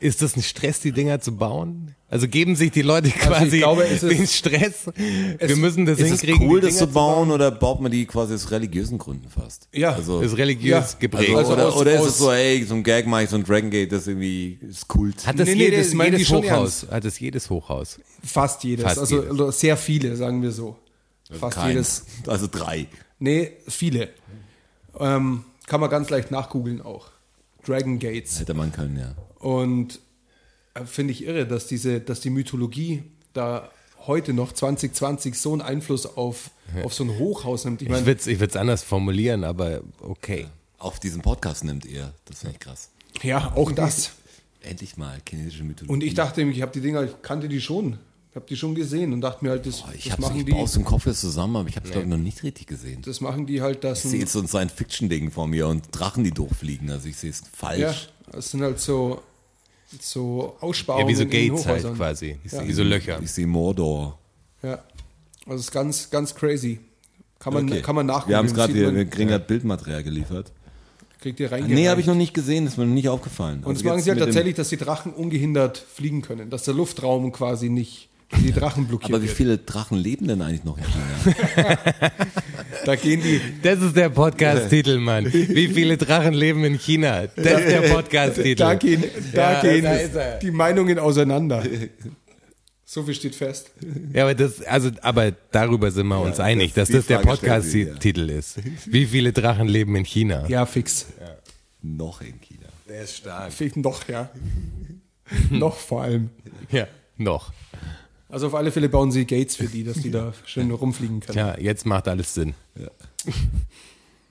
Ist das ein Stress, die Dinger zu bauen? Also geben sich die Leute quasi glaube, es ist- den Stress. Wir müssen das Ist es hinkriegen. cool, die das Dinger zu bauen oder baut man die quasi aus religiösen Gründen fast? Ja. Also, Ist religiös Ja. geprägt. also, Also oder, aus- oder ist es so, ey, so ein Gag mache ich, so ein Dragon Gate, das irgendwie ist Kult. hat das Nee, nee, jedes, das die jedes Hochhaus? Hat das jedes Hochhaus? Fast jedes. Fast also jedes. oder sehr viele, sagen wir so. Fast Kein. jedes. Also drei. Nee, viele. Ähm, kann man ganz leicht nachgoogeln auch. Dragon Gates. Hätte man können, ja. Und äh, finde ich irre, dass diese, dass die Mythologie da heute noch 2020 so einen Einfluss auf, auf so ein Hochhaus nimmt. Ich Ich meine, würde es ich anders formulieren, aber okay. Auf diesen Podcast nimmt ihr. Das finde ich krass. ja, auch das. Endlich mal chinesische Mythologie. Und ich dachte, ich habe die Dinger, ich kannte die schon. Ich habe die schon gesehen und dachte mir halt, das, Boah, ich das machen ich die. aus dem Kopf jetzt zusammen, aber ich habe es glaube ich noch nicht richtig gesehen. Das machen die halt, dass Ich sehe jetzt so ein Science-Fiction-Ding vor mir und Drachen, die durchfliegen. Also ich sehe es falsch. ja, das sind halt so, so Ja, Aussparungen wie so Gates halt quasi. Ja. Wie so Löcher. Ich sehe Mordor. Ja, also es ist ganz, ganz crazy. Kann man, Okay. kann man nachgucken. Wir haben es gerade kriegen gerade Bildmaterial geliefert. Kriegt ihr rein. Nee, habe ich noch nicht gesehen, ist mir noch nicht aufgefallen. Und das Also machen jetzt sie halt tatsächlich, dass die Drachen ungehindert fliegen können, dass der Luftraum quasi nicht die Drachen blockiert Aber wie viele Drachen leben denn eigentlich noch in China? Da gehen die, Das ist der Podcast-Titel, Mann. Wie viele Drachen leben in China? Das ist der (laughs) Podcast-Titel. da gehen, da Ja, gehen da ist die Meinungen auseinander. So viel steht fest. Ja, aber das, also, aber darüber sind wir uns einig, dass die das der Frage stellt sie, ja. Podcast-Titel ist. Wie viele Drachen leben in China? Ja, fix. noch in China. Der ist stark. Fix noch, ja. (laughs) noch vor allem. Ja, noch. Also auf alle Fälle bauen sie Gates für die, dass die (laughs) da schön rumfliegen können. Ja, jetzt macht alles Sinn.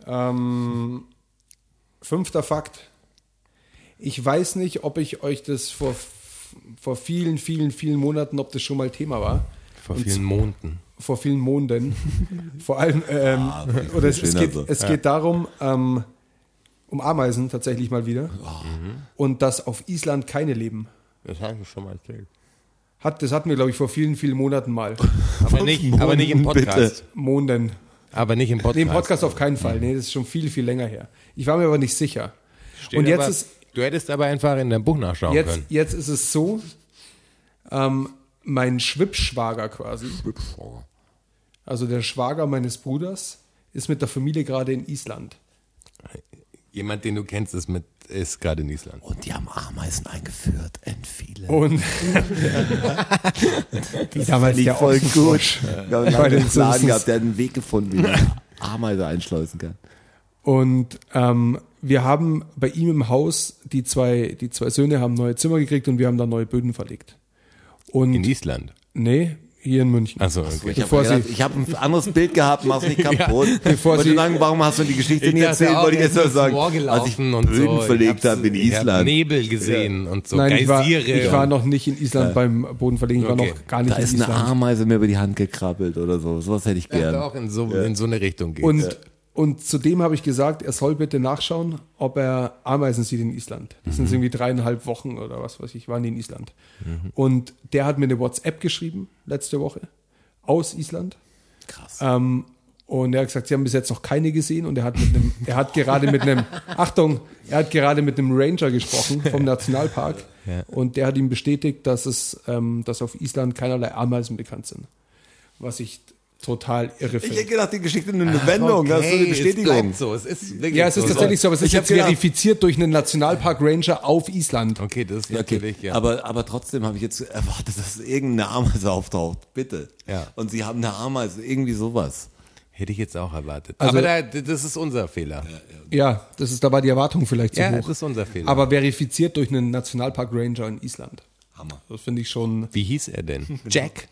Ähm, fünfter Fakt. Ich weiß nicht, ob ich euch das vor, vor vielen, vielen, vielen Monaten, ob das schon mal Thema war. Vor Und vielen Monden. vor vielen Monden. (laughs) Vor allem, ähm, Ah, oder es, es, geht, so. es geht darum, ähm, um Ameisen tatsächlich mal wieder. Und dass auf Island keine leben. Das habe ich schon mal erzählt. Hat, das hatten wir, glaube ich, vor vielen, vielen Monaten mal. (laughs) Aber nicht, aber nicht im Monden, Podcast. Monden. Aber nicht im Podcast. Nee, im Podcast auf keinen Fall. Nee, das ist schon viel, viel länger her. Ich war mir aber nicht sicher. Steht Und jetzt aber, ist, Du hättest aber einfach in deinem Buch nachschauen jetzt, können. jetzt ist es so, ähm, mein Schwippschwager quasi, also der Schwager meines Bruders, ist mit der Familie gerade in Island. Jemand, den du kennst, ist mit ist gerade in Island. Und die haben Ameisen eingeführt in viele. Und (laughs) wie damals der voll gut. Wir haben einen Plan gehabt, der hat einen Weg gefunden, wie man (laughs) Ameise einschleusen kann. Und ähm, wir haben bei ihm im Haus, die zwei, die zwei Söhne haben neue Zimmer gekriegt und wir haben da neue Böden verlegt. Und In Island. nee, hier in München. Achso, okay. Ich habe Bevor hab ein anderes Bild gehabt, mach's nicht (laughs) kaputt. (laughs) Bevor Wollte sie- sagen, warum hast du die Geschichte dachte erzählt? Wollte ich jetzt nur sagen, als ich und Böden so. verlegt habe in ich hab Island. Nebel gesehen und so Nein, ich war, ich war noch nicht in Island beim Bodenverlegen, ich war Okay. noch gar nicht Da in ist eine Island. Ameise mir über die Hand gekrabbelt oder so. Sowas hätte ich ja, gern. auch in so, in so eine Richtung geht. Und, und zudem habe ich gesagt, er soll bitte nachschauen, ob er Ameisen sieht in Island. Das Mhm. sind irgendwie dreieinhalb Wochen oder was weiß ich, waren die in Island. Und der hat mir eine WhatsApp geschrieben letzte Woche aus Island. Krass. Ähm, und er hat gesagt, sie haben bis jetzt noch keine gesehen und er hat mit einem, (laughs) er hat gerade mit einem, Achtung, er hat gerade mit einem Ranger gesprochen vom (laughs) Nationalpark und der hat ihm bestätigt, dass es, ähm, dass auf Island keinerlei Ameisen bekannt sind. Was ich total irre Ich hätte gedacht, die Geschichte nimmt eine Wendung. das ist so eine Es Bestätigung. bleibt so. Es ist wirklich Ja, es ist so. tatsächlich so, aber es ist Ich jetzt gedacht- verifiziert durch einen Nationalpark Ranger auf Island. Okay, das ist Ja, okay. natürlich, ja. Aber, aber trotzdem habe ich jetzt erwartet, dass irgendeine Ameise auftaucht. Bitte. Ja. Und sie haben eine Ameise, irgendwie sowas. Hätte ich jetzt auch erwartet. Also- aber da, das ist unser Fehler. Ja, das ist, da war die Erwartung vielleicht zu Ja, hoch. das ist unser Fehler. Aber verifiziert durch einen Nationalpark Ranger in Island. Hammer. Das finde ich schon, Wie hieß er denn? (laughs) Jack?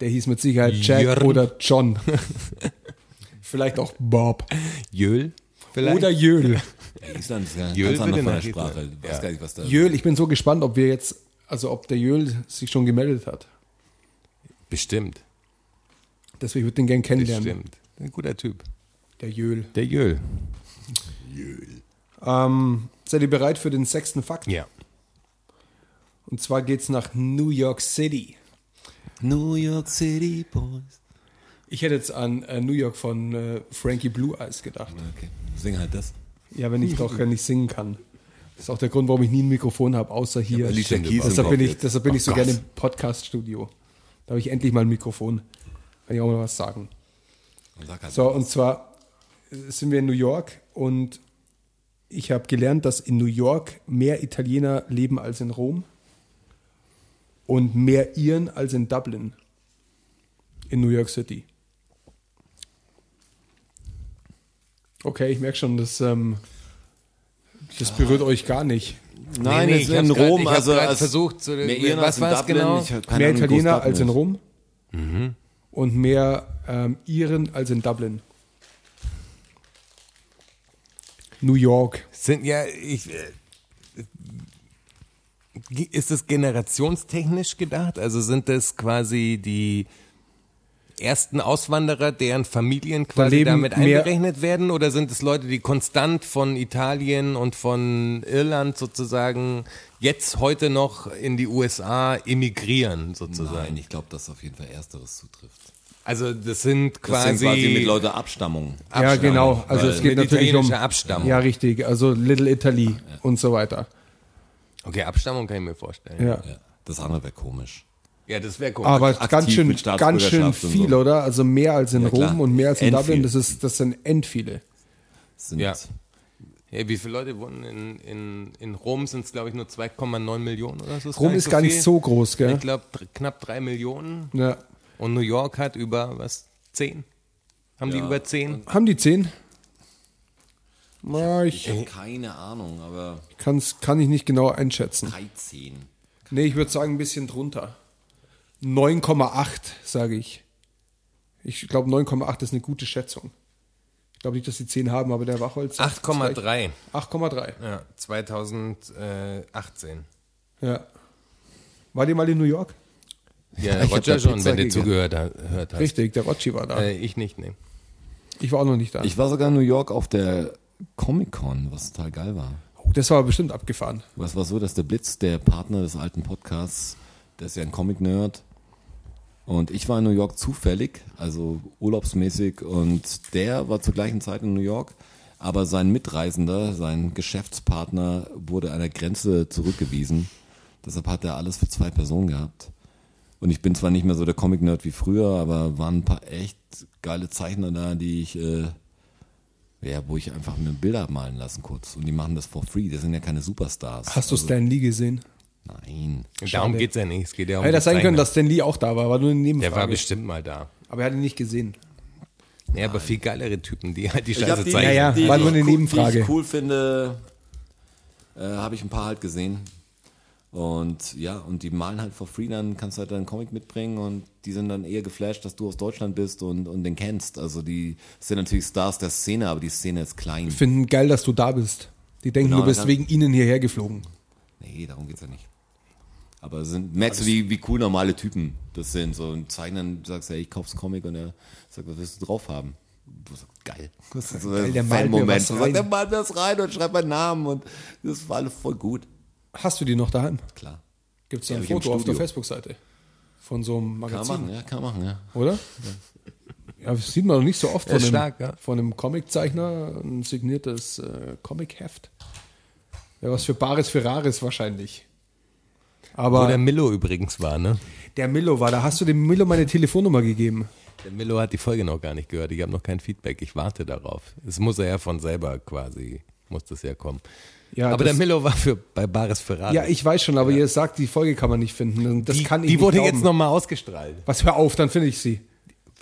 Der hieß mit Sicherheit Jack Jörn. oder John. (laughs) vielleicht auch Bob. Jöl? Vielleicht? Oder Jöl. Ja, Island ist ja Jöl ganz anders würde von der nach Sprache. Island. Ich weiß Ja. gar nicht, was da Jöl, ich bin so gespannt, ob wir jetzt, also ob der Jöl sich schon gemeldet hat. Bestimmt. Deswegen würde ich den gern kennenlernen. Bestimmt. Ein guter Typ. Der Jöl. Der Jöl. Ähm, seid ihr bereit für den sechsten Fakt? Ja. Und zwar geht's nach New York City. New York City Boys. Ich hätte jetzt an äh, New York von äh, Frankie Blue Eyes gedacht. Okay, sing halt das. Ja, wenn ich doch äh, nicht singen kann. Das ist auch der Grund, warum ich nie ein Mikrofon habe, außer hier. aber Alicia Keys deshalb, bin ich, deshalb bin ich so gerne im Podcast-Studio. Da habe ich endlich mal ein Mikrofon. Kann ich auch mal was sagen. Sag halt So, und zwar äh, sind wir in New York und ich habe gelernt, dass in New York mehr Italiener leben als in Rom und mehr Iren als in Dublin. In New York City. Okay, ich merke schon, das, ähm, das berührt euch gar nicht. Nein, Nee, nee, es ich in grad- Rom, also grad als versucht zu- mehr Iren was war's Dublin. genau? Mehr Italiener als in ist. Rom und mehr ähm, Iren als in Dublin. New York. Sind ja, ich, äh, ist es generationstechnisch gedacht? Also sind das quasi die ersten Auswanderer, deren Familien quasi leben damit einberechnet werden? Oder sind es Leute, die konstant von Italien und von Irland sozusagen jetzt heute noch in die USA emigrieren sozusagen? Nein, ich glaube, dass auf jeden Fall Ersteres zutrifft. Also das sind Das quasi, sind quasi mit Leute Abstammung. Ja, genau. Also es geht natürlich um Abstammung. Ja, richtig. Also Little Italy und so weiter. Okay, Abstammung kann ich mir vorstellen. Ja. ja das andere wäre komisch. Ja, das wäre komisch. Aber Aktiv ganz schön, ganz schön viel, so. oder? Also mehr als in ja, Rom und mehr als in Dublin. Das, ist, das sind end viele. Sind ja. Hey, wie viele Leute wohnen in, in, in Rom? Sind es, glaube ich, nur 2,9 Millionen oder so. Ist Rom gar ist so gar viel. so groß, gell? Ich glaube, knapp 3 Millionen. Ja. Und New York hat über, was, 10? Haben ja. die über 10? Haben die 10? Na, ich habe keine Ahnung, aber. Kann's, kann ich nicht genau einschätzen. 13. Nee, ich würde sagen, ein bisschen drunter. 9,8, sage ich. Ich glaube, 9,8 ist eine gute Schätzung. Ich glaube nicht, dass die 10 haben, aber der Wachholz. 8,3. 8,3. Ja, 2018. Äh, ja. War die mal in New York? Ja, (laughs) ich Roger schon, wenn du zugehört hast. Richtig, der Rocci war da. Äh, ich nicht, nee. Ich war auch noch nicht da. Ich war sogar in New York auf der Comic-Con, was total geil war. oh, das war bestimmt abgefahren. Was war so, dass der Blitz, der Partner des alten Podcasts, der ist ja ein Comic-Nerd. Und ich war in New York zufällig, also urlaubsmäßig, und der war zur gleichen Zeit in New York. Aber sein Mitreisender, sein Geschäftspartner, wurde an der Grenze zurückgewiesen. Deshalb hat er alles für zwei Personen gehabt. Und ich bin zwar nicht mehr so der Comic-Nerd wie früher, aber waren ein paar echt geile Zeichner da, die ich, äh, ja, wo ich einfach mir Bilder malen lassen kurz. Und die machen das for free. Das sind ja keine Superstars. Hast du Stan Lee gesehen? Nein. Darum geht's ja nicht. Es geht ja um Hätte das sein können, dass Stan Lee auch da war, war nur eine Der war Nebenfrage. bestimmt mal da. aber er hat ihn nicht gesehen. Ja, aber viel geilere Typen, die halt die Scheiße die, zeichnen. Ja, ja. war die nur eine Nebenfrage. Die ich cool finde, äh, habe ich ein paar halt gesehen. Und ja, und die malen halt for free, dann kannst du halt deinen Comic mitbringen und die sind dann eher geflasht, dass du aus Deutschland bist und, und den kennst. Also die sind natürlich Stars der Szene, aber die Szene ist klein. Finden geil, dass du da bist. Die denken, Genau, du bist wegen ihnen hierher geflogen. Nee, darum geht's ja nicht. Aber sind, merkst du, wie, wie cool normale Typen das sind. So ein Zeichner, du sagst, ja, ich kauf's Comic und er sagt, was willst du drauf haben? Du sagst, geil. Das ist so Geil, der Fan-Moment. was. Der malt mir das rein und schreibt meinen Namen und das war alles voll gut. Hast du die noch daheim? Klar. Gibt es da Ja, ein Foto auf der. Facebook-Seite? Von so einem Kann man Magazin, machen, ja, kann man machen, ja. oder? Ja, das sieht man noch nicht so oft von einem, stark, ja. von einem Comiczeichner, ein signiertes äh, Comic-Heft. Ja, was für Bares für Rares wahrscheinlich. Aber Wo der Millo übrigens war, ne? der Millo war, da hast du dem Millo meine Telefonnummer gegeben. Der Millo hat die Folge noch gar nicht gehört. Ich habe noch kein Feedback. Ich warte darauf. Es muss er ja von selber quasi, muss das ja kommen. Ja, aber der Millo war für, bei Bares Ferrari. Ja, ich weiß schon, aber ihr sagt, die Folge kann man nicht finden. Das die, kann ich die wurde glauben. jetzt nochmal ausgestrahlt. Was, hör auf, dann finde ich sie.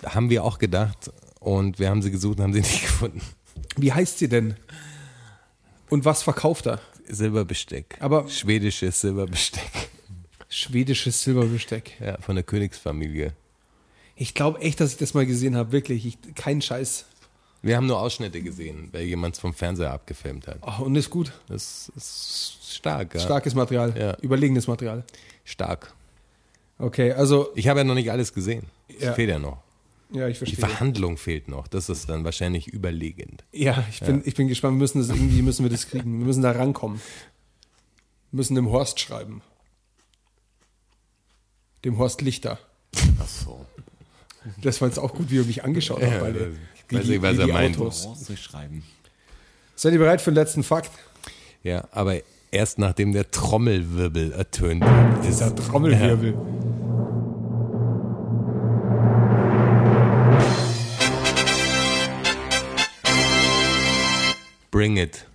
Haben wir auch gedacht. Und wir haben sie gesucht und haben sie (laughs) nicht gefunden. Wie heißt sie denn? Und was verkauft er? Silberbesteck. Aber- Schwedisches Silberbesteck. Schwedisches Silberbesteck. Ja, von der Königsfamilie. Ich glaube echt, dass ich das mal gesehen habe. Wirklich. Ich, kein Scheiß. Wir haben nur Ausschnitte gesehen, weil jemand es vom Fernseher abgefilmt hat. Oh, und ist gut. Das ist stark, ja. Starkes Material. Ja. Überlegenes Material. Stark. Okay, also, Ich habe ja noch nicht alles gesehen. Es Ja. fehlt ja noch. ja, ich Die verstehe. Verhandlung fehlt noch. Das ist dann wahrscheinlich überlegend. Ja, ich bin, ich bin gespannt. Wir müssen das irgendwie, müssen wir das kriegen. Wir müssen da rankommen. Wir müssen dem Horst schreiben. Dem Horst Lichter. Ach so. Das war jetzt auch gut, wie er mich angeschaut hat. beide. ich weiß Wie nicht, was er die meint. Seid ihr bereit für den letzten Fakt? Ja, aber erst nachdem der Trommelwirbel ertönt ist. Der Trommelwirbel. Bring it.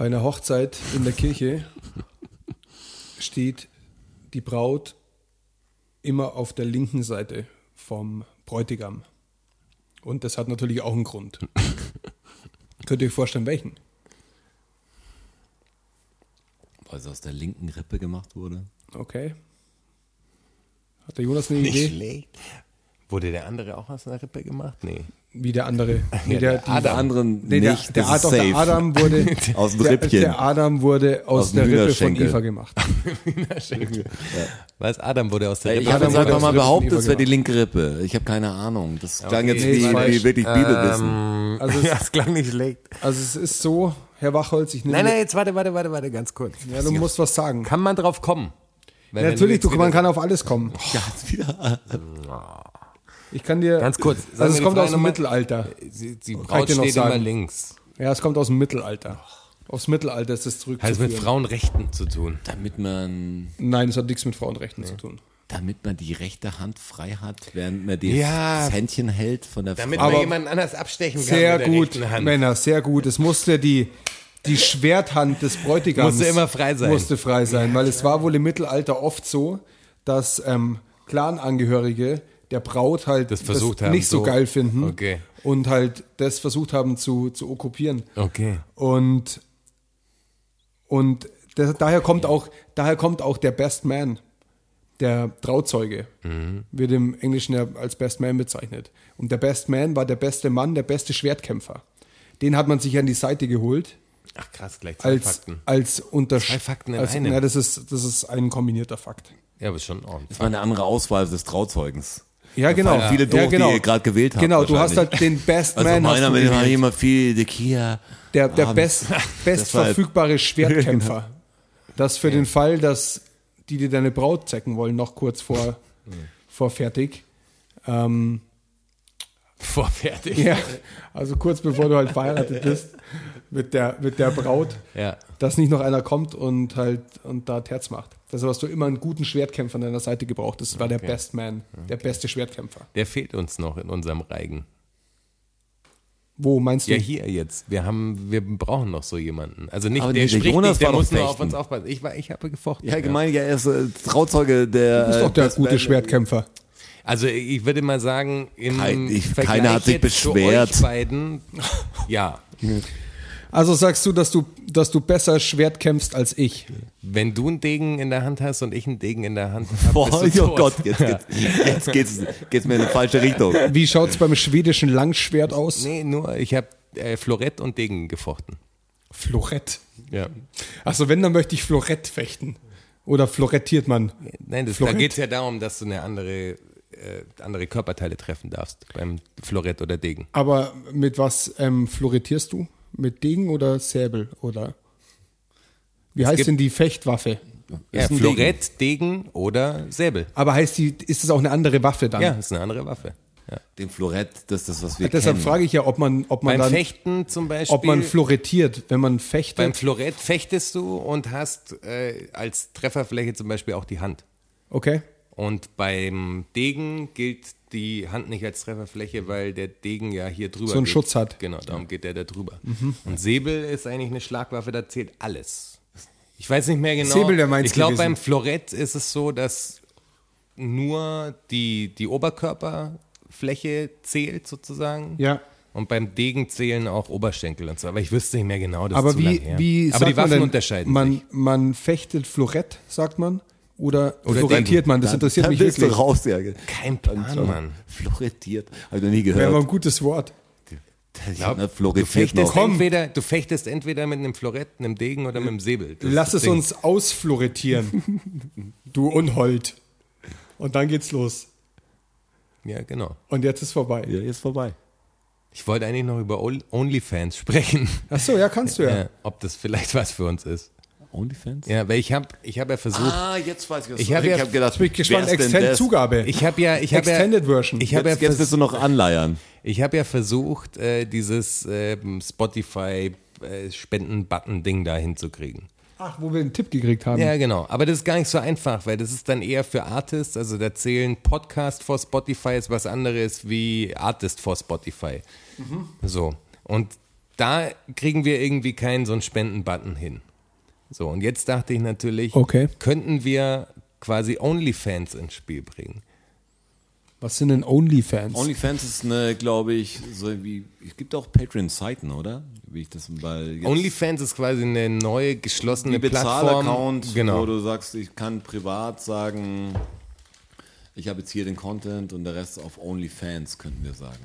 Bei einer Hochzeit in der Kirche (laughs) steht die Braut immer auf der linken Seite vom Bräutigam. Und das hat natürlich auch einen Grund. (laughs) Könnt ihr euch vorstellen, welchen? Weil es aus der linken Rippe gemacht wurde. Okay. Hat der Jonas eine Idee? schlecht. Wurde der andere auch aus einer Rippe gemacht? Nee. Wie der andere. Nee, der, die, Der anderen nee, der, nicht, der, das Ad- doch, der safe. Adam wurde (laughs) Aus dem der, Rippchen. der Adam wurde aus, Aus der Rippe von. Eva gemacht. Was? (laughs) Adam wurde aus der Ich Rippe habe Adam jetzt wurde einfach aus mal der behauptet, es wäre die linke Rippe. Ich habe keine Ahnung. Das klang Okay. jetzt Nee, wie, wie wirklich Bibelwissen. Also (laughs) ja, es, es klang nicht schlecht. also es ist so, Herr Wachholz, ich nehme Nein, nein, jetzt warte, warte, warte, warte, ganz kurz. Ja, du musst was sagen. Kann man drauf kommen? Ja, natürlich, du, man kann auf alles kommen. Ja, wieder. Ich kann dir. Ganz kurz, sagen Also es kommt Frage aus dem. Mittelalter. Sie, die Kann Braut dir noch steht immer sagen. links. Ja, es kommt aus dem Mittelalter. Aufs Mittelalter ist es Hat es mit Frauenrechten zu tun. Damit man, Nein, es hat nichts mit Frauenrechten zu tun. damit man die rechte Hand frei hat, während man die, Ja. das Händchen hält von der Damit Frau. man Aber jemanden anders abstechen kann Sehr mit der gut, rechten Hand. Männer, sehr gut. Es musste die, die Schwerthand des Bräutigams Musste immer frei sein. Musste frei sein, weil es war wohl im Mittelalter oft so, dass ähm, Clanangehörige der Braut halt Das versucht haben, nicht so so- geil finden Okay. und halt das versucht haben zu, zu okkupieren. Okay. Und, und das, daher, kommt auch, daher kommt auch der Best Man, der Trauzeuge, wird im Englischen ja als Best Man bezeichnet. Und der Best Man war der beste Mann, der beste Schwertkämpfer. Den hat man sich an die Seite geholt Ach krass, gleich zwei als, Fakten. als Untersch Zwei Fakten in als, einem. Ja, das ist, das ist ein kombinierter Fakt. Ja, aber schon ordentlich. Das war eine andere Auswahl des Trauzeugens. Ja, genau. fallen viele doof, ja, genau. die ihr gerade gewählt habt Genau, du hast halt den Best Also Man. meiner dem gewählt. immer viel die Kia. Der, der (laughs) best, war halt- bestverfügbare (laughs) Schwertkämpfer. Das für den Fall, dass die dir deine Braut zecken wollen, noch kurz vor, (laughs) vor fertig. Ähm, Vorfertig. ja, also kurz bevor du halt verheiratet bist mit der, mit der Braut, (laughs) Ja. dass nicht noch einer kommt und halt und da Terz macht. Also hast du immer einen guten Schwertkämpfer an deiner Seite gebraucht. Das war der Best Man, der beste Schwertkämpfer. Der fehlt uns noch in unserem Reigen. Wo meinst du? Ja, hier jetzt. Wir haben, wir brauchen noch so jemanden. Also nicht, Aber der der spricht Jonas nicht, der muss nur auf uns aufpassen. Ich, war, ich habe gefochten. Ja, gemein, ja, er ist äh, Trauzeuge der. du bist doch der Best gute Man. Schwertkämpfer. Also ich würde mal sagen, im Kein- ich- Vergleich keiner hat sich jetzt zu beschwert. euch beiden, (laughs) ja. Also sagst du, dass du, dass du besser Schwert kämpfst als ich. Wenn du einen Degen in der Hand hast und ich einen Degen in der Hand habe, Boah, bist du oh tot. Gott, jetzt, geht's, jetzt geht's, geht's mir in eine falsche Richtung. Wie schaut's beim schwedischen Langschwert aus? Nee, nur ich habe äh, Florett und Degen gefochten. Florett. Ja. Achso, wenn, dann möchte ich Florett fechten. Oder florettiert man? Nein, das, da Florett? geht es ja darum, dass du eine andere, äh, andere Körperteile treffen darfst beim Florett oder Degen. Aber mit was ähm, florettierst du? Mit Degen oder Säbel? Oder wie heißt gibt- denn die Fechtwaffe? Ja, ein Florett, Degen. oder Säbel. Aber heißt die, ist es auch eine andere Waffe dann? Ja, ist eine andere Waffe. den Florett, das ist das, was wir Deshalb kennen. frage ich ja, ob man, ob man Beim dann, Fechten zum Beispiel. ob man florettiert, wenn man beim fechtet. Florett fechtest du und hast äh, als Trefferfläche zum Beispiel auch die Hand. Okay. Und beim Degen gilt die Hand nicht als Trefferfläche, weil der Degen ja hier drüber So einen geht. Schutz hat. Genau, darum geht der da drüber. Und Säbel ist eigentlich eine Schlagwaffe, da zählt alles. Ich weiß nicht mehr genau. Säbel, der meint's ich glaube, gewesen. beim Florett ist es so, dass nur die, die Oberkörperfläche zählt sozusagen. Ja. Und beim Degen zählen auch Oberschenkel und so. Aber ich wüsste nicht mehr genau, das Aber ist zu lang wie, her. wie Aber sagt die Waffen man denn, unterscheiden man, sich. Man fechtet Florett, sagt man? Oder, Oder florettiert Degen. man? Das interessiert Dann mich bist wirklich. du raus, ja. Kein Plan, Mann. Florettiert. Habe ich noch nie Wäre aber gehört. ein gutes Wort. Glaub, ne, Du fechtest, entweder, du fechtest entweder mit einem Florett, einem Degen oder mit einem Säbel. Das Lass ist es Ding. uns ausflorettieren. (laughs) du Unhold. Und dann geht's los. Ja, genau. Und jetzt ist vorbei. Ja, jetzt vorbei. Ich wollte eigentlich noch über OnlyFans sprechen. Ach so, ja, kannst du ja. Ja, ob das vielleicht was für uns ist. OnlyFans? Ja, weil ich habe ich hab ja versucht, Ah, jetzt weiß ich was. Ich hab ja- hab gedacht, bin ich gespannt. wer ist denn Extend das? Zugabe. ich habe ja, ich habe ja, Extended Version. ich habe ja, Jetzt, willst du noch anleiern. ich habe ja versucht, äh, dieses ähm, Spotify äh, Spenden-Button-Ding da hinzukriegen. Ach, wo wir einen Tipp gekriegt haben. Ja, genau. Aber das ist gar nicht so einfach, weil das ist dann eher für Artists. Also da zählen Podcast vor Spotify ist was anderes wie Artist vor Spotify. So. Und da kriegen wir irgendwie keinen so einen Spenden-Button hin. So, und jetzt dachte ich natürlich, Okay. könnten wir quasi OnlyFans ins Spiel bringen. Was sind denn OnlyFans? OnlyFans ist eine, glaube ich, so wie, es gibt auch Patreon-Seiten, oder? Wie ich das mal jetzt OnlyFans ist quasi eine neue geschlossene die Plattform. Bezahl-Account, genau. wo du sagst, ich kann privat sagen, ich habe jetzt hier den Content und der Rest auf OnlyFans, könnten wir sagen.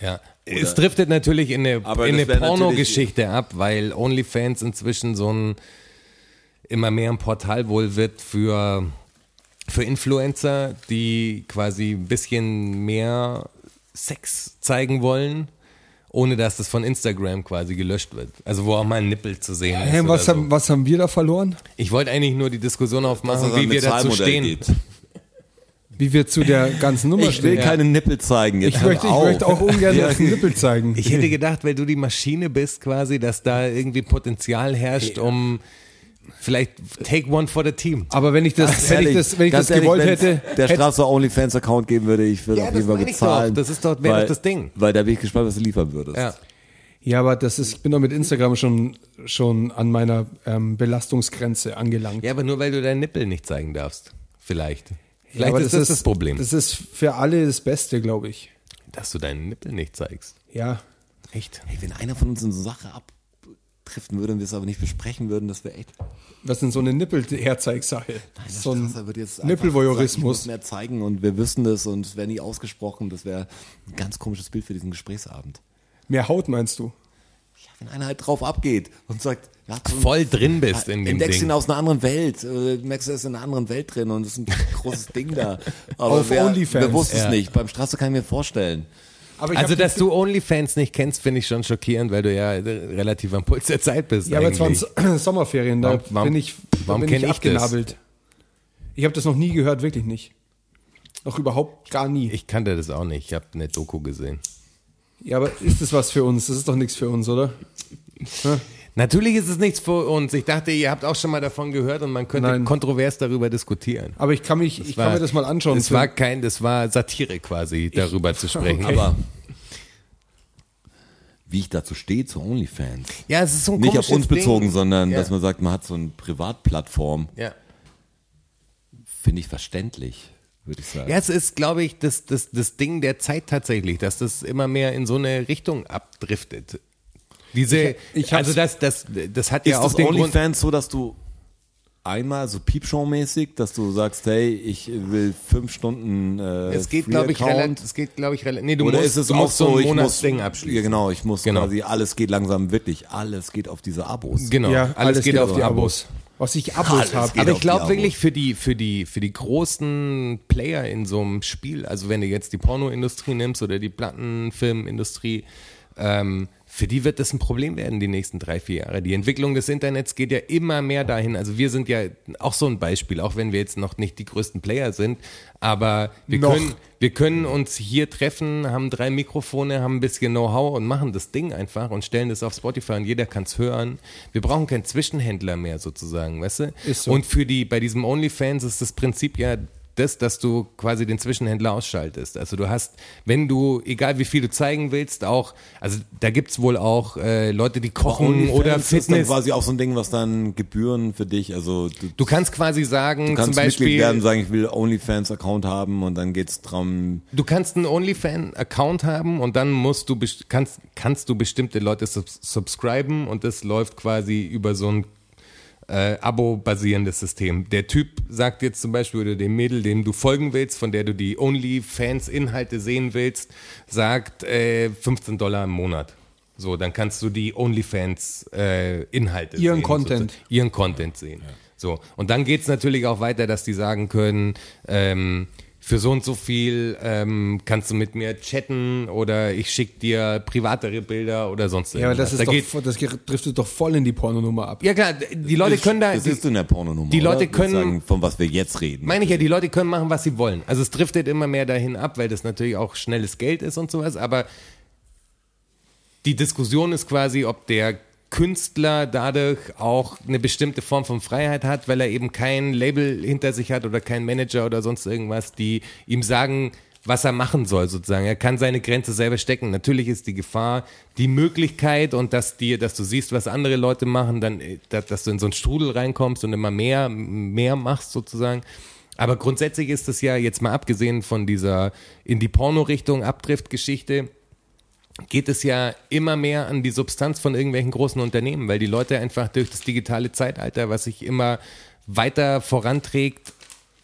Ja, es driftet natürlich in eine, Aber in eine Pornogeschichte ab, weil OnlyFans inzwischen so ein immer mehr ein Portal wohl wird für, für Influencer, die quasi ein bisschen mehr Sex zeigen wollen, ohne dass das von Instagram quasi gelöscht wird. Also wo auch mal ein Nippel zu sehen ist. Hä, was, so. haben, was haben wir da verloren? Ich wollte eigentlich nur die Diskussion aufmachen, wie wir dazu stehen. geht. Wie wir zu der ganzen Nummer Ich will stehen. keine Nippel zeigen. Jetzt Ich möchte, ich möchte auch ungern Ja. Nippel zeigen. Ich hätte gedacht, weil du die Maschine bist quasi, dass da irgendwie Potenzial herrscht, um vielleicht take one for the team. aber wenn ich das, Ganz wenn ich das, wenn ich das ehrlich, gewollt hätte, der Straße OnlyFans-Account geben würde, ich würde Ja, auf jeden das Fall bezahlen. Das ist doch- wäre weil, doch das Ding. Weil da bin ich gespannt, was du liefern würdest. Ja. ja, aber das ist, ich bin doch mit Instagram schon, schon an meiner ähm, Belastungsgrenze angelangt. ja, aber nur weil du deinen Nippel nicht zeigen darfst. Vielleicht. Ja, Vielleicht aber ist das das Problem, Das ist für alle das Beste, glaube ich. dass du deinen Nippel nicht zeigst. Ja. Echt? Hey, wenn einer von uns eine Sache abdriften würde und wir es aber nicht besprechen würden, das wäre echt. Was ist denn so eine Nippel-Herzeigsache? So ein wird jetzt Nippelvoyeurismus. sagen, mehr zeigen und wir wissen das und es wäre nie ausgesprochen. Das wäre ein ganz komisches Bild für diesen Gesprächsabend. Mehr Haut meinst du? Ja, wenn einer halt drauf abgeht und sagt, ja, Voll drin bist in dem entdeckst ihn Ding. aus einer anderen Welt. äh, Merkst du, er ist in einer anderen Welt drin und es ist ein großes (laughs) Ding da. Aber Auf wer, OnlyFans. wer wusste Ja. es nicht? Beim Straße kann ich mir vorstellen. Aber ich Also, dass du OnlyFans nicht kennst, finde ich schon schockierend, weil du ja relativ am Puls der Zeit bist. Ja, aber jetzt waren eigentlich. es (clears throat) Sommerferien, da Warum- bin ich, da warum bin ich ich das? abgenabelt. Ich habe das noch nie gehört, wirklich nicht. Noch überhaupt gar nie. Ich kannte das auch nicht. Ich habe eine Doku gesehen. Ja, aber ist das was für uns? Das ist doch nichts für uns, oder? Natürlich ist es nichts für uns. Ich dachte, ihr habt auch schon mal davon gehört und man könnte Nein. kontrovers darüber diskutieren. Aber ich kann mich, ich war- kann mir das mal anschauen. Es war kein, das war Satire quasi, darüber zu (laughs) sprechen. Okay. Aber wie ich dazu stehe zu OnlyFans. ja, es ist so ein Nicht auf uns bezogen, Ding. sondern Ja. dass man sagt, man hat so eine Privatplattform. Ja. Finde ich verständlich, würde ich sagen. Ja, es ist, glaube ich, das, das, das Ding der Zeit tatsächlich, dass das immer mehr in so eine Richtung abdriftet. Diese, ich hab's- also das, das, das hat Ist ja auch den Grund. OnlyFans so, dass du einmal so Piepshow-mäßig, dass du sagst, hey, ich will fünf Stunden äh, Es geht, glaube ich, relativ, es geht, glaube ich, relativ, nee, du Oder musst, ist es du auch musst so so, ein ich Monatsding abschließen. Ja, genau, ich muss Genau. quasi, alles geht langsam wirklich, alles geht auf diese Abos. Genau, ja, alles, geht, auf die Abos. Was ich Abos habe. Aber ich glaube wirklich für die, für die, für die großen Player in so einem Spiel, also wenn du jetzt die Pornoindustrie nimmst oder die Plattenfilmindustrie, ähm, für die wird das ein Problem werden die nächsten drei, vier Jahre. Die Entwicklung des Internets geht ja immer mehr dahin. Also wir sind ja auch so ein Beispiel, auch wenn wir jetzt noch nicht die größten Player sind, aber wir Noch. können, wir können uns hier treffen, haben drei Mikrofone, haben ein bisschen Know-how und machen das Ding einfach und stellen das auf Spotify und jeder kann es hören. Wir brauchen keinen Zwischenhändler mehr sozusagen, weißt du? Ist so. Und für die, bei diesem OnlyFans ist das Prinzip ja das, dass du quasi den Zwischenhändler ausschaltest. Also du hast, wenn du, egal wie viel du zeigen willst, auch, also da gibt's wohl auch äh, Leute, die kochen oder ist dann Fitness. quasi auch so ein Ding, was dann Gebühren für dich, also du, Du kannst quasi sagen, du kannst zum Mitglied Beispiel, werden, sagen, ich will OnlyFans-Account haben und dann geht's drum, du kannst einen OnlyFan-Account haben und dann musst du kannst, kannst du bestimmte Leute subs subscriben und das läuft quasi über so ein äh, Abo-basierendes System. Der Typ sagt jetzt zum Beispiel, oder dem Mädel, dem du folgen willst, von der du die OnlyFans-Inhalte sehen willst, sagt äh, 15 Dollar im Monat. So, dann kannst du die OnlyFans-Inhalte Ihren sehen. Content. sozusagen. Ihren Content sehen. So, und dann geht's natürlich auch weiter, dass die sagen können, ähm, für so und so viel ähm, kannst du mit mir chatten oder ich schick dir privatere Bilder oder sonst Ja, aber irgendwas. das, da ist geht, doch, voll- das driftet doch voll in die Pornonummer ab. ja klar, die Leute können da, das die, ist in der Pornonummer. die Leute oder? können- sagen, von was wir jetzt reden. meine ich ja, die Leute können machen, was sie wollen. Also es driftet immer mehr dahin ab, weil das natürlich auch schnelles Geld ist und sowas, aber die Diskussion ist quasi, ob der Künstler dadurch auch eine bestimmte Form von Freiheit hat, weil er eben kein Label hinter sich hat oder kein Manager oder sonst irgendwas, die ihm sagen, was er machen soll sozusagen. Er kann seine Grenze selber stecken. Natürlich ist die Gefahr, die Möglichkeit und dass dir, dass du siehst, was andere Leute machen, dann, äh, dass, du in so einen Strudel reinkommst und immer mehr, mehr machst sozusagen. Aber grundsätzlich ist es ja jetzt mal abgesehen von dieser in die Porno-Richtung Abdrift-Geschichte, geht es ja immer mehr an die Substanz von irgendwelchen großen Unternehmen, weil die Leute einfach durch das digitale Zeitalter, was sich immer weiter voranträgt,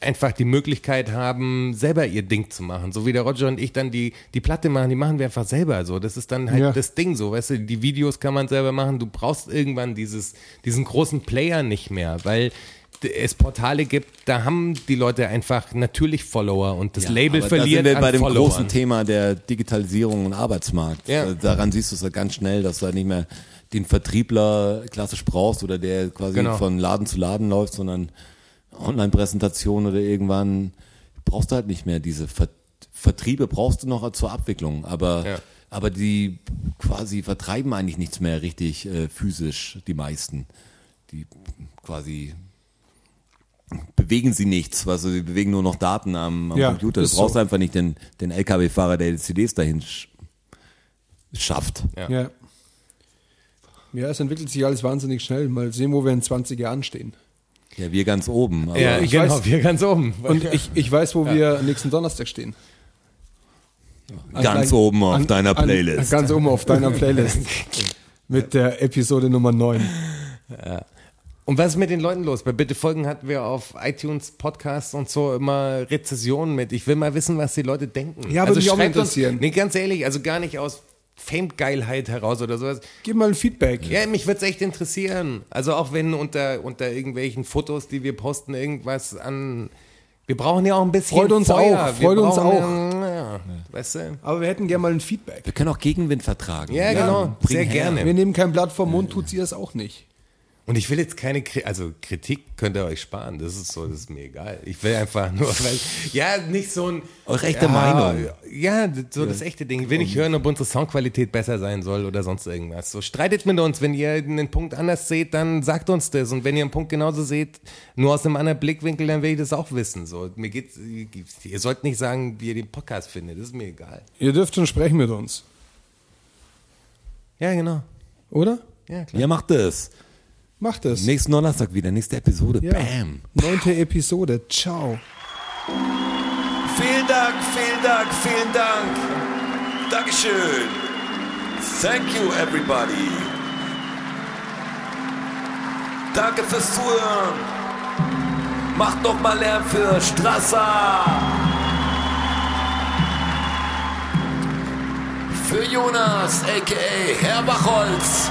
einfach die Möglichkeit haben, selber ihr Ding zu machen. So wie der Roger und ich dann die, die Platte machen, die machen wir einfach selber so. Das ist dann halt Ja. das Ding so, weißt du, die Videos kann man selber machen. Du brauchst irgendwann dieses, diesen großen Player nicht mehr, weil es Portale gibt, da haben die Leute einfach natürlich Follower und das Ja, Label aber verliert Da sind wir bei dem Followern. großen Thema der Digitalisierung und Arbeitsmarkt. Ja. Daran siehst du es ja ganz schnell, dass du halt nicht mehr den Vertriebler klassisch brauchst oder der quasi Genau. von Laden zu Laden läuft, sondern Online-Präsentation oder irgendwann brauchst du halt nicht mehr diese Ver Vertriebe brauchst du noch zur Abwicklung, aber Ja. aber die quasi vertreiben eigentlich nichts mehr richtig äh, physisch, die meisten. Die quasi bewegen sie nichts, also sie bewegen nur noch Daten am, am Ja, Computer. Du brauchst so. einfach nicht den, den LKW-Fahrer, der die CDs dahin sch schafft. Ja. Ja. Ja, es entwickelt sich alles wahnsinnig schnell. Mal sehen, wo wir in 20 Jahren stehen. Ja, wir ganz oben. Aber Ja, ich genau, weiß- wir ganz oben. Und ich, ich weiß, wo wir nächsten Donnerstag stehen. An Ganz gleich- oben auf deiner Playlist. An, ganz oben auf deiner Playlist. (laughs) Mit der Episode Nummer 9. Und was ist mit den Leuten los? Bei Bitte Folgen hatten wir auf iTunes, Podcasts und so immer Rezessionen mit. Ich will mal wissen, was die Leute denken. Ja, würde mich auch interessieren. Uns, nee, ganz ehrlich, also gar nicht aus Fame-Geilheit heraus oder sowas. Gib mal ein Feedback. Ja, mich würde es echt interessieren. Also auch wenn unter, unter irgendwelchen Fotos, die wir posten, irgendwas an... Wir brauchen ja auch ein bisschen Freut uns Feuer. auch, Wir freut uns brauchen, Ja, ja, weißt du? Aber wir hätten gerne mal ein Feedback. wir können auch Gegenwind vertragen. Ja, genau. bring Sehr her. gerne. Wir nehmen kein Blatt vom Mund, tut sie es auch nicht. Und ich will jetzt keine, Kri also Kritik könnt ihr euch sparen, das ist so, das ist mir egal. Ich will einfach nur, (laughs) weil, ja, nicht so ein... Eure echte ja, Meinung. Ja, so das echte Ding. Ich will nicht hören, ob unsere Soundqualität besser sein soll oder sonst irgendwas. So, streitet mit uns, wenn ihr einen Punkt anders seht, dann sagt uns das. Und wenn ihr einen Punkt genauso seht, nur aus einem anderen Blickwinkel, dann will ich das auch wissen. So, mir geht's, ihr sollt nicht sagen, wie ihr den Podcast findet, das ist mir egal. Ihr dürft schon sprechen mit uns. Ja, genau. Oder? Ja, klar. Ja, macht es. Macht es. Nächsten Donnerstag wieder, nächste Episode. Ja. Bam. Neunte Episode. Ciao. Vielen Dank, vielen Dank, vielen Dank. Dankeschön. Thank you, everybody. Danke fürs Zuhören. Macht noch mal Lärm für Strasser. Für Jonas, a.k.a. Herr Bachholz.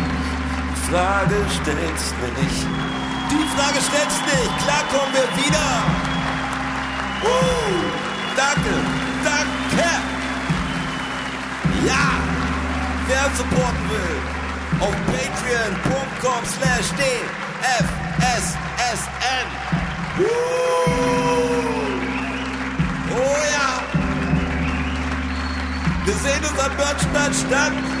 Frage stellt sich nicht. Die Frage stellt sich nicht. Klar kommen wir wieder. Uh, danke, danke. Ja, wer supporten will, auf patreon.com slash dfssn. Uh, oh ja. Wir sehen uns am Börnstein statt.